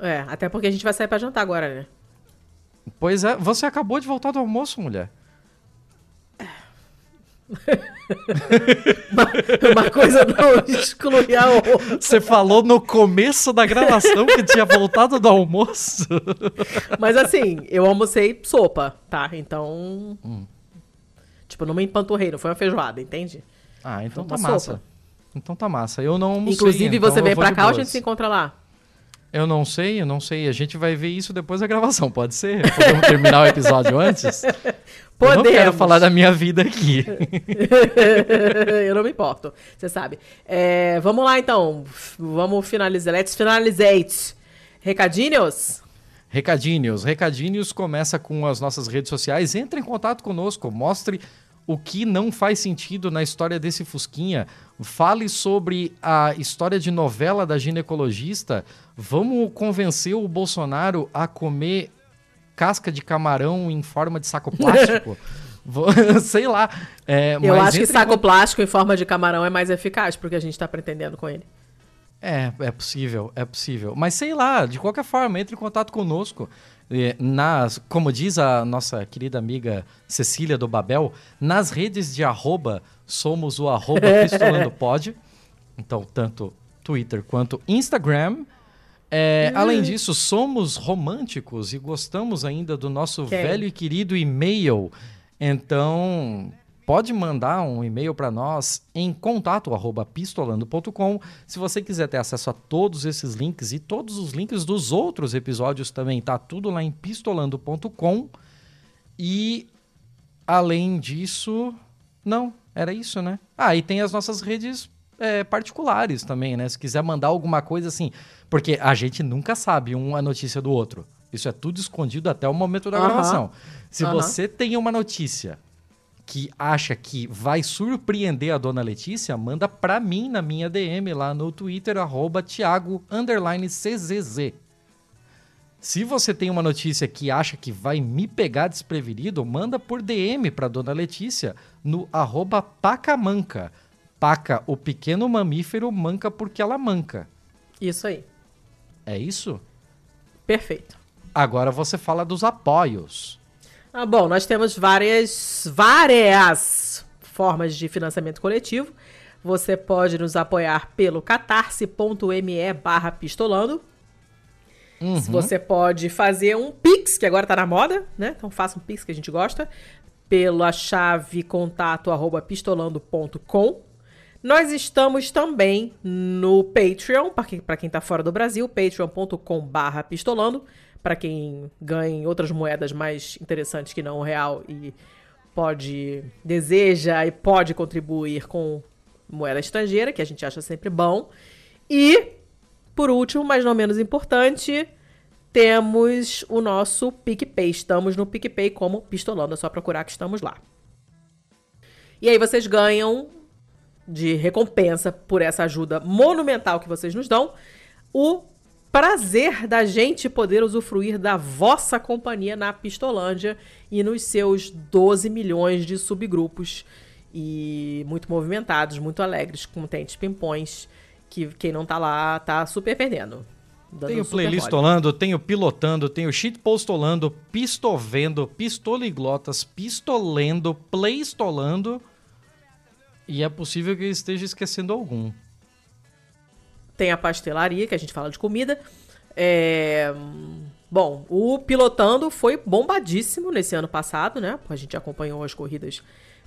É, até porque a gente vai sair pra jantar agora, né? Pois é, você acabou de voltar do almoço, mulher. [laughs] Uma coisa não exclui a outra. Você falou no começo da gravação que tinha voltado do almoço. Mas assim, eu almocei sopa, tá? Então. Hum. Tipo, não me empanturrei, não foi uma feijoada, entende? Ah, então tá massa. sopa. Então tá massa. Eu não almocei. Inclusive, então você vem pra cá ou a gente se encontra lá? Eu não sei, eu não sei. A gente vai ver isso depois da gravação, pode ser? Podemos terminar o episódio antes? [laughs] Eu não quero Podemos. falar da minha vida aqui. [laughs] eu não me importo, você sabe. É, vamos lá então. Vamos finalizar. Let's finalizate. Recadinhos? Recadinhos. Recadinhos começa com as nossas redes sociais. Entre em contato conosco, mostre o que não faz sentido na história desse Fusquinha. Fale sobre a história de novela da ginecologista. Vamos convencer o Bolsonaro a comer casca de camarão em forma de saco plástico. [laughs] [laughs] Sei lá. É, eu acho que saco plástico em forma de camarão é mais eficaz porque a gente tá pretendendo com ele. É, é possível, é possível. Mas sei lá, de qualquer forma, entre em contato conosco. Nas, como diz a nossa querida amiga Cecília do Babel, nas redes de arroba, somos o arroba [laughs] pistolandopod. Então, tanto Twitter quanto Instagram. É, Além disso, somos românticos e gostamos ainda do nosso Quem? velho e querido e-mail. Então, pode mandar um e-mail para nós em contato arroba pistolando.com. Se você quiser ter acesso a todos esses links e todos os links dos outros episódios também, tá tudo lá em pistolando.com. E além disso, não, era isso, né? Ah, e tem as nossas redes é, particulares também, né? Se quiser mandar alguma coisa assim, porque a gente nunca sabe um a notícia do outro. Isso é tudo escondido até o momento da Aham. gravação. Se Aham. você tem uma notícia que acha que vai surpreender a dona Letícia, manda pra mim na minha DM lá no Twitter, arroba Thiago CZZ. Se você tem uma notícia que acha que vai me pegar desprevenido, manda por DM pra dona Letícia no arroba Pacamanca. Paca, o pequeno mamífero, manca porque ela manca. Isso aí. É isso? Perfeito. Agora você fala dos apoios. Ah, bom, nós temos várias, várias formas de financiamento coletivo. Você pode nos apoiar pelo catarse.me barra pistolando. Uhum. Você pode fazer um Pix, que agora tá na moda, né? Então faça um Pix que a gente gosta, pela chave contato arroba pistolando.com. Nós estamos também no Patreon, para quem, pra quem tá fora do Brasil, patreon.com barra pistolando, para quem ganha outras moedas mais interessantes que não o real e pode, deseja e pode contribuir com moeda estrangeira, que a gente acha sempre bom. E por último, mas não menos importante, temos o nosso PicPay. Estamos no PicPay como Pistolando, é só procurar que estamos lá. E aí vocês ganham de recompensa por essa ajuda monumental que vocês nos dão, o prazer da gente poder usufruir da vossa companhia na Pistolândia e nos seus 12 milhões de subgrupos e muito movimentados, muito alegres, contentes, pimpões, que quem não tá lá tá super perdendo. Tenho playlistolando, tenho pilotando, tenho shitpostolando, pistovendo, pistoliglotas, pistolendo, playstolando. E é possível que eu esteja esquecendo algum. Tem a pastelaria, que a gente fala de comida. É... Bom, o pilotando foi bombadíssimo nesse ano passado, né? A gente acompanhou as corridas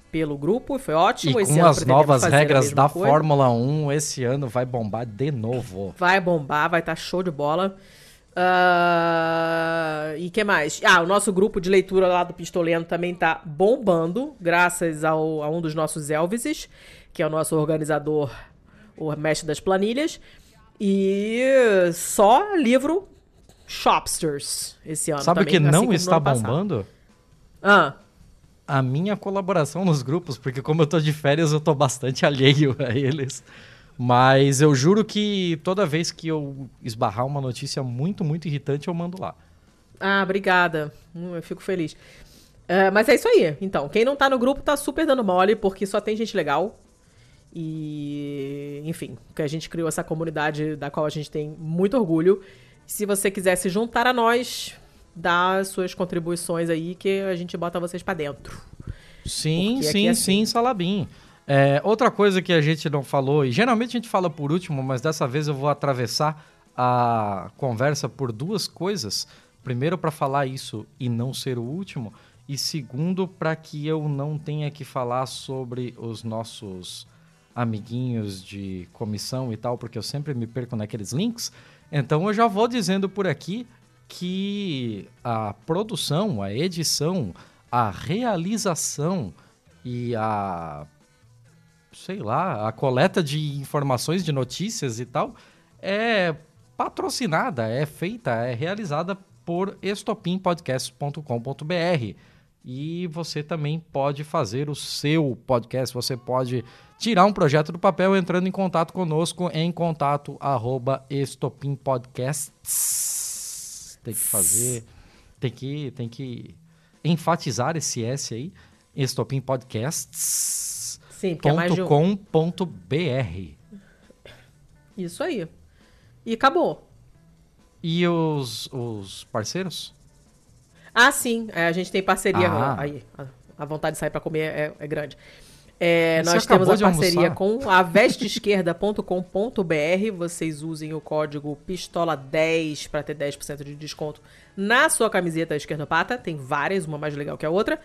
pelo grupo, foi ótimo. E esse com as novas regras da coisa. Fórmula 1, esse ano vai bombar de novo. Vai bombar, vai estar tá show de bola. Uh, e que mais? Ah, o nosso grupo de leitura lá do Pistolendo também tá bombando, graças ao, a um dos nossos Elvises, que é o nosso organizador, o mestre das planilhas. E só livro Shopsters esse ano. Sabe o que não assim está bombando? Ah a minha colaboração nos grupos, porque como eu tô de férias, eu tô bastante alheio a eles. Mas eu juro que toda vez que eu esbarrar uma notícia muito, muito irritante, eu mando lá. Ah, obrigada. Hum, eu fico feliz. Uh, mas é isso aí. Então, quem não tá no grupo tá super dando mole, porque só tem gente legal. E, enfim, que a gente criou essa comunidade da qual a gente tem muito orgulho. Se você quiser se juntar a nós, dar suas contribuições aí que a gente bota vocês para dentro. Sim, sim, é assim. sim, Salabim. É, outra coisa que a gente não falou, e geralmente a gente fala por último, mas dessa vez eu vou atravessar a conversa por duas coisas. Primeiro, para falar isso e não ser o último, e segundo, para que eu não tenha que falar sobre os nossos amiguinhos de comissão e tal, porque eu sempre me perco naqueles links. Então eu já vou dizendo por aqui que a produção, a edição, a realização e a sei lá, a coleta de informações, de notícias e tal é patrocinada, é feita, é realizada por estopimpodcast.com.br. E você também pode fazer o seu podcast, você pode tirar um projeto do papel entrando em contato conosco em contato arroba estopimpodcasts tem que fazer, tem que, tem que enfatizar esse S aí, Estopim Podcasts. Sim, porque é um... .com.br. Isso aí. E acabou. E os, os parceiros? Ah, sim. É, a gente tem parceria. Ah. Aí, a vontade de sair para comer é, é grande. É, nós temos a parceria com a vesteesquerda.com.br. Vocês usem o código PISTOLA10 para ter 10% de desconto na sua camiseta esquerdopata. Tem várias, uma mais legal que a outra.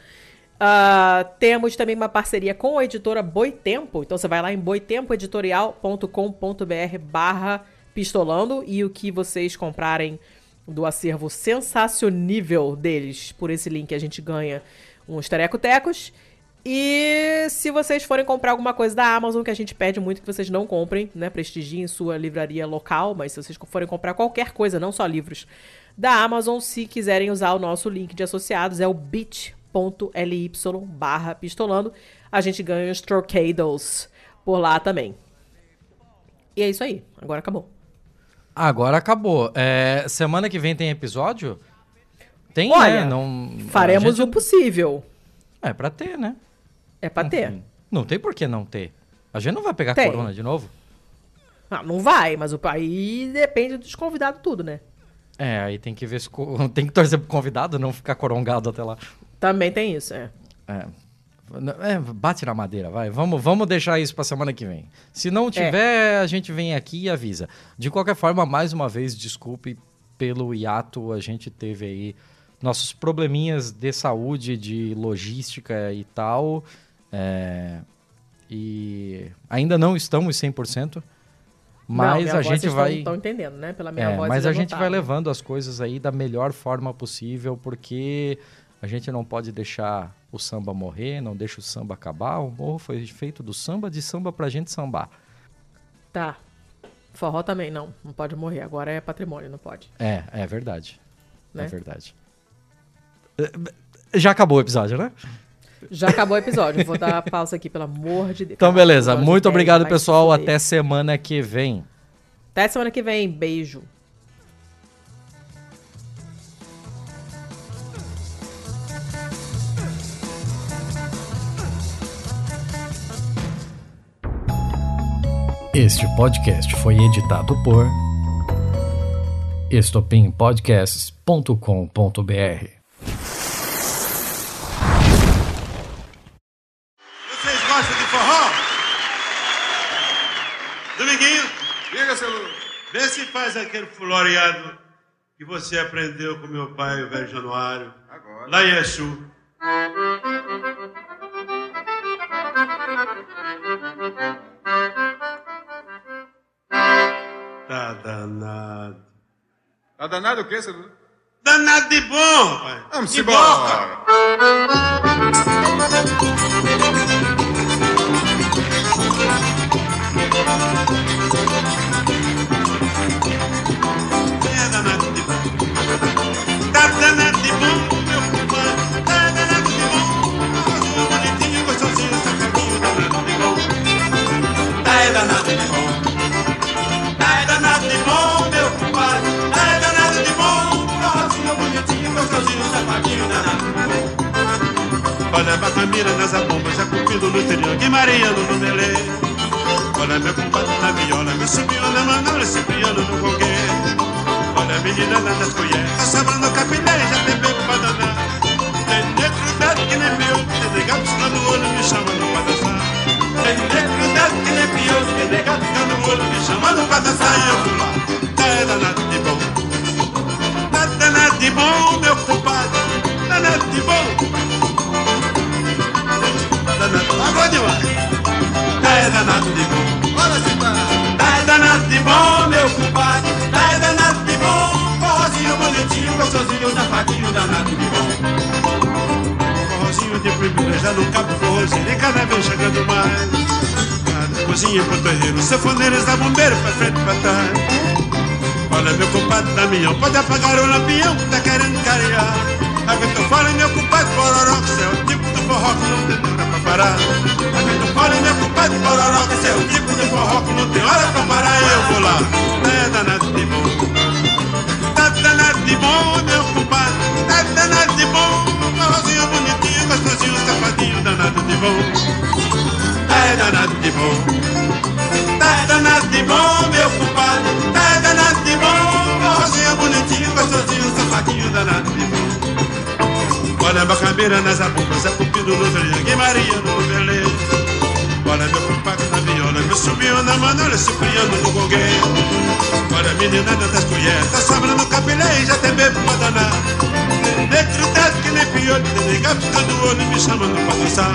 Uh, temos também uma parceria com a editora Boitempo. Então você vai lá em boitempoeditorial.com.br barra pistolando e o que vocês comprarem do acervo sensacionível deles por esse link a gente ganha uns tereco-tecos. E se vocês forem comprar alguma coisa da Amazon, que a gente pede muito que vocês não comprem, né? Prestigiem sua livraria local, mas se vocês forem comprar qualquer coisa, não só livros, da Amazon, se quiserem usar o nosso link de associados, é o bit.ly barra pistolando. A gente ganha os trocados por lá também. E é isso aí. Agora acabou. Agora acabou. É, semana que vem tem episódio? Tem, Olha, né? Não, faremos gente... o possível. É pra ter, né? É pra ter. Não tem por que não ter. A gente não vai pegar tem. corona de novo? Ah, não vai, mas o aí depende dos convidados tudo, né? É, aí tem que ver se [laughs] tem que torcer pro convidado não ficar corongado até lá. Também tem isso, é. É. É, bate na madeira, vai. Vamos, vamos deixar isso para semana que vem. Se não tiver, é. a gente vem aqui e avisa. De qualquer forma, mais uma vez, desculpe pelo hiato. A gente teve aí nossos probleminhas de saúde, de logística e tal. É, e ainda não estamos 100%. Mas não, a gente vai. Estão entendendo, né? Pela minha é, voz. Mas a gente vai levando as coisas aí da melhor forma possível, porque a gente não pode deixar o samba morrer, não deixa o samba acabar. O morro foi feito do samba de samba pra gente sambar. Tá. Forró também não, não pode morrer. Agora é patrimônio, não pode. É, é verdade. Né? É verdade. Já acabou o episódio, né? Já acabou o episódio. Vou dar pausa aqui, pelo amor de Deus. Então, beleza. Muito obrigado, pessoal. Até semana que vem. Até semana que vem. Beijo. Este podcast foi editado por estopimpodcasts.com.br. faz aquele floreado que você aprendeu com meu pai, o velho Januário, Agora. lá em Exu. Tá danado. Tá danado o quê, Lu? Danado de bom, pai. Vamos de embora. Bom. Olha a bacamira nas abombas, já cupido no triângulo e Mariano no melê. Olha meu compadre na viola, meu subiu na manola, piano no gongue. Olha a menina lá das colheres, tá sobrando capilé, já tem bebo pra danar. Tem negro dado que nem meu, tem negado piscando o olho, me chamando pra dançar. Tem negro dado que nem pior, tem negado piscando o olho, me chamando pra dançar. E eu vou lá, tá é danado de bom. Tá danado de bom, meu compadre, danado de bom. Danado, agora demais. Tá é danado de bom. Bora sentar. Tá é danado de bom, meu compadre. Tá é danado de bom. Forrozinho bonitinho, gostosinho, safadinho, danado de bom. Forrozinho de privilégio, no cabo forrozinho, e cada vez chegando mais. Cada cozinha pro terreiro, sanfoneiros da bombeiro, pra frente e pra trás. Olha, meu compadre Damião, pode apagar o lampião, tá querendo carear. Aguenta fora, meu compadre Bororó, que tipo do forró que não tem parar. Aguenta fora, meu compadre Bororó, que é o tipo de forró que não tem hora pra parar. E eu vou lá, é danado de bom. Tá danado de bom, meu compadre, tá danado de bom. Forrozinho bonitinho, gostosinho, safadinho, danado de bom. É danado de bom. Tá danado de bom, meu compadre. Tá danado de bom. Rosinha bonitinho, gostosinho, safadinho, danado de bom. Olha a bacabeira nas abumbas, é cupido no triângulo e Maria no belê. Olha meu compadre na viola, meu subiu na manola, piano no gongue. Olha a menina das colheres, tá sobrando capilé e já tem bebo pra danar. Negro dado que nem piolho, tem nega piscando o olho me chamando pra dançar.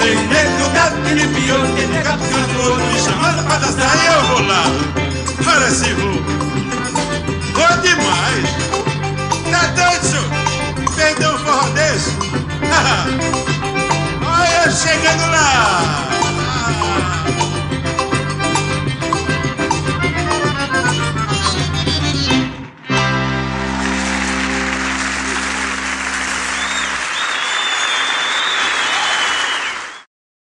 Tem negro dado que nem piolho, tem nega piscando o olho me chamando pra dançar. E eu vou lá, sim vou. Vou demais peidão um forró desse? [laughs] Olha chegando lá! Ah.